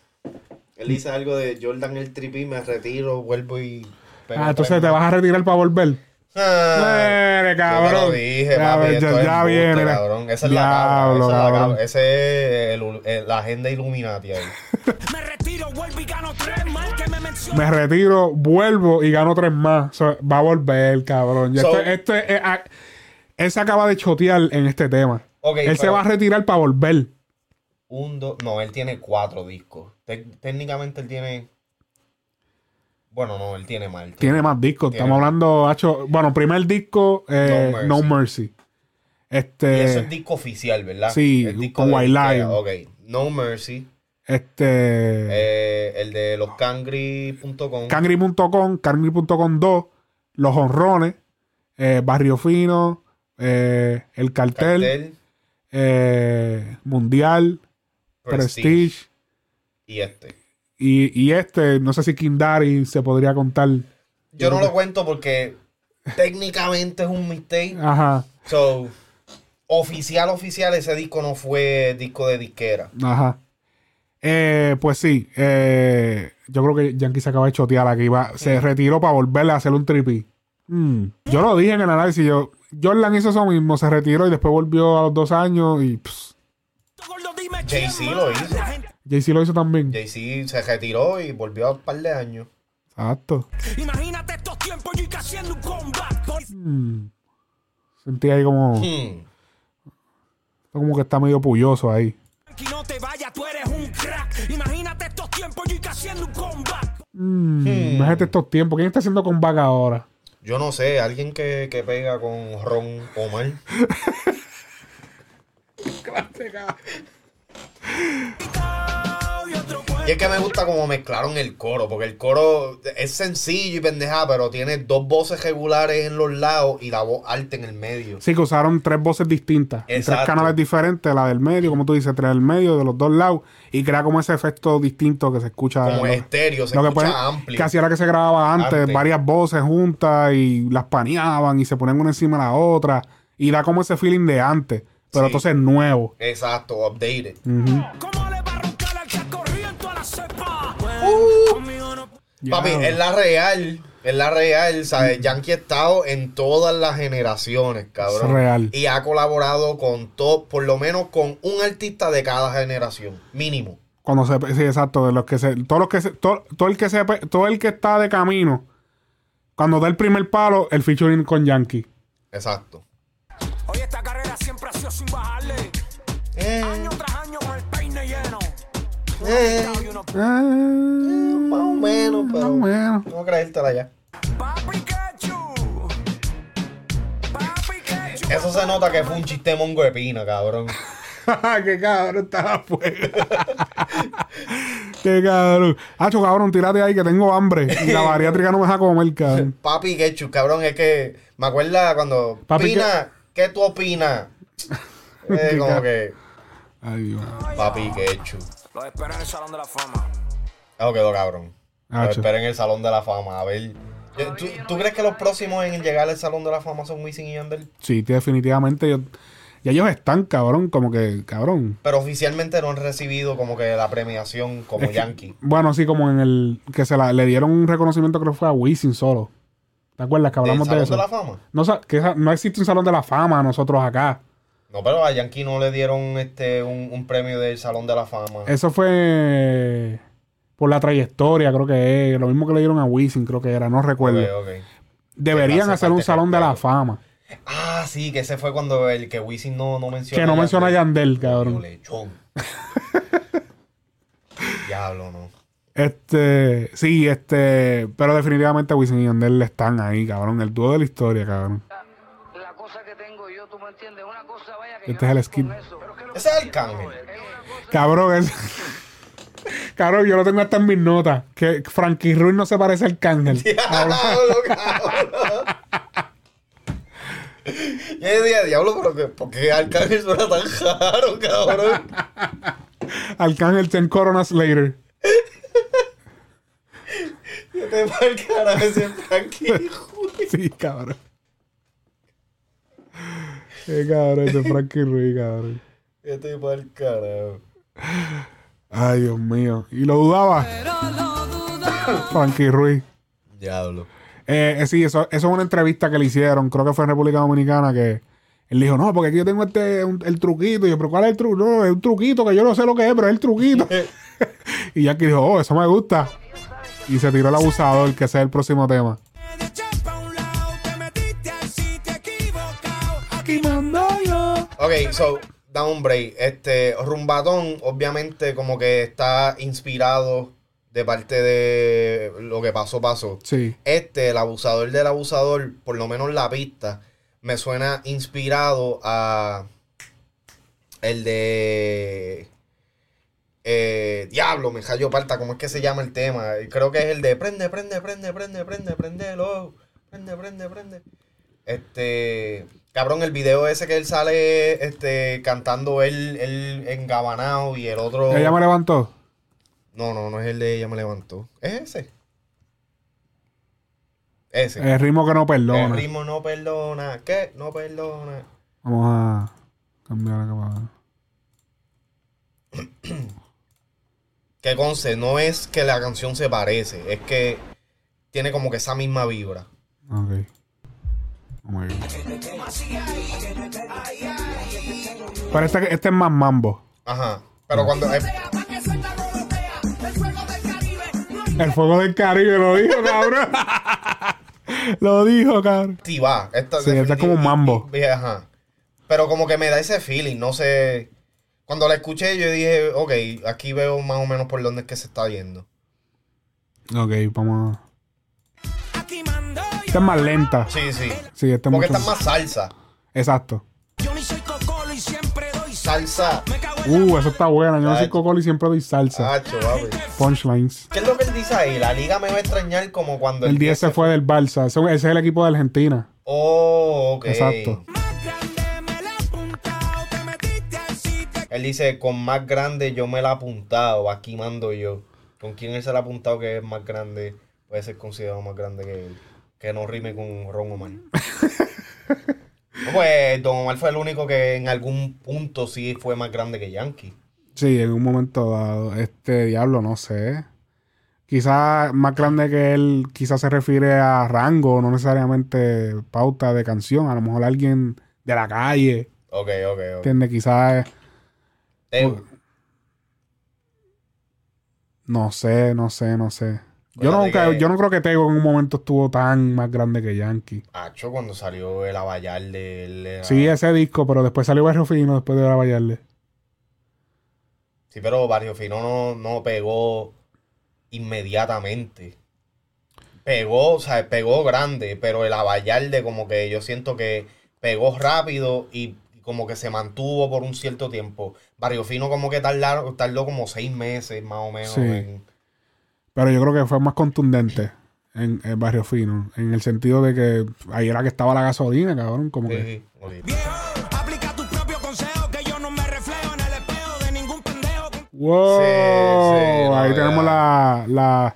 A: Él dice algo de Jordan el tripi, me retiro, vuelvo y... pego
B: Ah, entonces te
A: más.
B: vas a retirar para volver.
A: Ah, yo te
B: cabrón.
A: lo dije,
B: Ya,
A: papi,
B: ya- viene
A: cabrón. Esa es la
B: Diablo,
A: cabra, esa es la
B: cabrón.
A: cabra. Ese es el- el- la agenda Illuminati ahí.
C: Me retiro, vuelvo y gano tres. Mal que me mencionen.
B: Me retiro, vuelvo y gano tres más. So, va a volver, cabrón. Ya
A: So-
B: esto, esto es- eh, ah, él se acaba de chotear en este tema. Él se va a retirar para volver.
A: Un, dos, no, él tiene cuatro discos. Técnicamente él tiene... Bueno, no, él tiene más. él
B: Tiene más discos.
A: Tiene
B: Estamos
A: más.
B: hablando, hacho, bueno, primer disco, eh,
A: No
B: No
A: Mercy.
B: Mercy.
A: Y
B: Este,
A: eso es disco oficial, ¿verdad?
B: sí,
A: El disco
B: con
A: de
B: White Lion.
A: Ok, No Mercy.
B: este,
A: eh, el de los cangri.com.
B: Cangri.com, Cangri.com 2, Los Honrones, eh, Barrio Fino, eh, El Cartel,
A: Cartel,
B: Mundial,
A: Prestige,
B: Prestige.
A: y este.
B: Y, y este, no sé si Kindari se podría contar.
A: Yo no lo cuento porque técnicamente es un mistake.
B: Ajá,
A: So, oficial, oficial, ese disco no fue disco de disquera.
B: ajá. Eh, pues sí, eh, yo creo que Yankee se acaba de chotear aquí. Va, se retiró para volverle a hacer un tripi. Mm, Yo lo dije en el análisis. Yo, Jordan hizo eso mismo, se retiró y después volvió a los dos años y pss,
A: Jay-Z lo hizo.
B: Jay-Z lo hizo también.
A: Jay-Z se retiró y volvió a un par de años.
B: Exacto.
C: Imagínate estos tiempos y haciendo un comeback.
B: Mm. Sentí ahí como,
A: Hmm.
B: como que está medio pulloso ahí.
C: No te vayas, tú eres un crack. Imagínate estos tiempos yo y que haciendo un comeback.
B: Mm, Imagínate estos tiempos. ¿Quién está haciendo comeback ahora?
A: Yo no sé, alguien que, que pega con Ron Omar. Y es que me gusta como mezclaron el coro, porque el coro es sencillo y pendejada, pero tiene dos voces regulares en los lados y la voz alta en el medio.
B: Sí, que usaron tres voces distintas. y Tres canales diferentes, la del medio, como tú dices, tres del medio, de los dos lados. Y crea como ese efecto distinto que se escucha.
A: Como
B: lo-
A: estéreo, se
B: lo que
A: escucha
B: ponen-
A: amplio.
B: Que así era que se grababa antes,
A: Antes.
B: varias voces juntas y las paneaban y se ponían una encima de la otra. Y da como ese feeling de antes, pero
A: Sí.
B: entonces nuevo.
A: Exacto, updated.
B: Ujú.
C: ¿Cómo le va a roncar al que corriendo a la cepa? Conmigo no.
A: Papi, es la real. Es la real, ¿sabes? Yankee ha estado en todas las generaciones, cabrón.
B: Es real.
A: Y ha colaborado con todo, por lo menos con un artista de cada generación, mínimo.
B: Cuando se, sí, exacto, de los que se, todos los que se, todo, todo el que se, todo el que está de camino, cuando da el primer palo, el featuring con Yankee.
A: Exacto.
C: Sin bajarle.
A: Eh,
C: Año tras año con el peine lleno.
A: eh,
B: Ah,
A: más o menos, pero.
B: más o menos.
A: No creértela ya. Eso se nota que fue un chiste mongo de pina, cabrón.
B: Qué cabrón está afuera. Qué cabrón. Hacho, cabrón, tírate ahí que tengo hambre. Y la bariátrica no me deja comer, cabrón.
A: Papi Ketchup, cabrón, es que me acuerda cuando.
B: Papi
A: Pina, ¿qué tú opinas? Eh, como que.
B: Ay, Dios.
A: Papi Ketchup.
C: Los espero en el Salón de la Fama.
A: Eso quedó cabrón. Lo
B: Hacho.
A: esperen en el Salón de la Fama. A ver. ¿Tú, tú crees que los próximos en llegar al Salón de la Fama son Wisin y Yandel?
B: Sí, definitivamente. Yo, ya ellos están, cabrón, como que, cabrón.
A: Pero oficialmente no han recibido como que la premiación como
B: Es que-
A: Yankee.
B: Bueno, sí, como en el. Que se la, le dieron un reconocimiento, creo que fue a Wisin solo. ¿Te acuerdas que
A: ¿Del
B: hablamos de
A: Salón
B: eso?
A: de la Fama?
B: No, que existe un salón de la fama nosotros acá.
A: No, pero a Yankee no le dieron este un, un premio del Salón de la Fama.
B: Eso fue por la trayectoria, creo que es. Lo mismo que le dieron a Wisin, creo que era, no recuerdo. Deberían
A: hace
B: hacer un salón de la fama.
A: Ah, sí, que ese fue cuando el que Wisin no, no menciona.
B: Que no menciona a Yandel, cabrón.
A: Diablo, no.
B: Este, sí, este, pero definitivamente Wisin y Yandel están ahí, cabrón. El dúo de la historia, cabrón. Este es el skin.
A: Ese es Arcángel.
B: Cabrón, es. Cabrón, yo lo tengo hasta en mis notas. Que Frankie Ruiz no se parece al cángel.
A: Diablo, cabrón. Yo decía, diablo, pero que, ¿por qué Arcángel suena tan raro, cabrón?
B: Arcángel Ten Coronas Later.
A: Yo te el carajo ese Frankie. Ruiz.
B: Sí, cabrón. Qué cabrón ese Frankie Ruiz, cabrón.
A: Yo te el carajo.
B: Ay, Dios mío. ¿Y lo dudaba? Frankie Ruiz.
A: Diablo.
B: Eh, eh, sí, eso, eso es una entrevista que le hicieron, creo que fue en República Dominicana, que él dijo, no, porque aquí yo tengo este, un- el truquito. Y yo, pero ¿cuál es el truco? No, es un truquito que yo no sé lo que es, pero es el truquito. y Jackie dijo, oh, eso me gusta. Y se tiró el abusador, que ese es el próximo tema.
C: De echar pa' un lado, te metiste al sitio equivocado.
B: Aquí yo.
A: Ok, so, da un break. Este, Rumbatón, obviamente, como que está inspirado de parte de lo que pasó, pasó.
B: Sí.
A: Este, el abusador del abusador, por lo menos la pista, me suena inspirado a el de eh, Diablo, me cayó parta, ¿cómo es que se llama el tema? Creo que es el de prende, prende, prende, prende, prende, prendelo, prende, prende, prende. Este, cabrón, el video ese que él sale este cantando él, él engabanado y el otro
B: Ella me levantó.
A: No, no, no es el de ella me levantó. ¿Es ese? Ese.
B: El ritmo que no
A: El
B: perdona.
A: ritmo no perdona. ¿Qué? No perdona.
B: Vamos a cambiar acá para.
A: Que conste, no es que la canción se parece, es que tiene como que esa misma vibra.
B: Ok. A ir. Pero este, este es más mambo.
A: Ajá. Pero cuando.
B: El fuego del Caribe lo dijo, cabrón. lo dijo, cabrón.
A: sí va. Esta,
B: Sí, este es como un mambo.
A: Ajá. Pero como que me da ese feeling, no sé. Cuando la escuché, yo dije, ok, aquí veo más o menos por dónde es que se está yendo.
B: Ok, vamos a. Esta es más lenta.
A: Sí, sí.
B: Sí, esta es
A: Porque
B: mucho
A: esta es más salsa.
B: Exacto.
C: Yo ni soy cocolo y siempre doy
A: Salsa.
C: Me cago en
B: Uh, eso está bueno. Yo no soy cocolo y siempre doy salsa.
A: Hacho, papi.
B: Punchlines.
A: ¿Qué es lo que él dice ahí? La liga me va a extrañar como cuando
B: El 10 se fue del Barça. Ese ese es el equipo de Argentina.
A: Oh, ok.
B: Exacto.
A: Él dice, con más grande yo me la he apuntado, aquí mando yo. ¿Con quién él se la ha apuntado que es más grande? Puede ser considerado más grande que él. Que no rime con Ron Omar. No, pues Don Omar fue el único que en algún punto sí fue más grande que Yankee.
B: Sí, en un momento dado. Este diablo, no sé. Quizás más grande que él, quizás se refiere a rango, no necesariamente pauta de canción. A lo mejor alguien de la calle,
A: Ok, ok, ok.
B: ¿entiendes? Quizás, no sé, no sé, no sé. Yo,
A: que-
B: yo no creo que Tego en un momento estuvo tan más grande que Yankee.
A: Hacho, cuando salió el él era-
B: Sí, ese disco, pero después salió Barrio Fino después de Vallarle.
A: Sí, pero Barrio Fino no, no pegó inmediatamente. Pegó, o sea, pegó grande, pero el Abayarde como que yo siento que pegó rápido y como que se mantuvo por un cierto tiempo. Barrio Fino como que tardó, tardó como seis meses más o menos.
B: Sí.
A: en-
B: Pero yo creo que fue más contundente en, en Barrio Fino. En el sentido de que ahí era que estaba la gasolina, cabrón. Como
A: Sí,
B: que.
A: sí,
C: aplica tus propios consejos que yo no me reflejo en el espejo de ningún pendejo.
B: ¡Wow!
A: Sí, no,
B: ahí tenemos la, la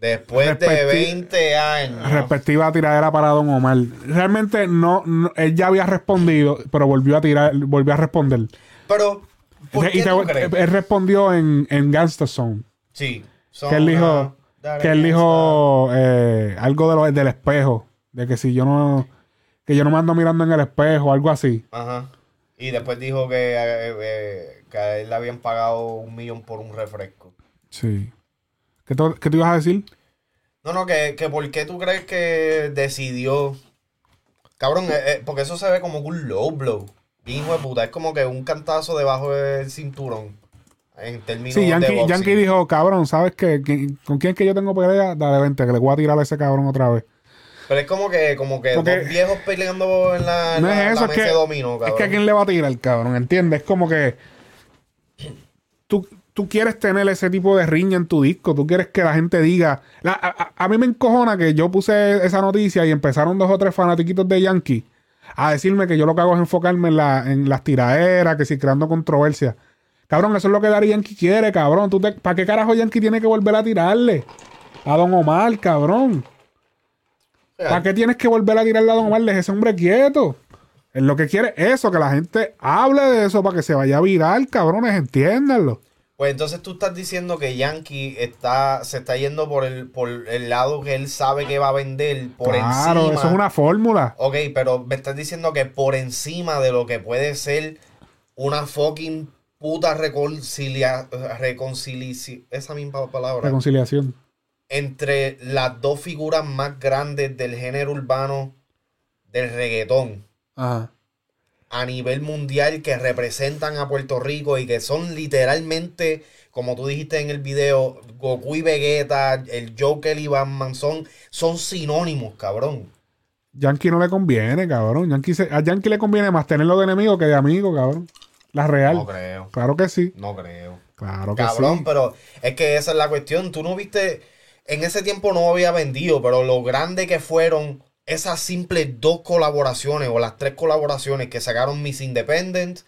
A: Después de
B: Respecti-
A: 20 años.
B: respectiva tiradera para Don Omar. Realmente no, no- él ya había respondido, pero volvió a tirar, volvió a responder.
A: Pero, ¿por
B: y
A: qué
B: te-
A: tú crees?
B: él respondió en, en Gangsta Zone.
A: Sí.
B: Que él dijo, que él dijo eh, algo de lo, del espejo. De que si yo no, que yo no me ando mirando en el espejo, algo así.
A: Ajá. Y después dijo que, eh, eh, que a él le habían pagado un millón por un refresco.
B: Sí. ¿Qué, tú- qué tú ibas a decir?
A: No, no, que, que por qué tú crees que decidió. Cabrón, eh, porque eso se ve como un low blow. Hijo de puta, es como que un cantazo debajo del cinturón. En términos
B: Sí,
A: de
B: Yankee,
A: boxing.
B: Yankee dijo, cabrón, ¿sabes qué? ¿Qui- ¿Con quién es que yo tengo pelea? Dale, vente, que le voy a tirar a ese cabrón otra vez.
A: Pero es como que, como que
B: Porque-
A: dos viejos peleando en la,
B: No
A: la-
B: es eso,
A: la
B: es que,
A: de dominó,
B: es que a quién le va a tirar, cabrón, ¿entiendes? Es como que tú, tú quieres tener ese tipo de riña en tu disco, tú quieres que la gente diga... la- a, a- a mí me encojona que yo puse esa noticia y empezaron dos o tres fanatiquitos de Yankee a decirme que yo lo que hago es enfocarme en, la, en las tiraderas, que si creando controversia. Cabrón, eso es lo que Dari Yankee quiere, cabrón. ¿Tú te- ¿Para qué carajo Yankee tiene que volver a tirarle? A Don Omar, cabrón. ¿Para qué tienes que volver a tirarle a Don Omar? Deje ese hombre quieto. Él lo que quiere es eso, que la gente hable de eso para que se vaya a virar, cabrones, entiéndanlo.
A: Pues entonces tú estás diciendo que Yankee está, se está yendo por el, por el lado que él sabe que va a vender por
B: claro,
A: encima.
B: eso es una fórmula.
A: Ok, pero me estás diciendo que por encima de lo que puede ser una fucking puta reconcilia, reconciliación, esa misma palabra,
B: Reconciliación.
A: entre las dos figuras más grandes del género urbano del reggaetón
B: Ajá.
A: a nivel mundial que representan a Puerto Rico y que son literalmente, como tú dijiste en el video, Goku y Vegeta, el Joker y Batman son, son sinónimos, cabrón.
B: Yankee no le conviene, cabrón. Yankee se- a Yankee le conviene más tenerlo de enemigo que de amigo, cabrón. La real.
A: No creo,
B: Claro que sí.
A: no creo.
B: Claro que
A: Cabrón,
B: sí.
A: pero es que esa es la cuestión. Tú no viste, en ese tiempo no había vendido, pero lo grande que fueron esas simples dos colaboraciones o las tres colaboraciones que sacaron Miss Independent,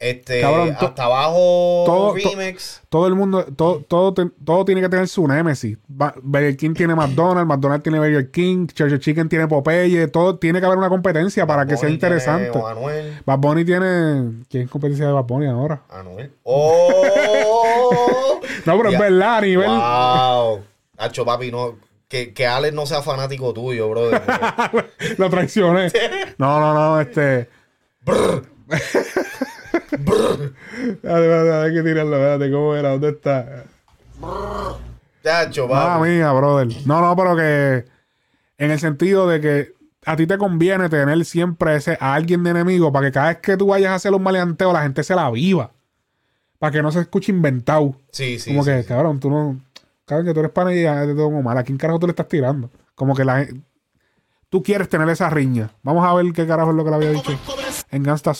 A: este,
B: Cabrón,
A: hasta abajo
B: todo- to-
A: Remix.
B: Todo el mundo, todo, todo, te- todo tiene que tener su némesis. Burger King tiene McDonald's, McDonald's tiene Burger King, Church Chicken tiene Popeye, todo tiene que haber una competencia para que sea
A: tiene
B: interesante.
A: a Anuel.
B: Bad Bunny tiene. ¿Quién es competencia de Bad Bunny ahora?
A: Anuel. ¡Oh!
B: No, pero es verdad, a nivel.
A: ¡Wow! Hacho, papi, no. Que, que Alex no sea fanático tuyo, brother.
B: Lo traicioné. No, no, no, este. Hay que tirarlo, espérate, ¿cómo era? ¿Dónde está?
A: Chacho,
B: Mamma
A: papi.
B: mía, brother. No, no, pero que. En el sentido de que a ti te conviene tener siempre ese, a alguien de enemigo para que cada vez que tú vayas a hacer un maleanteo, la gente se la viva. Para que no se escuche inventado.
A: Sí, sí.
B: Como
A: sí,
B: que,
A: sí.
B: cabrón, tú no. Cabrón, que tú eres pana y ya de todo mal. ¿A quién carajo tú le estás tirando? Como que la gente. tú quieres tener esa riña. Vamos a ver qué carajo es lo que le había dicho en Gangsta.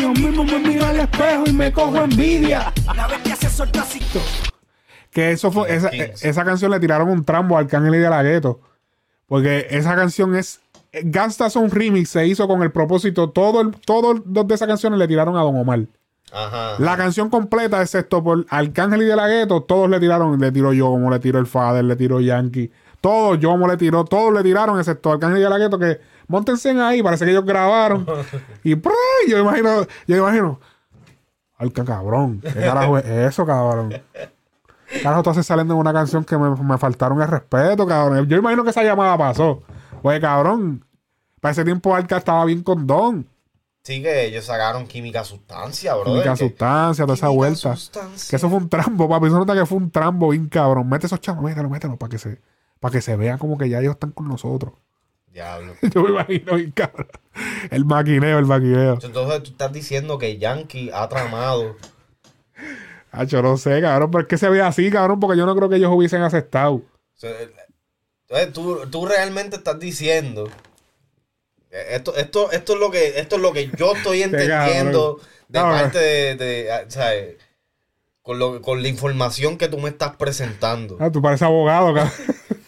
E: Yo mismo me miro al espejo y me cojo envidia. La bestia se suelta así.
B: Que eso fue, esa, esa canción le tiraron un trambo al Arcángel y de la Gueto. Porque esa canción es. Gangsta Song Remix se hizo con el propósito. Todo el, todos los de esa canción le tiraron a Don Omar.
A: Ajá.
B: La canción completa, excepto por Arcángel y de la Gueto, todos le tiraron. Le tiró yo, como le tiró el Fader, le tiró Yankee. Todos, yo como le tiró, todos le tiraron, excepto Arcángel y de la Gueto, que montense ahí, parece que ellos grabaron. y yo imagino, yo imagino. Alca cabrón, ¿qué carajo es eso, cabrón? Carajo, tú haces saliendo en una canción que me, me faltaron el respeto, cabrón. Yo imagino que esa llamada pasó. Oye, cabrón, para ese tiempo Alca estaba bien con Don.
A: Sí, que ellos sacaron química sustancia, bro.
B: Química sustancia, toda esa vuelta. Que eso fue un trambo, papi. Eso nota que fue un trambo bien cabrón. Mete esos chavos, mételo, mételo, para que se, para que se vea como que ya ellos están con nosotros.
A: Diablo.
B: Yo me imagino bien cabrón. El maquineo, el maquineo.
A: Entonces tú estás diciendo que Yankee ha tramado.
B: Ah, yo no sé, cabrón, pero es que se ve así, cabrón, porque yo no creo que ellos hubiesen aceptado.
A: Entonces tú, tú realmente estás diciendo. eh, Esto, esto, esto es lo que, esto es lo que yo estoy entendiendo de
B: Cabrón.
A: parte de, de, ah, ¿sabes? Con, lo, con la información que tú me estás presentando.
B: Ah, tú pareces abogado, cabrón.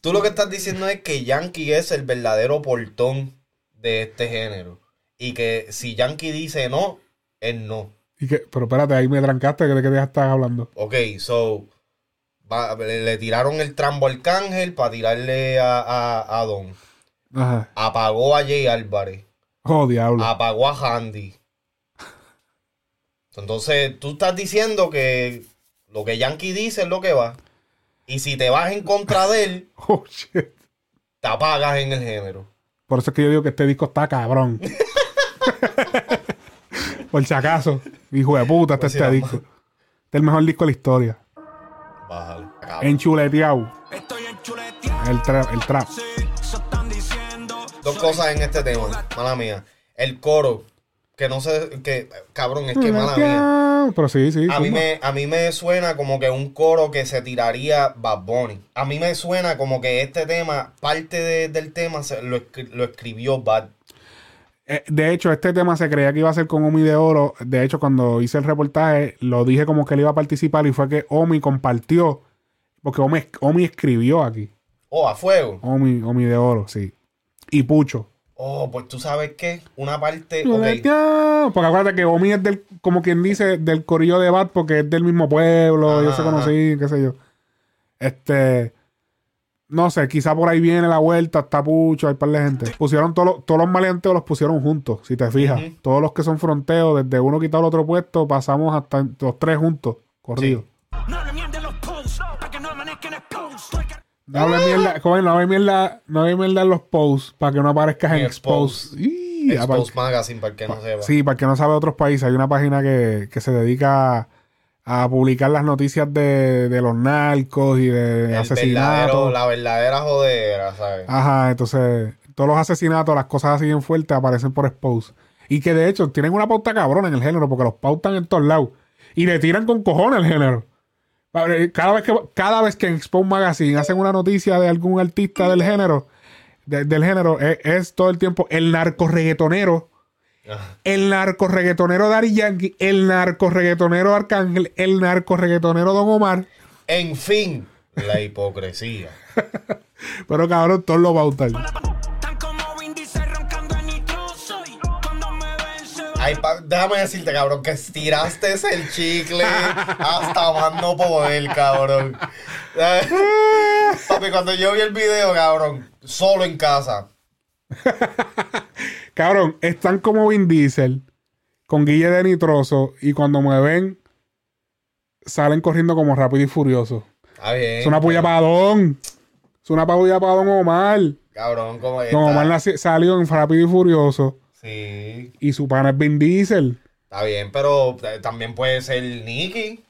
A: Tú lo que estás diciendo es que Yankee es el verdadero portón de este género. Y que si Yankee dice no, es no.
B: Y que, pero espérate, ahí me trancaste, ¿de qué ya estás hablando?
A: Ok, so. va- le, le tiraron el trambo al cángel para tirarle a, a, a Don.
B: Ajá.
A: Apagó a Jay Álvarez.
B: Oh, diablo.
A: Apagó a Handy. Entonces, tú estás diciendo que lo que Yankee dice es lo que va. Y si te vas en contra de él,
B: Oh, shit.
A: te apagas en el género.
B: Por eso es que yo digo que este disco está cabrón. Por si acaso, hijo de puta, este, este disco. Este es el mejor disco de la historia.
A: Bájale.
B: Enchuleteado.
C: Estoy enchuleteado.
B: El trap, el.
C: Sí.
A: Dos cosas en este tema, mala mía. El coro, que no sé, que, cabrón, es que mala mía.
B: Pero sí, sí.
A: A mí, me, a mí me suena como que un coro que se tiraría Bad Bunny. A mí me suena como que este tema, parte de- del tema, se- lo, lo escribió Bad.
B: Eh, de hecho, este tema se creía que iba a ser con Omi de Oro. De hecho, cuando hice el reportaje, lo dije como que él iba a participar y fue que Omi compartió. Porque Omi, Omi escribió aquí.
A: Oh, a fuego.
B: Omi, Omi de Oro, sí. Y Pucho.
A: Oh, pues tú sabes qué, una parte. ok,
B: Chuleteado. Porque acuérdate que Omi es del, como quien dice, del corillo de Bat porque es del mismo pueblo,
A: Ajá,
B: ellos se conocían, qué sé yo. Este. No sé, quizá por ahí viene la vuelta, está Pucho, hay un par de gente. Pusieron todos los, todos los maleanteos los pusieron juntos, si te fijas. Todos los que son fronteos, desde uno quitado al otro puesto, pasamos hasta los tres juntos, corridos.
C: No no
B: hable mierda, joven, no hable mierda, no hable mierda en los posts para que no aparezcas en
A: Expose Magazine, para el que no sepa.
B: Sí, para el que no sabe de otros países, hay una página que, que se dedica a, a publicar las noticias de, de los narcos y de
A: El
B: asesinatos.
A: la verdadera jodera, ¿sabes?
B: Ajá, entonces todos los asesinatos, las cosas así bien fuertes aparecen por Expose. Y que de hecho tienen una pauta cabrona en el género porque los pautan en todos lados. Y le tiran con cojones el género. Cada vez que, cada vez que en Expose Magazine hacen una noticia de algún artista del género, de- del género, es, es todo el tiempo el narco reggaetonero
A: Ajá.
B: el narco reggaetonero Daddy Yankee, el narco reggaetonero Arcángel, el narco reggaetonero Don Omar.
A: En fin, la hipocresía.
B: Pero cabrón, todos lo pautan.
C: Tan
A: Ay, pa- déjame decirte, cabrón, que estiraste el chicle hasta más no poder, cabrón. Papi, cuando yo vi el video, cabrón, solo en casa.
B: Cabrón, están como Vin Diesel con Guille de Nitroso y cuando me ven salen corriendo como rápido y furioso.
A: Está bien.
B: Es una puya para Don. Es una puya para Don Omar.
A: Cabrón, como está.
B: Omar salió en Rápido y Furioso
A: Sí,
B: y su pana es Vin Diesel.
A: está bien, pero eh, también puede ser Nicky.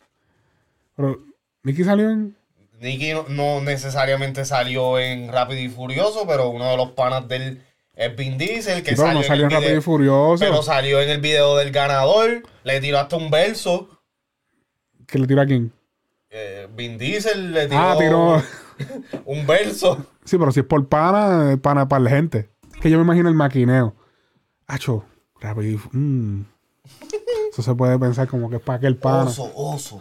B: Pero Nicky salió en...
A: Nicky no, no necesariamente salió en Rápido y Furioso, pero uno de los panas del es Vin Diesel, que
B: Sí,
A: salió,
B: no salió en Rápido y Furioso.
A: pero salió en el video del ganador, le tiró hasta un verso.
B: ¿Que le tira a quién?
A: Eh, Vin Diesel le tiró.
B: Ah, tiró.
A: Un verso.
B: Sí, pero si es por pana, pana para la gente. Que yo me imagino el maquineo. Hacho, rápido. mm. Eso se puede pensar como que es para aquel pana.
A: Oso, oso.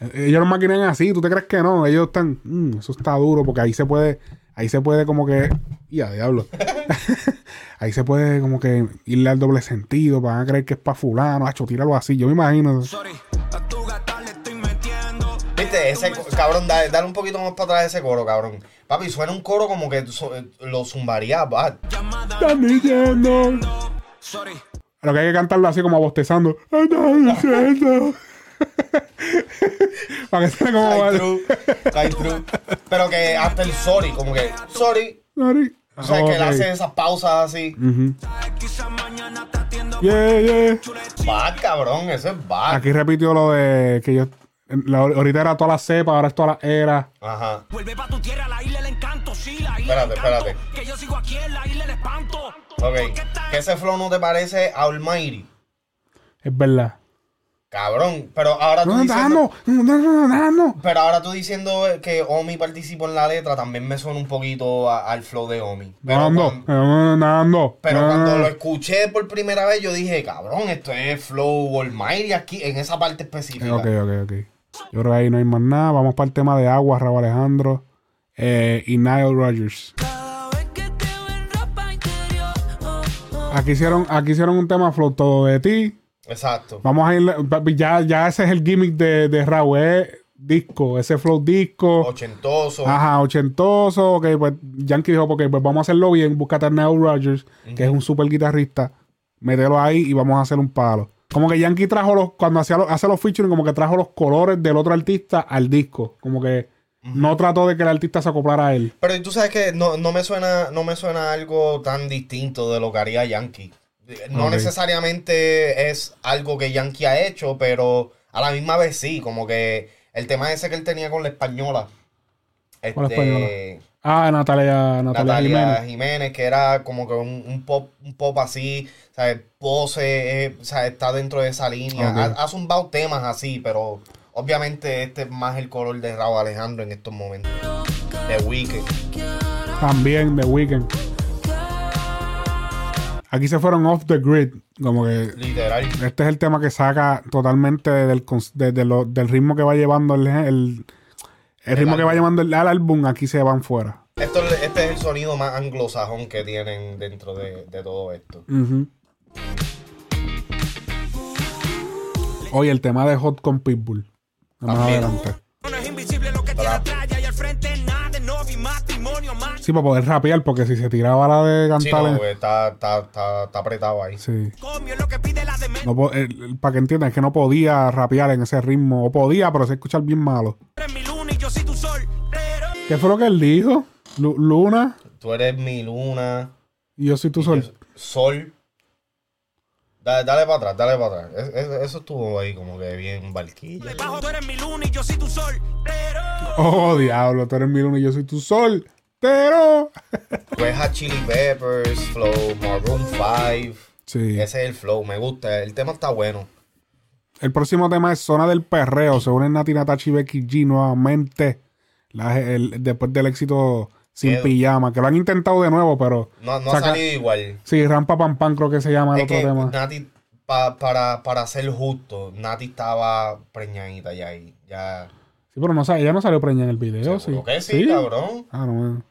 B: Eh, Ellos lo maquinean así, ¿tú te crees que no? Ellos están, "Mm, eso está duro, porque ahí se puede, ahí se puede como que, ya diablo, ahí se puede como que irle al doble sentido, van a creer que es para fulano, hacho, tíralo así, yo me imagino.
C: Sorry, a tu gata le estoy metiendo.
A: Viste, ese cabrón, dale, dale un poquito más para atrás ese coro, cabrón. Papi, suena un coro como que so- eh, lo zumbaría bad.
C: Llamada.
B: Están diciendo.
C: Sorry.
B: Lo que hay que cantarlo así como bostezando. Para que sea como...
A: Cae true, true. Pero que hasta el sorry, como que, sorry.
B: Sorry.
A: O sea, que él
B: Ok.
A: hace esas pausas así.
C: Te atiendo.
B: Yeah, yeah.
A: Bad, cabrón, eso es bad.
B: Aquí repitió lo de que yo... la- ahorita era toda la cepa, ahora es toda la era.
A: Ajá.
C: Vuelve pa' tu tierra, la isla del encanto. Sí, la isla
A: Espérate, espérate.
C: Que yo sigo aquí en la isla del espanto.
A: Ok. Que ese flow no te parece a Almighty.
B: Es verdad.
A: Cabrón, pero ahora tú
B: No,
A: diciendo...
B: no, no, no.
A: Pero ahora tú diciendo que Omi participó en la letra también me suena un poquito a- al flow de Omi. Pero, cuando,
B: eh,
A: pero cuando lo escuché por primera vez yo dije, cabrón, esto es flow Almighty aquí, en esa parte específica.
B: Ok, ok, ok. Yo creo que ahí no hay más nada. Vamos para el tema de agua, Raúl Alejandro eh, y Nile Rodgers. Aquí hicieron, aquí hicieron un tema flow todo de ti.
A: Exacto.
B: Vamos a ir, ya, ya ese es el gimmick de, de Raúl, disco, ese flow disco.
A: Ochentoso.
B: Ajá, ochentoso. Ok, pues Yankee dijo, porque pues vamos a hacerlo bien. Búscate a Nile Rodgers, que es un super guitarrista. Mételo ahí y vamos a hacer un palo. Como que Yankee trajo los, cuando hacía los, hace los featuring, como que trajo los colores del otro artista al disco. Como que no trató de que el artista se acoplara a él.
A: Pero tú sabes que no, no me suena, no me suena algo tan distinto de lo que haría Yankee. No necesariamente es algo que Yankee ha hecho, pero a la misma vez sí, como que el tema ese que él tenía con la española.
B: ¿Cuál
A: este,
B: española? Ah, Natalia, Natalia,
A: Natalia
B: Jiménez.
A: Jiménez. que era como que un, un pop, un pop así, ¿sabes? Pose, eh, sea, está dentro de esa línea.
B: Ok.
A: Ha, ha zumbado temas así, pero obviamente este es más el color de Raúl Alejandro en estos momentos. De Wicked.
B: También The Weeknd. Aquí se fueron off the grid. Como que
A: Literal.
B: este es el tema que saca totalmente del, de- de lo- del ritmo que va llevando el, el, el ritmo que va llevando el, al álbum. Aquí se van fuera.
A: Esto, es- este es el sonido más anglosajón que tienen dentro de, de todo esto.
B: Ujú. Oye, el tema de Hot con Pitbull. Más adelante. Sí, para poder rapear, porque si se tiraba la de
A: Sí,
B: cantar.
A: no, está, está, está, está apretado ahí.
B: sí. No para que entiendan, es que no podía rapear en ese ritmo. O podía, pero se escucha bien malo. ¿Qué fue lo que él dijo? Lu- Luna
A: Tú eres mi luna.
B: y yo soy tu sol.
A: yo- Sol. Dale, dale para atrás, dale para atrás. Es- es- eso estuvo ahí como que bien barquilla.
C: debajo tú eres mi luna y yo soy tu sol. Pero
B: Oh, diablo, tú eres mi luna y yo soy tu sol. Pero.
A: Pues a Chili Peppers, Flow, Maroon 5.
B: Sí.
A: Ese es el flow, me gusta. El tema está bueno.
B: El próximo tema es Zona del Perreo. Se unen Nati Natachi y Becky G nuevamente. La- el- después del éxito Sin Pijama. Que lo han intentado de nuevo, pero.
A: No, no
B: saca-
A: ha salido igual.
B: Sí, Rampa Pam Pam creo que se llama el
A: Es
B: otro
A: que
B: tema.
A: Nati, pa- para, para ser justo, Nati estaba preñadita ya ahí. Ya.
B: Sí, pero no, ella no salió preñada en el video, sí.
A: Que sí, cabrón.
B: Ah, no.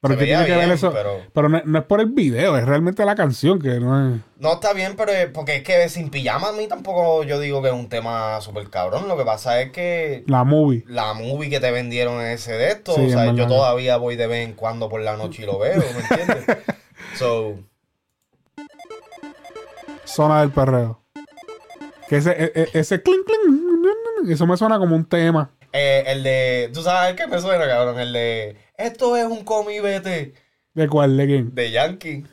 B: Pero
A: Se
B: ¿qué
A: veía
B: tiene que ver eso?
A: pero-
B: Pero, no, no es por el video, es realmente la canción que no es.
A: No está bien, pero es- porque es que sin pijama a mí tampoco yo digo que es un tema súper cabrón. Lo que pasa es que
B: La movie.
A: la movie que te vendieron en ese de esto,
B: Sí,
A: o sea, yo
B: verdad.
A: todavía voy de vez en cuando por la noche y lo veo, ¿me entiendes? so,
B: Zona del perreo. Que ese, e- e- ese clink, clink, eso me suena como un tema.
A: eh, el de, tú sabes qué me suena, cabrón, el de, esto es un comi vete
B: ¿De cuál? ¿De quién?
A: de Yankee.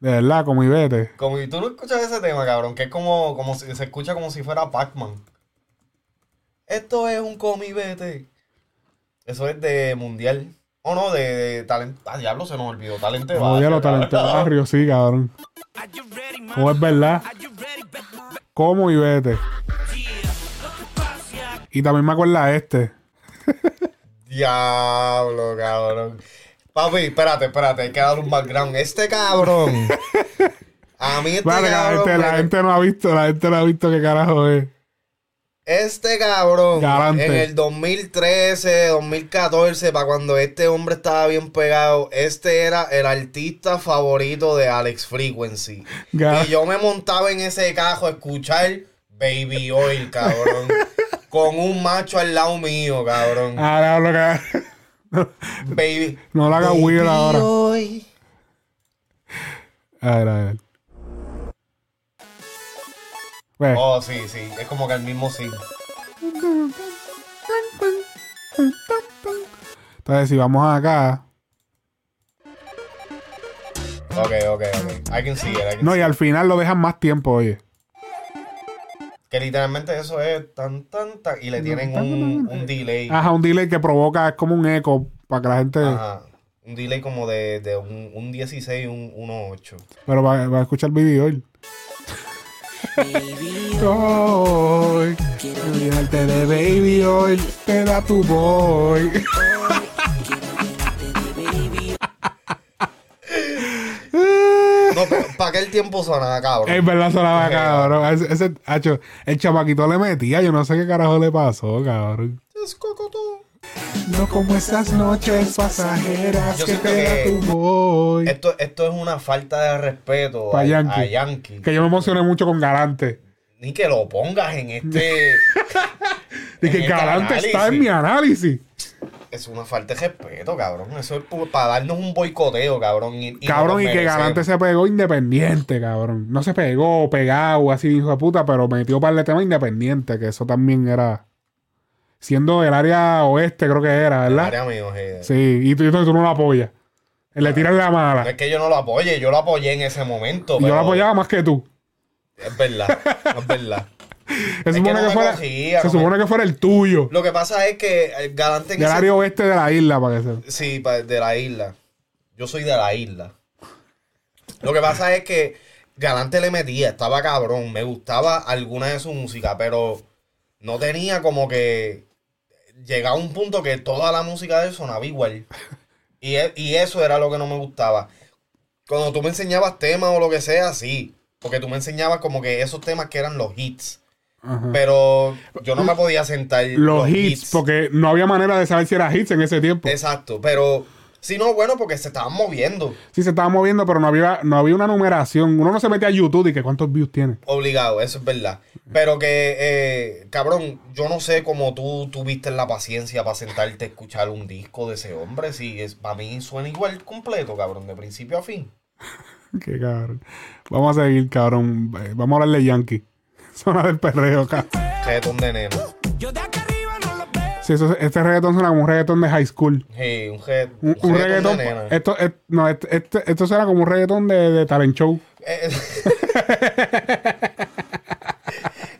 B: De verdad, vete.
A: Como, y tú no escuchas ese tema, cabrón, que es como, como si, se escucha como si fuera Pac-Man. Esto es un comi vete. Eso es de mundial. O no, de, de talento. Ah, diablo, se nos olvidó. Talento de
B: Oye,
A: barrio,
B: de
A: cabrón.
B: barrio, sí, cabrón. Como es verdad. Como y vete. Y también me acuerda este.
A: Diablo, cabrón. Papi, espérate, espérate, hay que dar un background. Este cabrón. A mí este
B: Vale,
A: cabrón.
B: gente, la gente no ha visto, la gente no ha visto qué carajo es.
A: Este cabrón.
B: Galante.
A: En el 2013, 2014, para cuando este hombre estaba bien pegado, este era el artista favorito de Alex Frequency. Y yo me montaba en ese cajo a escuchar Baby Oil, cabrón. con un macho al lado mío, cabrón.
B: Ahora lo que.
A: Baby.
B: No lo haga weird ahora.
A: Oil.
B: A ver, a ver. Ve.
A: Oh, sí, sí. Es como que el mismo sí.
B: Entonces, si vamos acá.
A: Ok, ok, ok. I can see it. I can
B: No,
A: see
B: y al final lo dejan más tiempo, oye.
A: Que literalmente eso es tan, tan, tan. Y le tienen un, un delay.
B: Ajá, un delay que provoca, es como un eco para que la gente.
A: Ajá. Un delay como de, de un, un 16 y un 1.8.
B: Pero va, va a escuchar Baby Oil. Hoy quiero llenarte de Baby Oil. Te da tu boy.
A: No, ¿para qué el tiempo sonaba, cabrón?
B: Es verdad, sonaba cabrón. Ese, ese hacho, el chamaquito le metía. Yo no sé qué carajo le pasó, cabrón.
A: Es cocotó.
B: No como esas noches pasajeras
A: Yo
B: que
A: siento
B: te da
A: que
B: tu boy.
A: Esto, esto es una falta de respeto a,
B: Yankee.
A: a Yankee.
B: Que yo me emocioné mucho con Galante.
A: Ni que lo pongas en este.
B: Y
A: en
B: que
A: este
B: Galante está en mi análisis.
A: Es una falta de respeto, cabrón. Eso es para darnos un boicoteo, cabrón. Y, y
B: Cabrón, y que. Galante se pegó independiente, cabrón. No se pegó, pegado, así hijo de puta, pero metió par de temas independiente, que eso también era. Siendo el área oeste, creo que era, ¿verdad?
A: Área mío, je.
B: Sí, y tú, tú- tú no lo apoyas. Le tiras la
A: No
B: mala.
A: es que yo no lo apoye, yo lo apoyé en ese momento.
B: Y yo
A: pero
B: lo apoyaba más que tú.
A: Es verdad, es verdad.
B: Se supone,
A: no
B: que, fuera,
A: cogía,
B: se
A: no
B: supone que fuera el tuyo.
A: Lo que pasa es que Galante
B: Del
A: ese-
B: área oeste de la isla, para que.
A: Sí, de la isla. Yo soy de la isla. Lo que pasa es que Galante le metía, estaba cabrón. Me gustaba alguna de su música, pero no tenía como que. Llegaba a un punto que toda la música de él sonaba igual. Y, e- y eso era lo que no me gustaba. Cuando tú me enseñabas temas o lo que sea, sí. Porque tú me enseñabas como que esos temas que eran los hits.
B: Ajá.
A: Pero yo no me podía sentar.
B: Los hits, porque no había manera de saber si era hits en ese tiempo.
A: Exacto, pero si no, bueno, porque se estaban moviendo.
B: Sí, se estaba moviendo, pero no había, no había una numeración. Uno no se mete a YouTube y que cuántos views tiene.
A: Obligado, eso es verdad. Pero que, eh, cabrón, yo no sé cómo tú tuviste la paciencia para sentarte a escuchar un disco de ese hombre. Si es, para mí suena igual completo, cabrón, de principio a fin.
B: Qué cabrón. Vamos a seguir, cabrón. Eh, Vamos a hablar de Yankee. Zona del perreo, cabrón.
A: Reggaetón de nena.
C: Yo de acá arriba no lo veo.
B: Sí, eso, este reggaetón suena como un reggaetón de high school.
A: Sí, un, re-
B: Un, un reggaetón.
A: de nena.
B: Esto, es- no, este, este- esto será como un reggaetón de, de talent show.
A: Eh,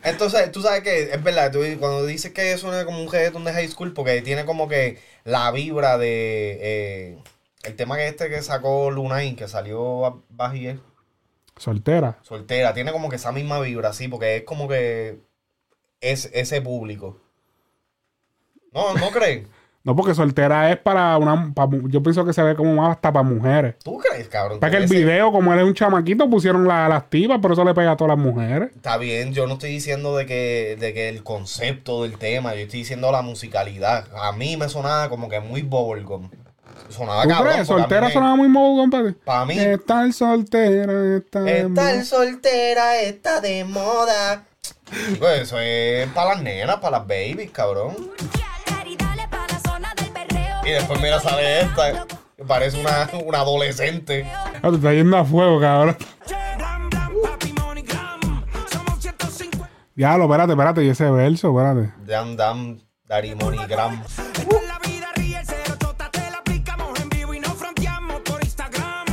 A: Entonces, tú sabes que es verdad, tú, cuando dices que suena como un reggaetón de high school, porque tiene como que la vibra de eh, el tema que este que sacó Lunain, que salió a Bajier,
B: Soltera.
A: soltera, tiene como que esa misma vibra, sí, porque es como que es ese público. No, ¿no crees?
B: No, porque soltera es para una. yo pienso que se ve como más hasta para mujeres.
A: ¿Tú crees, cabrón?
B: Para que el video, como él es un chamaquito, pusieron la- las tipas, por eso le pega a todas las mujeres.
A: Está bien, yo no estoy diciendo de que, de que el concepto del tema, yo estoy diciendo la musicalidad. A mí me sonaba como que muy bubblegum. Sonaba
B: ¿Tú
A: cabrón.
B: crees? Soltera sonaba muy modo, compadre.
A: Pa' mí.
B: Estar soltera, está de
A: Estar
B: moda.
A: soltera está de moda. Pues eso es para las nenas, para las babies, cabrón. Y después mira, sale esta. Parece una, una adolescente.
B: Ah, te está yendo a fuego, cabrón.
C: Glam, glam, papi, money, glam. Somos 150.
B: Ya, lo, espérate, espérate. Y ese verso, espérate.
A: Dam, dam, Daddy Money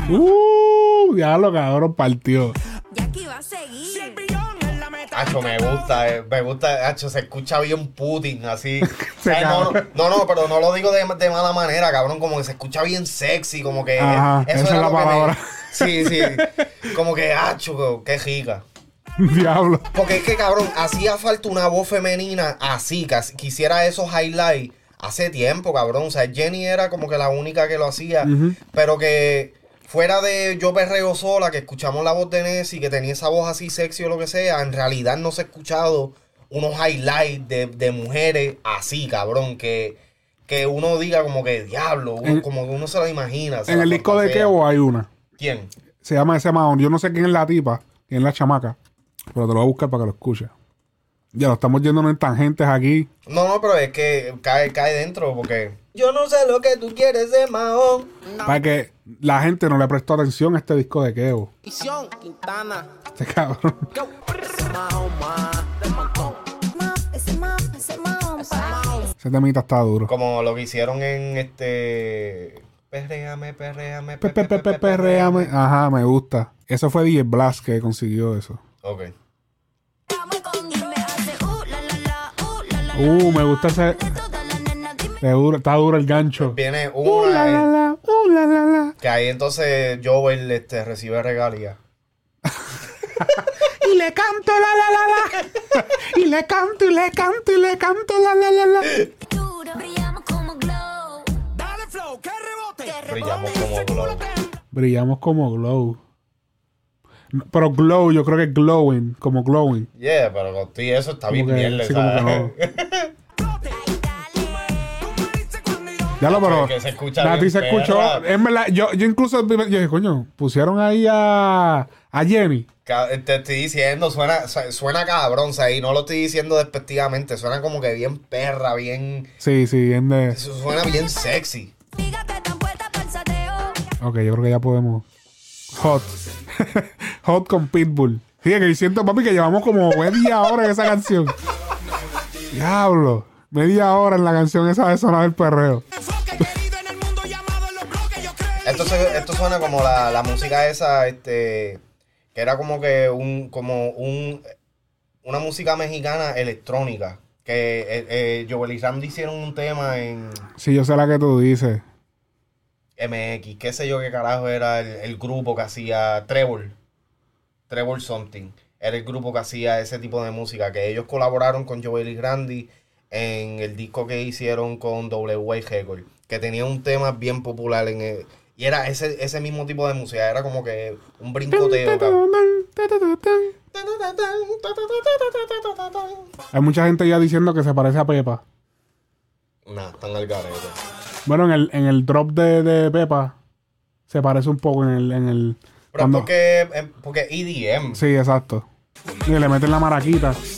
B: Uh, ya lo cabrón partió.
G: Jackie va a seguir.
A: Hacho, me gusta, eh, me gusta, Hacho, se escucha bien Putin, así. Ay, no, no, pero no lo digo de, de mala manera, cabrón, como que se escucha bien sexy, como que...
B: Ajá,
A: eso
B: esa
A: era
B: es la
A: lo que me-
B: palabra.
A: sí, sí, como que, hacho, qué giga.
B: Diablo.
A: Porque es que, cabrón, hacía falta una voz femenina así, que quisiera esos highlights, hace tiempo, cabrón. O sea, Jenny era como que la única que lo hacía. Pero que fuera de yo perreo sola, que escuchamos la voz de Nessie, que tenía esa voz así sexy o lo que sea, en realidad no se ha escuchado unos highlights de, de mujeres así, cabrón, que, que uno diga como que diablo, uno-
B: En-
A: como que uno se lo imagina. se
B: En
A: la
B: el disco de. Kevo hay una.
A: ¿Quién?
B: Se llama ese Mahon. Yo no sé quién es la tipa, quién es la chamaca. Pero te lo voy a buscar para que lo escuches. Ya lo estamos yendo en tangentes aquí.
A: No, no, pero es que cae, cae dentro porque... Yo no sé lo que tú quieres de Mahón.
B: Para que la gente no le prestó atención a este disco de Kevo.
G: Visión, Quintana.
B: Este cabrón. Ese temita está duro.
A: Como lo que hicieron en este... Perréame, perréame,
B: Pe, pe, pe, pe, perréame. Ajá, me gusta. Eso fue DJ Blast que consiguió eso.
A: Ok.
B: Uh, me gusta ese. Está duro, está duro el gancho.
A: Viene
B: Uh, la, la,
A: una...
B: la, uh, la, la, la.
A: Que ahí entonces Joel este, recibe regalía.
B: Y le canto la la la la. Y le canto y le canto y le canto la la la la.
H: Brillamos como glow.
A: Brillamos como.
B: No, Pero glow, yo creo que es glowing, como glowing.
A: Yeah, pero contigo eso está bien
B: Como que-
A: mierda,
B: sí, como que
A: ¿sabes?
B: Ya lo, pero.
A: Que se escucha
B: Nati
A: bien
B: se escuchó.
A: perra.
B: Es verdad, yo, yo incluso yo dije, coño, pusieron ahí a, a Jenny.
A: Ca- Te estoy diciendo, suena, su- suena cabrón, o sea, y no lo estoy diciendo despectivamente, suena como que bien perra, bien...
B: Sí, sí, bien de.
A: Suena bien sexy.
H: Fíjate tan puesta para el sateo.
B: Ok, yo creo que ya podemos. Hot. Hot con Pitbull. Fíjate que siento, papi, que llevamos como media hora en esa canción. Diablo. Media hora en la canción esa de sonar el perreo.
A: Esto, se- esto suena como la, la música esa, este, que era como que un, como un, una música mexicana electrónica. Que eh, eh, Joel y Randy hicieron un tema en
B: Sí, yo sé la que tú dices.
A: MX, qué sé yo qué carajo era el, el grupo que hacía Trevor. Trevor Something. Era el grupo que hacía ese tipo de música. Que ellos colaboraron con Joel y Randy en el disco que hicieron con W.A. Record. Que tenía un tema bien popular en el- Y era ese, ese mismo tipo de música. Era como que un brincoteo. cabrón.
B: Hay mucha gente ya diciendo que se parece a Pepa.
A: Nah, están al garete.
B: Bueno, en el, en el drop de, de Pepa se parece un poco en el. En el
A: Pero
B: cuando-
A: porque, eh, porque EDM.
B: Sí, exacto. Y le meten la maraquita.
A: Es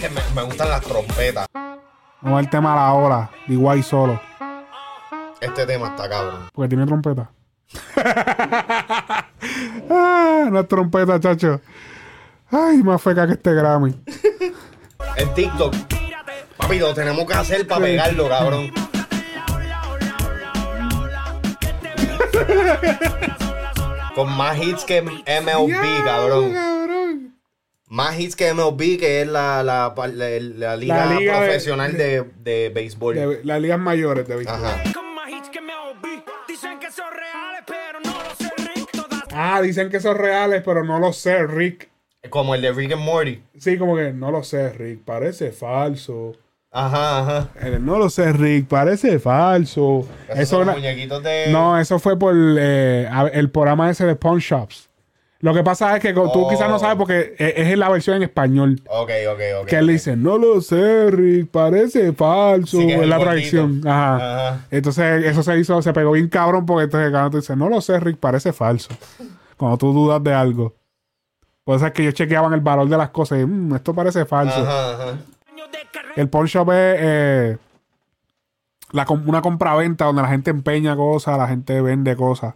A: que me, me gustan las trompetas.
B: Vamos al tema a la hora. Igual solo.
A: Este tema está cabrón.
B: Porque tiene trompeta. ah, no es trompeta, chacho. Ay, más feca que este Grammy.
A: En TikTok. Papi, lo tenemos que hacer para pegarlo, cabrón. Con más hits que MLB, cabrón. Más hits que MLB, que es la, la, la- la liga,
B: de-
A: profesional de, de béisbol.
B: De las ligas mayores de béisbol.
A: Ajá.
B: Ah, dicen que son reales, pero no lo sé, Rick.
A: Como el de Rick and Morty.
B: Sí, como que no lo sé, Rick. Parece falso.
A: Ajá, ajá.
B: Eh, No lo sé, Rick. Parece falso.
A: Esos
B: Eso
A: son los muñequitos de.
B: No, eso fue por eh, el programa ese de Pawn Shops. Lo que pasa es que tú
A: Oh.
B: quizás no sabes porque eh, es en la versión en español.
A: Ok, ok, ok.
B: Que él
A: ok.
B: le dice, no lo sé, Rick, parece falso.
A: Sí, es
B: es
A: el
B: la tradición. Ajá.
A: Ajá.
B: Entonces, eso se hizo, se pegó bien cabrón porque entonces cuando tú dices, no lo sé, Rick, parece falso. Cuando tú dudas de algo. Por eso es que ellos chequeaban el valor de las cosas y, "Mm, esto parece falso.
A: Ajá, ajá.
B: El pawn shop es eh, la una compraventa donde la gente empeña cosas, la gente vende cosas.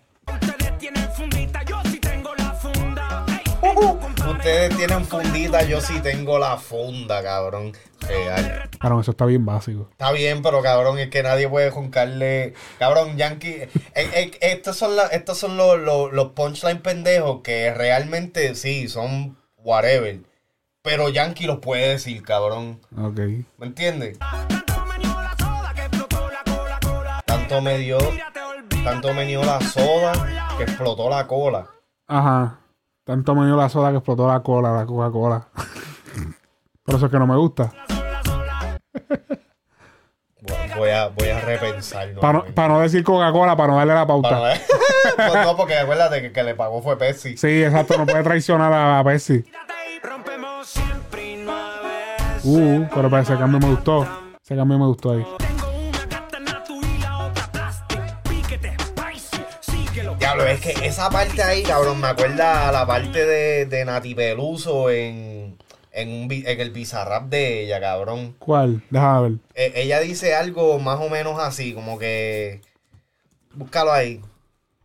C: Ustedes tienen fundita, yo sí tengo la funda,
A: cabrón. Real.
B: Claro, eso está bien básico.
A: Está bien, pero cabrón, es que nadie puede juncarle. Cabrón, Yankee. eh, eh, estos son, la- estos son los, los, los punchline pendejos que realmente sí, son whatever. Pero Yankee los puede decir, cabrón.
B: Ok.
A: ¿Me entiendes?
C: tanto me dio.
A: Tanto me dio la soda que explotó la cola.
B: Ajá. Tanto me dio la soda que explotó la cola, la Coca-Cola. Por eso es que no me gusta.
A: voy a, voy a repensar.
B: Para no, pa' no decir Coca-Cola, para no darle la pauta.
A: Para ver. Pues no, porque acuérdate que, que le pagó fue Pepsi.
B: Sí, exacto, no puede traicionar a, a Pepsi.
E: Rompemos siempre y no a veces.
B: Uh, pero para ese cambio me gustó. Ese cambio me gustó ahí.
A: Es que esa parte ahí, cabrón, me acuerda a la parte de, de Nati Peluso en, en, un, en el bizarrap de ella, cabrón.
B: ¿Cuál? Déjame ver.
A: Eh, ella dice algo más o menos así, como que. Búscalo ahí.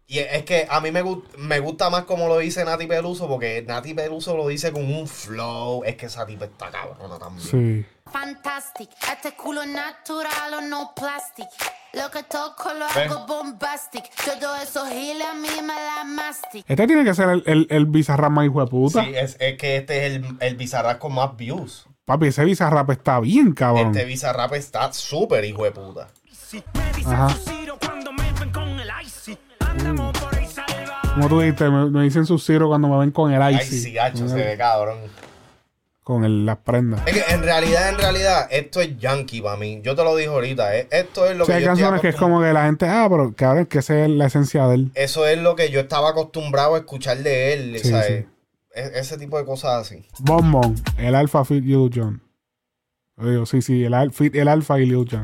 A: Y es es que a mí me, gust- me gusta más como lo dice Nati Peluso, porque Nati Peluso lo dice con un flow. Es que esa tipa está cabrona también.
B: Sí.
H: Fantastic, este culo natural o no plastic. Lo que toco lo hago bombastic. Todo eso gila a mí me la mastic.
B: Este tiene que ser el, el, el Bizarrap más hijo de puta.
A: Sí, es, es que este es el, el bizarrap con más views.
B: Papi, ese Bizarrap está bien, cabrón.
A: Este bizarrap está súper hijo de puta.
B: Ajá.
E: icy.
B: Como tú dijiste, me, me dicen sus cuando me ven con el icy.
A: sí, hacho,
B: con,
A: se ve cabrón.
B: Con el- las prendas.
A: Es que en realidad, en realidad, esto es yankee para mí. Yo te lo dije ahorita. eh. Esto es lo
B: O sea,
A: que
B: hay
A: yo
B: canciones que es como que la gente, ah, pero cabrón, que esa es la esencia de él.
A: Eso es lo que yo estaba acostumbrado a escuchar de él.
B: Sí,
A: ¿sabes?
B: sí.
A: E- ese tipo de cosas así.
B: Bon Bon, el Alpha Fit Lil. Yo digo, sí, sí, el, al- fit, el Alpha y Lil Jon.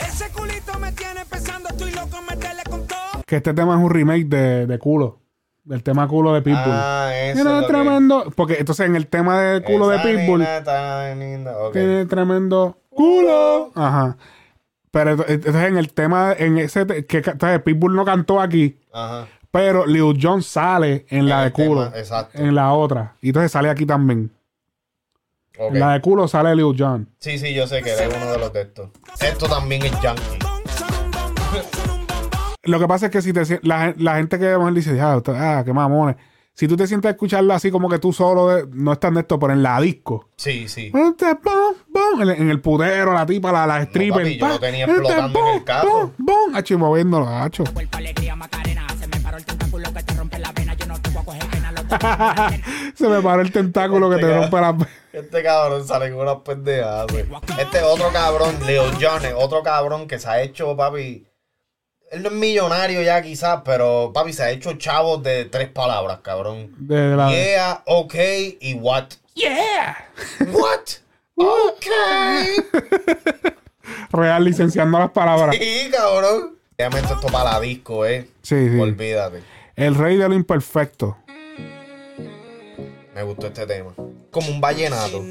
C: Ese culito me tiene pensando, estoy loco meterle con todo.
B: Que este tema es un remake de, de culo. Del tema culo de Pitbull.
A: Ah, eso
B: Tiene
A: es lo que-
B: tremendo. Porque entonces en el tema de culo de Pitbull. Tiene tremendo culo. Ajá. Pero ent- entonces en el tema, en ese que entonces Pitbull no cantó aquí,
A: Ajá.
B: pero Lil Jon sale en la de
A: el tema,
B: culo.
A: exacto.
B: En la otra. Y entonces sale aquí también. En la de culo sale Lil Jon.
A: Sí, sí, yo sé que él es uno de los de estos. Esto también es yankee.
B: Lo que pasa es que si te la, la gente que mejor dice, ah, usted- ah, qué mamones. Si tú te sientes a escucharlo así como que tú solo, de- no es tan de esto, pero en la disco.
A: Sí, sí.
B: Este, bom, bom, En, en el putero, la tipa, la, la stripper.
A: papi, yo lo tenía
B: este,
A: explotando en el carro.
B: bom, bom, hacho, y moviéndolo, hacho.
G: Se me paró el tentáculo que te rompe la no pena, lo
B: Se me paró el tentáculo que te
A: Este
B: rompe la...
A: Este cabrón sale con unas pendejadas. güey. Este otro cabrón, Leo Jones, otro cabrón que se ha hecho, papi. Él no es millonario ya quizás, pero papi se ha hecho chavos de tres palabras, cabrón.
B: De, la
A: Yeah, ok y what.
B: Yeah.
A: What? Ok.
B: Real licenciando las palabras.
A: Sí, cabrón. Obviamente esto para la disco, eh.
B: Sí, sí.
A: Olvídate.
B: El rey de lo imperfecto.
A: Me gustó este tema. Como un vallenato.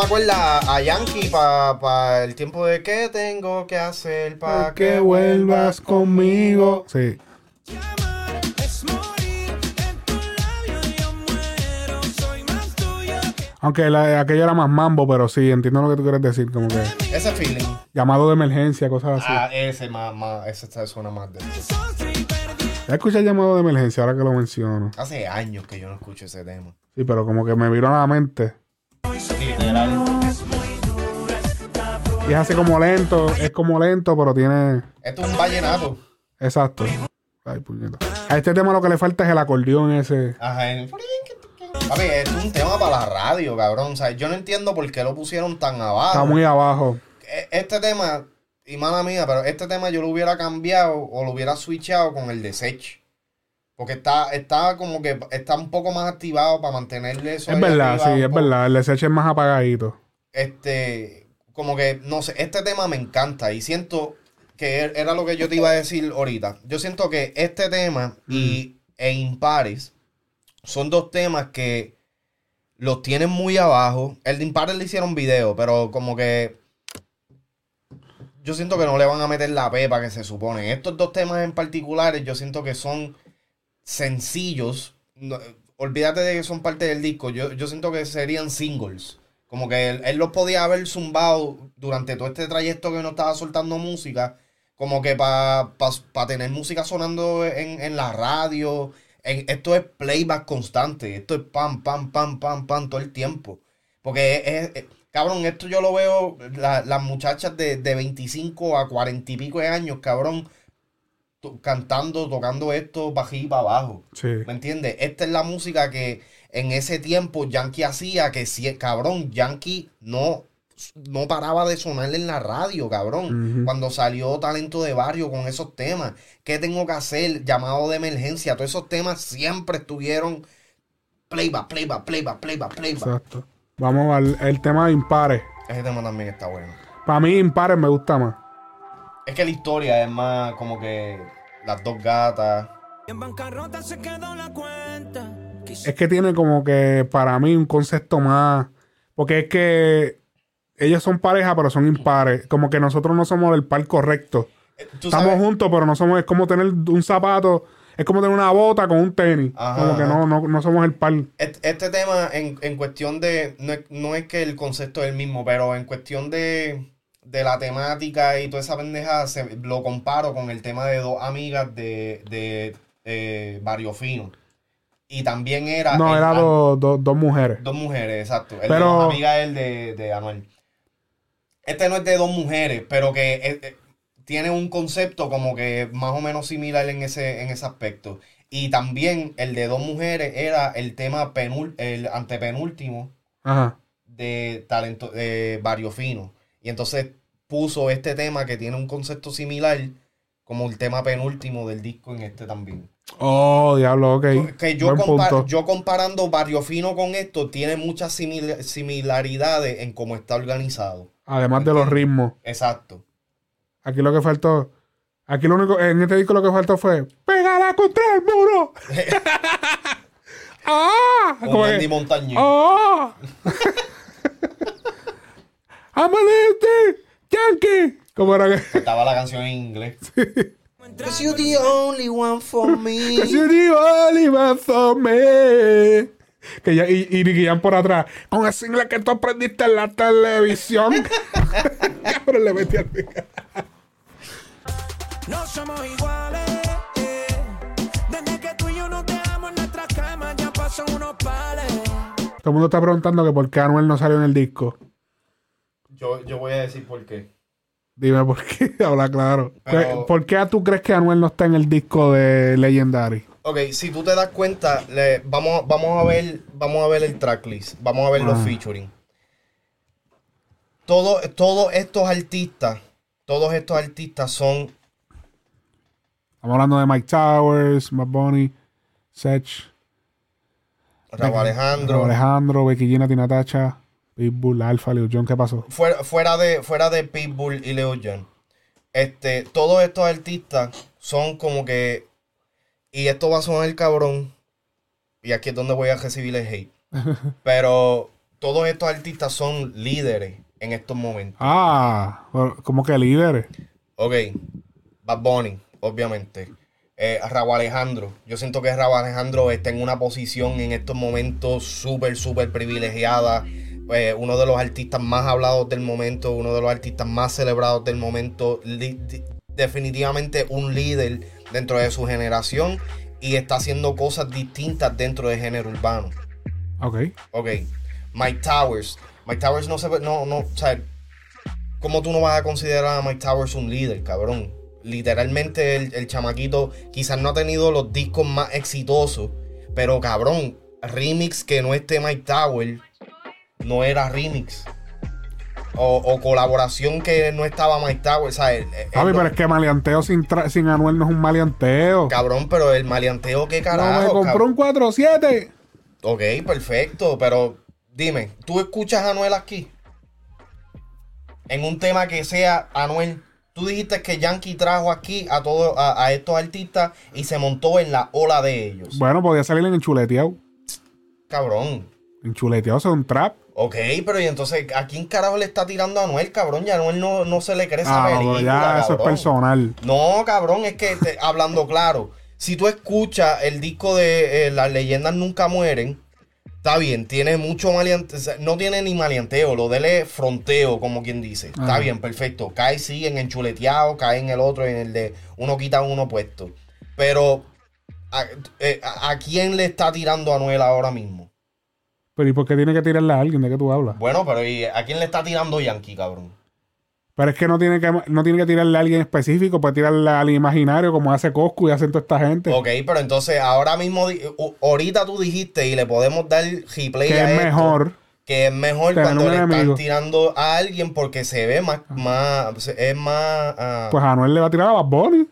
A: Me acuerda a, Yankee para el tiempo de que tengo que hacer para
B: Pa' que vuelvas conmigo. Sí. Aunque la, aquello era más mambo, pero sí, entiendo lo que tú quieres decir. Como que
A: Ese feeling.
B: llamado de emergencia, cosas así.
A: Ah, ese más, más, ese suena más de
B: Ya escuché el llamado de emergencia ahora que lo menciono.
A: Hace años que yo no escucho ese tema.
B: Sí, pero como que me vino a la mente.
A: Literal.
B: Y es así como lento, es como lento, pero tiene.
A: Esto es un vallenato.
B: Exacto. Ay, puñeta. A este tema lo que le falta es el acordeón ese.
A: Ajá. el- Papi, es un tema para la radio, cabrón. O sea, yo no entiendo por qué lo pusieron tan abajo.
B: Está muy abajo.
A: E- Este tema, y mala mía, pero este tema yo lo hubiera cambiado o lo hubiera switchado con el de Sech. Porque está, está como que está un poco más activado para mantenerle eso.
B: Es verdad,
A: arriba
B: sí, es
A: poco.
B: verdad. El desecho es más apagadito.
A: Este, como que, no sé, este tema me encanta y siento que er- era lo que yo te iba a decir ahorita. Yo siento que este tema y, e Impares son dos temas que los tienen muy abajo. El de Impares le hicieron video, pero como que yo siento que no le van a meter la pepa que se supone. Estos dos temas en particulares yo siento que son sencillos. No, olvídate de que son parte del disco. Yo, yo siento que serían singles. Como que él, él los podía haber zumbado durante todo este trayecto que no estaba soltando música. Como que para tener música sonando en, en la radio. En- esto es playback constante. Esto es pam, pam, pam, pam, pam todo el tiempo. Porque es, es- cabrón, esto yo lo veo, la- las muchachas de, de 25 a 40 y pico de años, cabrón, cantando, tocando esto para arriba y para abajo.
B: Sí.
A: ¿Me entiendes? Esta es la música que en ese tiempo Yankee hacía, que si, cabrón, Yankee no, no paraba de sonar en la radio, cabrón. Cuando salió Talento de Barrio con esos temas. ¿Qué tengo que hacer? Llamado de emergencia. Todos esos temas siempre estuvieron playback, playback, playback, playback, playback.
B: Exacto. Vamos al el tema de impares.
A: Ese tema también está bueno.
B: Para mí, impares me gusta más.
A: Es que la historia es más como que las dos gatas.
E: En bancarrota se quedó la cuenta.
B: Es que tiene como que para mí un concepto más. Porque es que ellos son pareja, pero son impares. Como que nosotros no somos del par correcto.
A: Eh, ¿Tú
B: Estamos
A: sabes?
B: juntos, pero no somos. Es como tener un zapato. Es como tener una bota con un tenis.
A: Ajá,
B: como que no, no, no somos el par.
A: Este, este tema, en, en cuestión de. No es, no es que el concepto es el mismo, pero en cuestión de, de la temática y toda esa pendeja, se- lo comparo con el tema de dos amigas de, de eh, Barrio Fino. Y también era.
B: No,
A: el-
B: era
A: an-
B: dos, mujeres.
A: Dos mujeres, exacto. El de
B: Pero-
A: dos amigas es el de, de Anuel. Este no es de dos mujeres, pero que eh, eh, tiene un concepto como que más o menos similar en ese, en ese aspecto. Y también el de dos mujeres era el tema penul el antepenúltimo
B: Ajá.
A: de talento de Barrio Fino. Y entonces puso este tema que tiene un concepto similar como el tema penúltimo del disco en este también.
B: Oh, diablo, ok.
A: Que yo,
B: Buen
A: compa-
B: punto.
A: yo comparando Barrio Fino con esto, tiene muchas simil- similaridades en cómo está organizado.
B: Además de los ritmos.
A: Exacto.
B: Aquí lo que faltó. Aquí lo único. En este disco lo que faltó fue. ¡Pégala contra el muro! ¡Ah!
A: Con
B: Como
A: Andy Montañez.
B: ¡Ah! ¡I'm a little Yankee! ¿Cómo era que?
A: Estaba la canción en inglés. Cause you're the only one for me.
B: You the only one for me. Que ya, y, y por atrás. Con ese inglés que tú aprendiste en la televisión. Cabrón, le metí al
E: No somos iguales. eh. Desde que tú y yo nos dejamos en nuestra cama, ya pasan unos pales.
B: Todo el mundo está preguntando que por qué Anuel no salió en el disco.
A: Yo, yo voy a decir por qué.
B: Dime por qué, habla claro.
A: Pero-
B: ¿Por qué tú crees que Anuel no está en el disco de Legendary?
A: Ok, si tú te das cuenta, le- vamos, vamos a ver, vamos a ver el tracklist, vamos a ver los
B: Ah.
A: featuring. Todo- todos estos artistas, todos estos artistas son
B: Estamos hablando de Mike Towers, Bad Bunny, Sech,
A: Raúl Alejandro.
B: Raúl Alejandro, Becky G, Nati Natacha, Pitbull, Alfa, Leo John. ¿Qué pasó?
A: fuera, fuera de fuera de Pitbull y Leo John. Este, todos estos artistas son como que y esto va a sonar cabrón y aquí es donde voy a recibir el hate. Pero todos estos artistas son líderes en estos momentos.
B: Ah, como que líderes.
A: Ok, Bad Bunny, obviamente. Eh, Raúl Alejandro. Yo siento que Raúl Alejandro está en una posición en estos momentos súper, súper privilegiada. Eh, uno de los artistas más hablados del momento, uno de los artistas más celebrados del momento. Definitivamente un líder dentro de su generación y está haciendo cosas distintas dentro del género urbano.
B: Ok.
A: Ok. Mike Towers. Mike Towers no se ve, no, no, o sea, ¿cómo tú no vas a considerar a Mike Towers un líder, cabrón? Literalmente el, el chamaquito quizás no ha tenido los discos más exitosos, pero cabrón, remix que no esté Mike Towers no era remix. O, o colaboración que no estaba Mike Towers, o sea, el- el-
B: Papi, pero es que maleanteo sin, sin Anuel no es un maleanteo.
A: cabrón, pero el maleanteo, ¿qué
B: No,
A: carajo?
B: me compró un 4-7.
A: Ok, perfecto, pero dime, ¿tú escuchas a Anuel aquí? En un tema que sea Anuel. Tú dijiste que Yankee trajo aquí a todos a, a estos artistas y se montó en la ola de ellos.
B: Bueno, podía salir en enchuleteado.
A: Cabrón.
B: Enchuleteado es un trap.
A: Ok, pero y entonces, ¿a quién carajo le está tirando a Anuel, cabrón? Ya Anuel no, no se le cree esa
B: Ah, no,
A: película,
B: ya eso es
A: cabrón.
B: personal.
A: No, cabrón, es que te- hablando claro, si tú escuchas el disco de eh, Las leyendas nunca mueren, está bien, tiene mucho maleanteo, no tiene ni maleanteo, lo de él es fronteo, como quien dice. Está
B: Ajá.
A: bien, perfecto. Cae sí en enchuleteado, cae en el otro, en el de uno quita uno puesto. Pero, ¿a, eh, a- a quién le está tirando Anuel ahora mismo?
B: Pero ¿y por qué tiene que tirarle a alguien de qué tú hablas?
A: Bueno, pero ¿y ¿a quién le está tirando Yankee, cabrón?
B: Pero es que no tiene que, no tiene que tirarle a alguien específico, puede tirarle al imaginario como hace Coscu y hacen toda esta gente.
A: Ok, pero entonces ahora mismo, ahorita tú dijiste y le podemos dar replay
B: que
A: a
B: es
A: esto,
B: mejor.
A: Que es mejor cuando le están
B: enemigo.
A: tirando a alguien porque se ve más, más es más... ah,
B: Pues Anuel le va a tirar a Bad Bunny.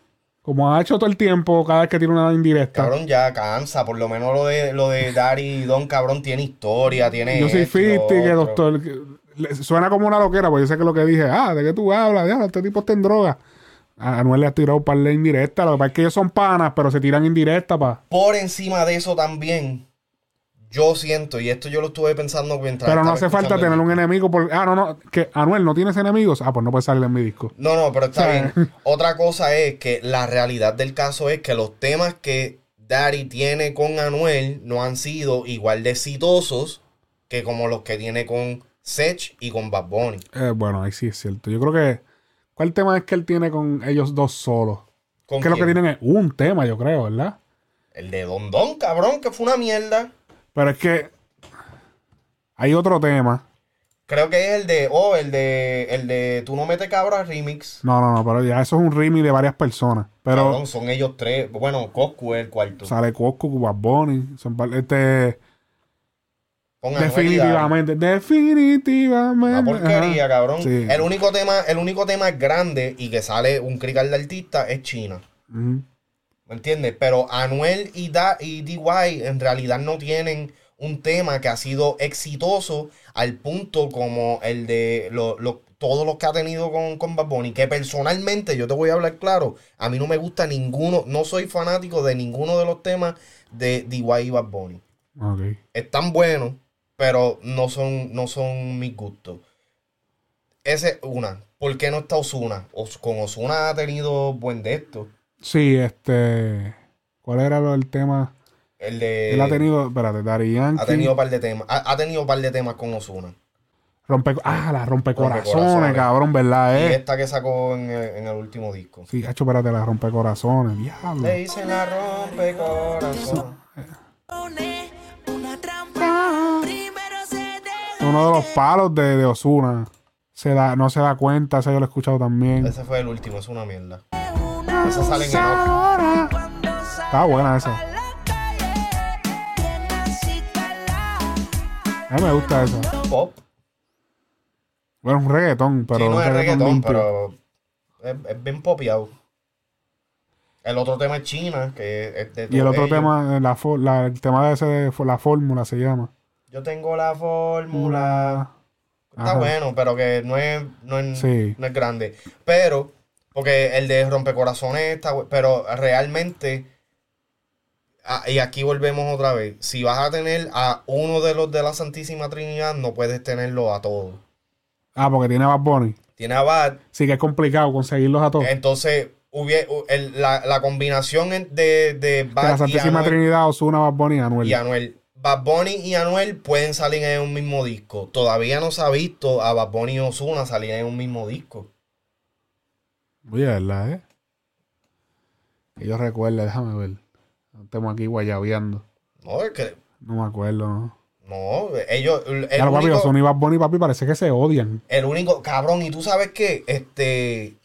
B: Como ha hecho todo el tiempo, cada vez que tiene una indirecta.
A: Cabrón, ya cansa. Por lo menos lo de, lo de y Don, cabrón, tiene historia, tiene.
B: yo soy
A: esto y lo
B: 50, que
A: otro.
B: doctor. que- suena como una loquera, porque yo sé que lo que dije, ah, ¿de qué tú hablas? Este tipo está en droga. A Anuel le ha tirado un par de indirectas. Lo que pasa es que ellos son panas, pero se tiran indirectas pa.
A: Por encima de eso también, yo siento, y esto yo lo estuve pensando mientras.
B: Pero no hace falta tener
A: el
B: un enemigo. Por... Ah, no, no. Que Anuel no tienes enemigos. Ah, pues no puede salir en mi disco.
A: No, no, pero está bien. Otra cosa es que la realidad del caso es que los temas que Daddy tiene con Anuel no han sido igual de exitosos que como los que tiene con Sech y con Bad Bunny.
B: Eh, bueno, ahí sí es cierto. Yo creo que. ¿Cuál tema es que él tiene con ellos dos solos?
A: ¿Con
B: Que lo que tienen es un tema, yo creo, ¿verdad?
A: El de Don Don, cabrón, que fue una mierda.
B: Pero es que. Hay otro tema.
A: Creo que es el de, oh, el de, el de Tú no metes cabra remix.
B: No, no, no, pero ya eso es un remix de varias personas. Pero
A: Cabrón, son ellos tres. Bueno, Coscu es el cuarto.
B: sale Cosco, Bad Bunny. Son par- este,
A: Con
B: definitivamente, definitivamente.
A: Una porquería,
B: Ajá.
A: cabrón.
B: Sí.
A: El único tema, el único tema grande y que sale un crical de artista es China. ¿Me entiendes? Pero Anuel y, da, y DY en realidad no tienen un tema que ha sido exitoso al punto como el de lo- lo- todos los que ha tenido con, con Bad Bunny. Que personalmente, yo te voy a hablar claro, a mí no me gusta ninguno, no soy fanático de ninguno de los temas de DY y Bad Bunny.
B: Ok.
A: Están buenos, pero no son, no son mis gustos. Ese es una. ¿Por qué no está Osuna? con Osuna ha tenido buen de esto.
B: Sí, este. ¿Cuál era el tema?
A: El de.
B: Él ha tenido. Espérate, Daddy Yankee.
A: Ha tenido par de temas. Ha, ha tenido par de temas con Osuna.
B: Rompe, ah, la rompecorazones,
A: Rompecorazones.
B: cabrón, ¿verdad?
A: Y
B: Eh?
A: esta que sacó en el, en el último disco.
B: Sí, hacho, espérate, la rompecorazones. Diablo.
A: Le dicen la rompe corazón.
B: Uno de los palos de, de Osuna. Se da, no se da cuenta, ese yo lo he escuchado también.
A: Ese fue el último, es una mierda. Esa sale en Enoch.
B: Está buena esa. A mí me gusta esa.
A: Pop.
B: Bueno, es un reggaetón, pero.
A: sí, no es reggaetón, pero es, es bien popeado. El otro tema es China, que es de
B: Y el otro tema, eh, la, fo- la- el tema de ese de la fórmula se llama.
A: Yo tengo la fórmula. Está
B: Ajá.
A: bueno, pero que no es, no es,
B: Sí.
A: no es grande. Pero, porque el de rompecorazones está pero realmente, ah, y aquí volvemos otra vez, si vas a tener a uno de los de la Santísima Trinidad, no puedes tenerlo a todos.
B: Ah, porque tiene Bad Bunny.
A: Tiene a Bad,
B: Sí que es complicado conseguirlos a todos.
A: entonces hubie- u- el- la, la combinación de, de
B: De la
A: Bad y
B: Santísima
A: Anuel,
B: Trinidad, Osuna, Bad Bunny y Anuel.
A: y Anuel. Bad Bunny y Anuel pueden salir en un mismo disco. Todavía no se ha visto a Bad Bunny y Ozuna salir en un mismo disco.
B: Oye, ¿verdad, eh? Que yo recuerdo, déjame ver. Estamos aquí guayabeando.
A: No, es que.
B: No me acuerdo, ¿no?
A: No, ellos. El,
B: Claro, papi,
A: único,
B: Ozuna y Bad Bunny, papi, parece que se odian.
A: el único. Cabrón, y tú sabes que. Este.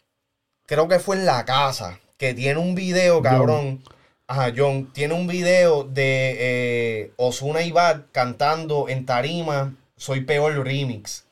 A: Creo que fue en la casa. Que tiene un video, cabrón. Ajá, John. Tiene un video de eh, Ozuna y Bad cantando en tarima. Soy peor remix.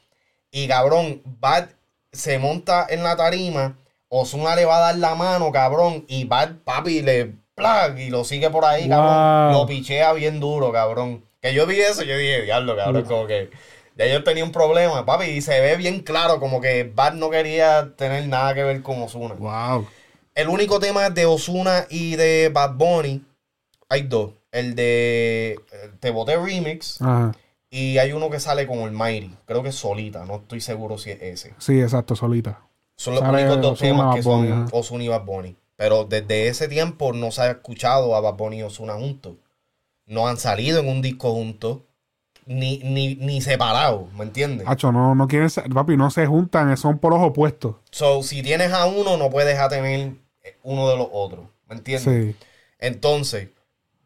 A: Y cabrón, Bad se monta en la tarima. Ozuna le va a dar la mano, cabrón. Y Bad, papi, le. ¡plag! Y lo sigue por ahí, cabrón. Lo pichea bien duro, cabrón. Que yo vi eso, yo dije, diablo, cabrón, como que. Ya yo tenía un problema, papi, y se ve bien claro, como que Bad no quería tener nada que ver con Ozuna.
B: Wow.
A: El único tema de Ozuna y de Bad Bunny, hay dos. El de eh, Te Boté Remix
B: Ajá.
A: y hay uno que sale con el Mighty. Creo que es solita, no estoy seguro si es ese.
B: Sí, exacto, solita.
A: Son los únicos dos temas que son. Ozuna y Bad Bunny. Pero desde ese tiempo no se ha escuchado a Bad Bunny y Ozuna juntos. No han salido en un disco juntos, ni, ni, ni separados, ¿me entiendes?
B: Hacho, no, no quieren, ser- papi, no se juntan, son por los opuestos.
A: So, si tienes a uno, no puedes a tener eh, uno de los otros, ¿me entiendes?
B: Sí.
A: Entonces,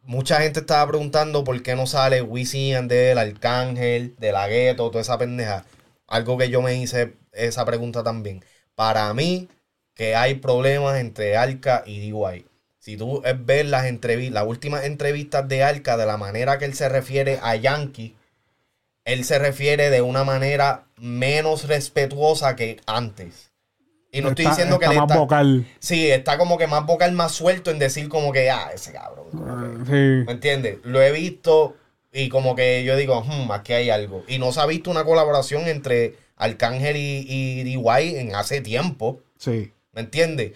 A: mucha gente estaba preguntando por qué no sale Wisin y Yandel, Arcángel, De La Ghetto, toda esa pendeja. Algo que yo me hice esa pregunta también. Para mí, que hay problemas entre Arca y DY. Si tú ves las entrevistas, las últimas entrevistas de Arca, de la manera que él se refiere a Yankee, él se refiere de una manera menos respetuosa que antes. Y no estoy diciendo que
B: está
A: él
B: más
A: está,
B: vocal.
A: Sí, está como que más vocal, más suelto en decir como que, ah, ese cabrón. que-
B: Sí.
A: ¿Me entiendes? Lo he visto y como que yo digo, hmm, aquí hay algo. Y no se ha visto una colaboración entre Arcángel y, y DY en hace tiempo.
B: Sí.
A: ¿Me entiendes?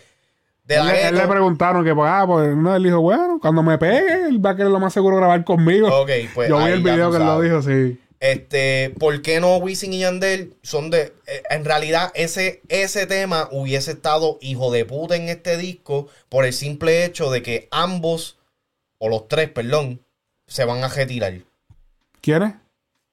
A: De
B: Él, le- él le
A: gueto-
B: preguntaron que, pues, ah, pues, no, él dijo, bueno, cuando me pegue, él va a querer lo más seguro grabar conmigo.
A: Ok, pues
B: Yo vi el video que él lo dijo, sí.
A: Este, ¿por qué no Wisin y Yandel son de. eh, en realidad, ese, ese tema hubiese estado hijo de puta en este disco por el simple hecho de que ambos, o los tres, perdón, se van a retirar.
B: ¿Quieres?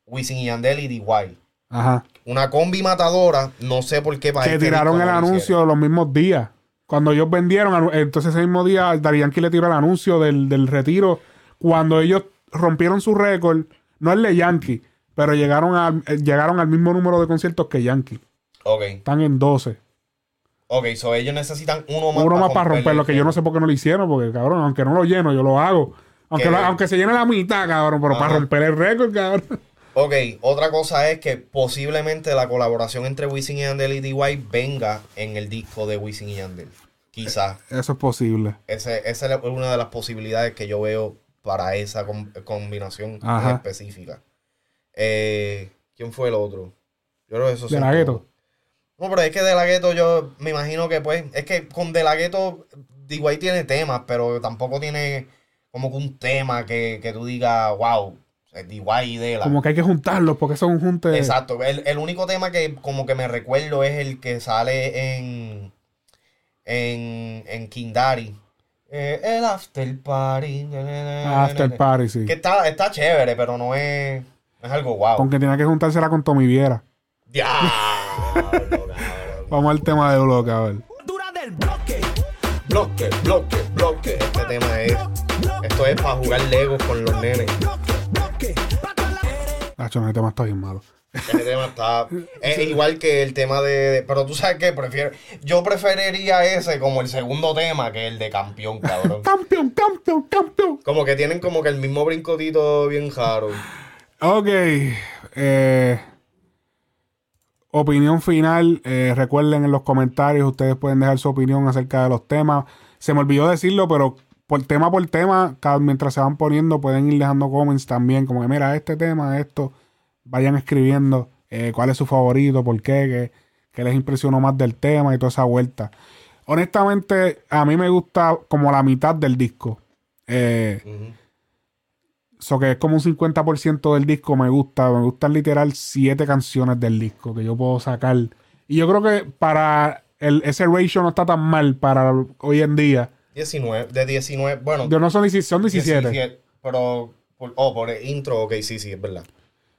A: Wisin y Yandel y DY.
B: Ajá.
A: Una combi matadora, no sé por qué para
B: que
A: este
B: tiraron el anuncio los mismos días. Cuando ellos vendieron, entonces ese mismo día Yankee le tiró el anuncio del, del retiro. Cuando ellos rompieron su récord, no el de Yankee, pero llegaron, a, eh, llegaron al mismo número de conciertos que Yankee.
A: Ok,
B: Están en 12.
A: ok, so ellos necesitan uno más
B: Uno más para romper, lo que yo no sé por qué no lo hicieron, porque cabrón, aunque no lo lleno, yo lo hago. Aunque, lo- aunque se llene la mitad, cabrón, pero para romper el récord, cabrón.
A: Ok, otra cosa es que posiblemente la colaboración entre Wisin y Yandel y DY venga en el disco de Wisin y Yandel. Quizás.
B: Eso es posible.
A: Ese- esa es una de las posibilidades que yo veo para esa com- combinación
B: Ajá.
A: específica. Eh, ¿Quién fue el otro? Yo creo que eso
B: De la Ghetto.
A: No, pero es que De La Ghetto yo me imagino que pues, es que con De La Ghetto DY tiene temas, pero tampoco tiene como que un tema que, que tú digas, wow, DY y De La.
B: Como que hay que juntarlos porque son un junte.
A: Exacto. El, el único tema que como que me recuerdo es el que sale en en, en King Daddy. Eh, el After Party.
B: After Party, sí.
A: Que está, está chévere, pero no es, no es algo guau.
B: Con que tenía que juntársela con Tommy Viera.
A: Diablo, cabrón.
B: Vamos al tema de bloque, a ver.
E: Dura del bloque.
A: Bloque, bloque, bloque. Este tema es. Esto es para jugar Lego con los nenes.
B: Nacho, no, el tema está bien malo.
A: Ese tema está. Es igual que el tema de. de- pero tú sabes que prefiero. Yo preferiría ese como el segundo tema que el de campeón, cabrón.
B: Campeón, campeón, campeón.
A: Como que tienen como que el mismo brincotito bien raro.
B: Ok. eh, opinión final. eh, recuerden en los comentarios, ustedes pueden dejar su opinión acerca de los temas. Se me olvidó decirlo, pero por tema por tema, cada- mientras se van poniendo, pueden ir dejando comments también. Como que, mira, este tema, esto. Vayan escribiendo eh, cuál es su favorito, por qué, qué, les impresionó más del tema y toda esa vuelta. Honestamente, a mí me gusta como la mitad del disco. Eh. So que es como un 50% del disco me gusta. Me gustan literal siete canciones del disco que yo puedo sacar. Y yo creo que para el, ese ratio no está tan mal para hoy en día.
A: 19. De 19. Bueno.
B: Yo no son, 17, son 17.
A: 17, Pero. Por, oh, por el intro, ok, sí, sí, es verdad.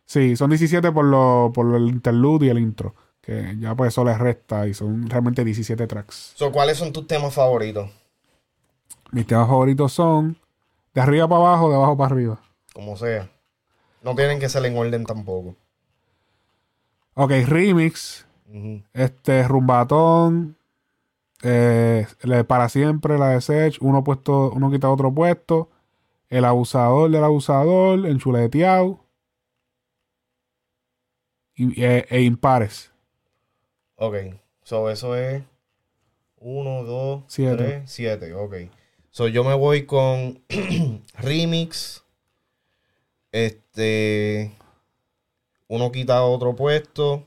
B: Sí, son 17 por, lo, por el interlude y el intro. Que ya pues eso les resta y son realmente 17 tracks.
A: So, ¿Cuáles son tus temas favoritos?
B: Mis temas favoritos son de arriba para abajo, de abajo para arriba.
A: Como sea. No tienen que ser en orden tampoco.
B: Ok, remix. Este, Rumbatón. Eh, para siempre, la de Sech. Uno puesto, uno quita otro puesto. El abusador del abusador. Enchuleteado. Y, e, e impares.
A: Ok. So, eso es. 1, 2,
B: Siete.
A: 3, 7. Ok. So, yo me voy con remix. Este. Uno quita otro puesto.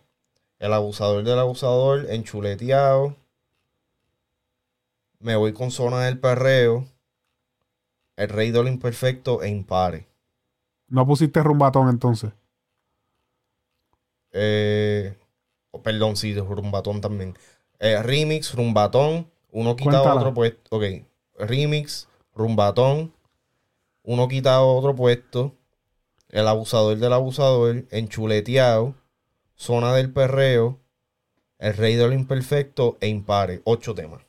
A: El abusador del abusador. Enchuleteado. Me voy con zona del perreo. El rey de lo imperfecto e impare.
B: No pusiste rumbatón entonces.
A: Eh, oh, perdón, sí, rumbatón también. Eh, remix, rumbatón. Uno quita
B: Cuéntala.
A: otro puesto. Ok. Remix, rumbatón. Uno quita otro puesto. El abusador del abusador. Enchuleteado. Zona del perreo. El rey de lo imperfecto e impare. Ocho temas.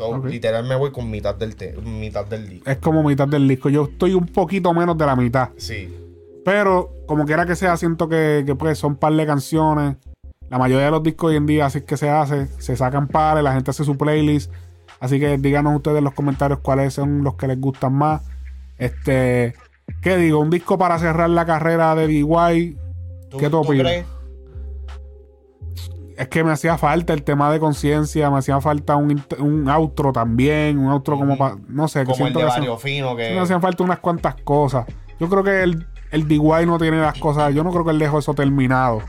A: So. Literal me voy con mitad del, te- mitad del disco.
B: Es como mitad del disco. Yo estoy un poquito menos de la mitad.
A: Sí.
B: Pero, como quiera que sea, siento que, que, pues son par de canciones. La mayoría de los discos hoy en día así es que se hace. Se sacan pares, la gente hace su playlist. Así que díganos ustedes en los comentarios cuáles son los que les gustan más. Este, ¿qué digo? Un disco para cerrar la carrera de DY. ¿Qué tú opinas?
A: crees?
B: Es que me hacía falta el tema de conciencia, me hacía falta un, un outro también, un outro como para, no sé,
A: Como el de
B: que
A: Fino, que...
B: me hacían falta unas cuantas cosas. Yo creo que el, el DY no tiene las cosas, yo no creo que él dejó eso terminado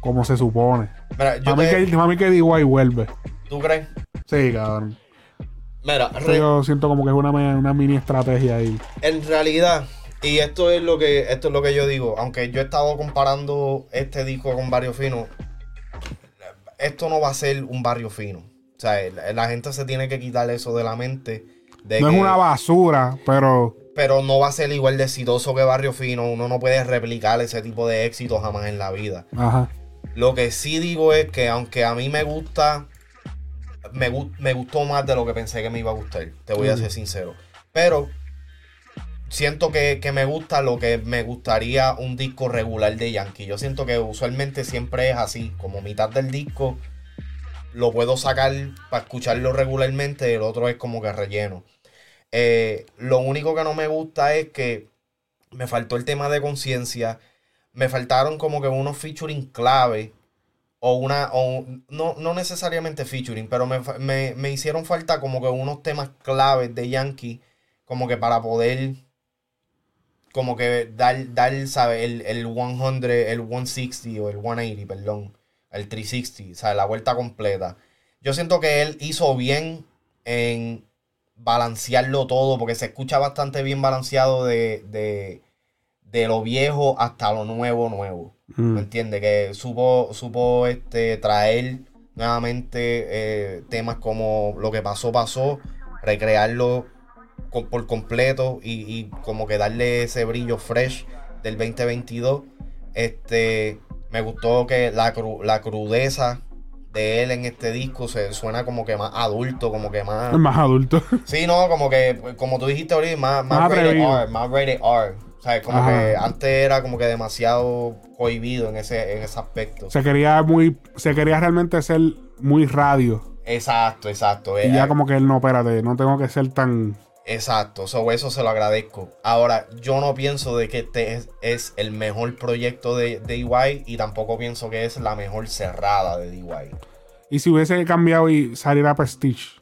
B: como se supone.
A: Mira, yo
B: Para mí,
A: te-
B: que, para mí que DY vuelve.
A: ¿Tú crees?
B: Sí, cabrón.
A: Mira, re-
B: yo siento como que es una, una mini estrategia ahí.
A: en realidad, y esto es lo que esto es lo que yo digo, aunque yo he estado comparando este disco con Barrio Fino, esto no va a ser un Barrio Fino. O sea, la, la gente se tiene que quitar eso de la mente. De
B: No
A: que-
B: es una basura, pero
A: pero no va a ser igual de exitoso que Barrio Fino. Uno no puede replicar ese tipo de éxito jamás en la vida.
B: ajá.
A: Lo que sí digo es que aunque a mí me gusta, me, me gustó más de lo que pensé que me iba a gustar. Te voy a ser sincero. Pero siento que, que me gusta lo que me gustaría un disco regular de Yankee. Yo siento que usualmente siempre es así. Como mitad del disco lo puedo sacar para escucharlo regularmente. El otro es como que relleno. Eh, lo único que no me gusta es que me faltó el tema de conciencia. Me faltaron como que unos featuring clave. O una. O, no, no necesariamente featuring, pero me, me, me hicieron falta como que unos temas claves de Yankee. Como que para poder. Como que dar, dar ¿sabes? El, el 100, el 160 o el 180, perdón. El 360, o sea, la vuelta completa. Yo siento que él hizo bien en balancearlo todo, porque se escucha bastante bien balanceado de, de, de lo viejo hasta lo nuevo, nuevo.
B: Mm.
A: ¿Me entiendes? Que supo, supo este, traer nuevamente eh, temas como lo que pasó, pasó, recrearlo co- por completo y, y como que darle ese brillo fresh del 2022. Este, me gustó que la, cru- la crudeza de él en este disco se suena como que más adulto, como que más...
B: Es más adulto.
A: Sí, no, como que, como tú dijiste ahorita, más, más,
B: Más
A: rated. R, más rated R. O sea, como
B: Ajá.
A: que antes era como que demasiado cohibido en ese, en ese aspecto.
B: se quería muy, se quería realmente ser muy radio.
A: exacto, exacto.
B: Y ya
A: eh,
B: como que él no, espérate, no tengo que ser tan.
A: Exacto, so, eso se lo agradezco. Ahora, yo no pienso de que este es, es el mejor proyecto de, de DY y tampoco pienso que es la mejor cerrada de DY.
B: Y si hubiese cambiado y saliera Prestige.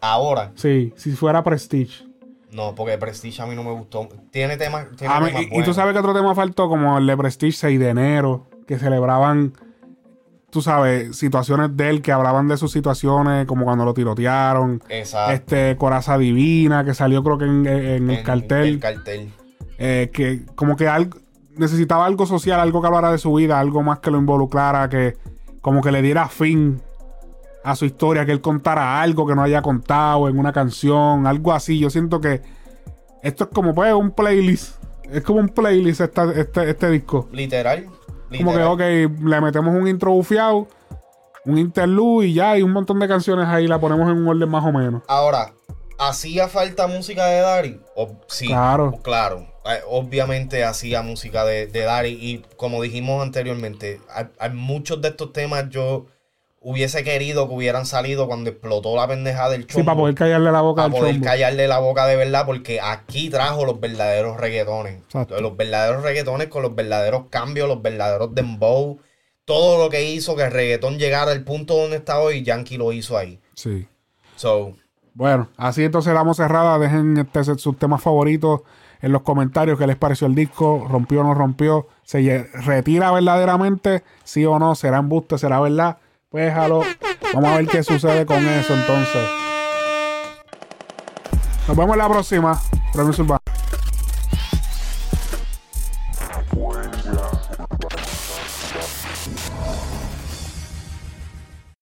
A: Ahora,
B: Sí, si fuera Prestige.
A: no, porque Prestige a mí no me gustó. Tiene temas, tiene temas
B: y, y tú sabes que otro tema faltó, como el de Prestige 6 de enero, que celebraban, tú sabes, situaciones de él que hablaban de sus situaciones, como cuando lo tirotearon.
A: Exacto.
B: Este, Coraza Divina, que salió creo que en, en el
A: En-
B: cartel.
A: El cartel.
B: eh, que como que algo, necesitaba algo social, algo que hablara de su vida, algo más que lo involucrara, que como que le diera fin a su historia, que él contara algo que no haya contado en una canción, algo así. Yo siento que esto es como pues un playlist, es como un playlist esta- este, este disco.
A: Literal.
B: Como que, ok, le metemos un intro bufiado, un interlude y ya, y un montón de canciones ahí, la ponemos en un orden más o menos.
A: Ahora, ¿hacía falta música de Dari? Sí,
B: Claro.
A: claro. Obviamente hacía música de, de Dari y como dijimos anteriormente, hay, hay muchos de estos temas yo hubiese querido que hubieran salido cuando explotó la pendeja del chombo.
B: Sí, para poder callarle la boca
A: para poder
B: chombo.
A: callarle la boca de verdad, porque aquí trajo los verdaderos reggaetones.
B: Exacto.
A: Los verdaderos reggaetones con los verdaderos cambios, los verdaderos dembow. Todo lo que hizo que el reggaetón llegara al punto donde está hoy, Yankee lo hizo ahí.
B: Sí.
A: So,
B: Bueno, así entonces damos cerrada. Dejen este, sus temas favoritos en los comentarios. ¿Qué les pareció el disco? ¿Rompió o no rompió? ¿Se retira verdaderamente? ¿Sí o no? ¿Será embuste? ¿Será verdad? Pues. Vamos a ver qué sucede con eso entonces. Nos vemos en la próxima.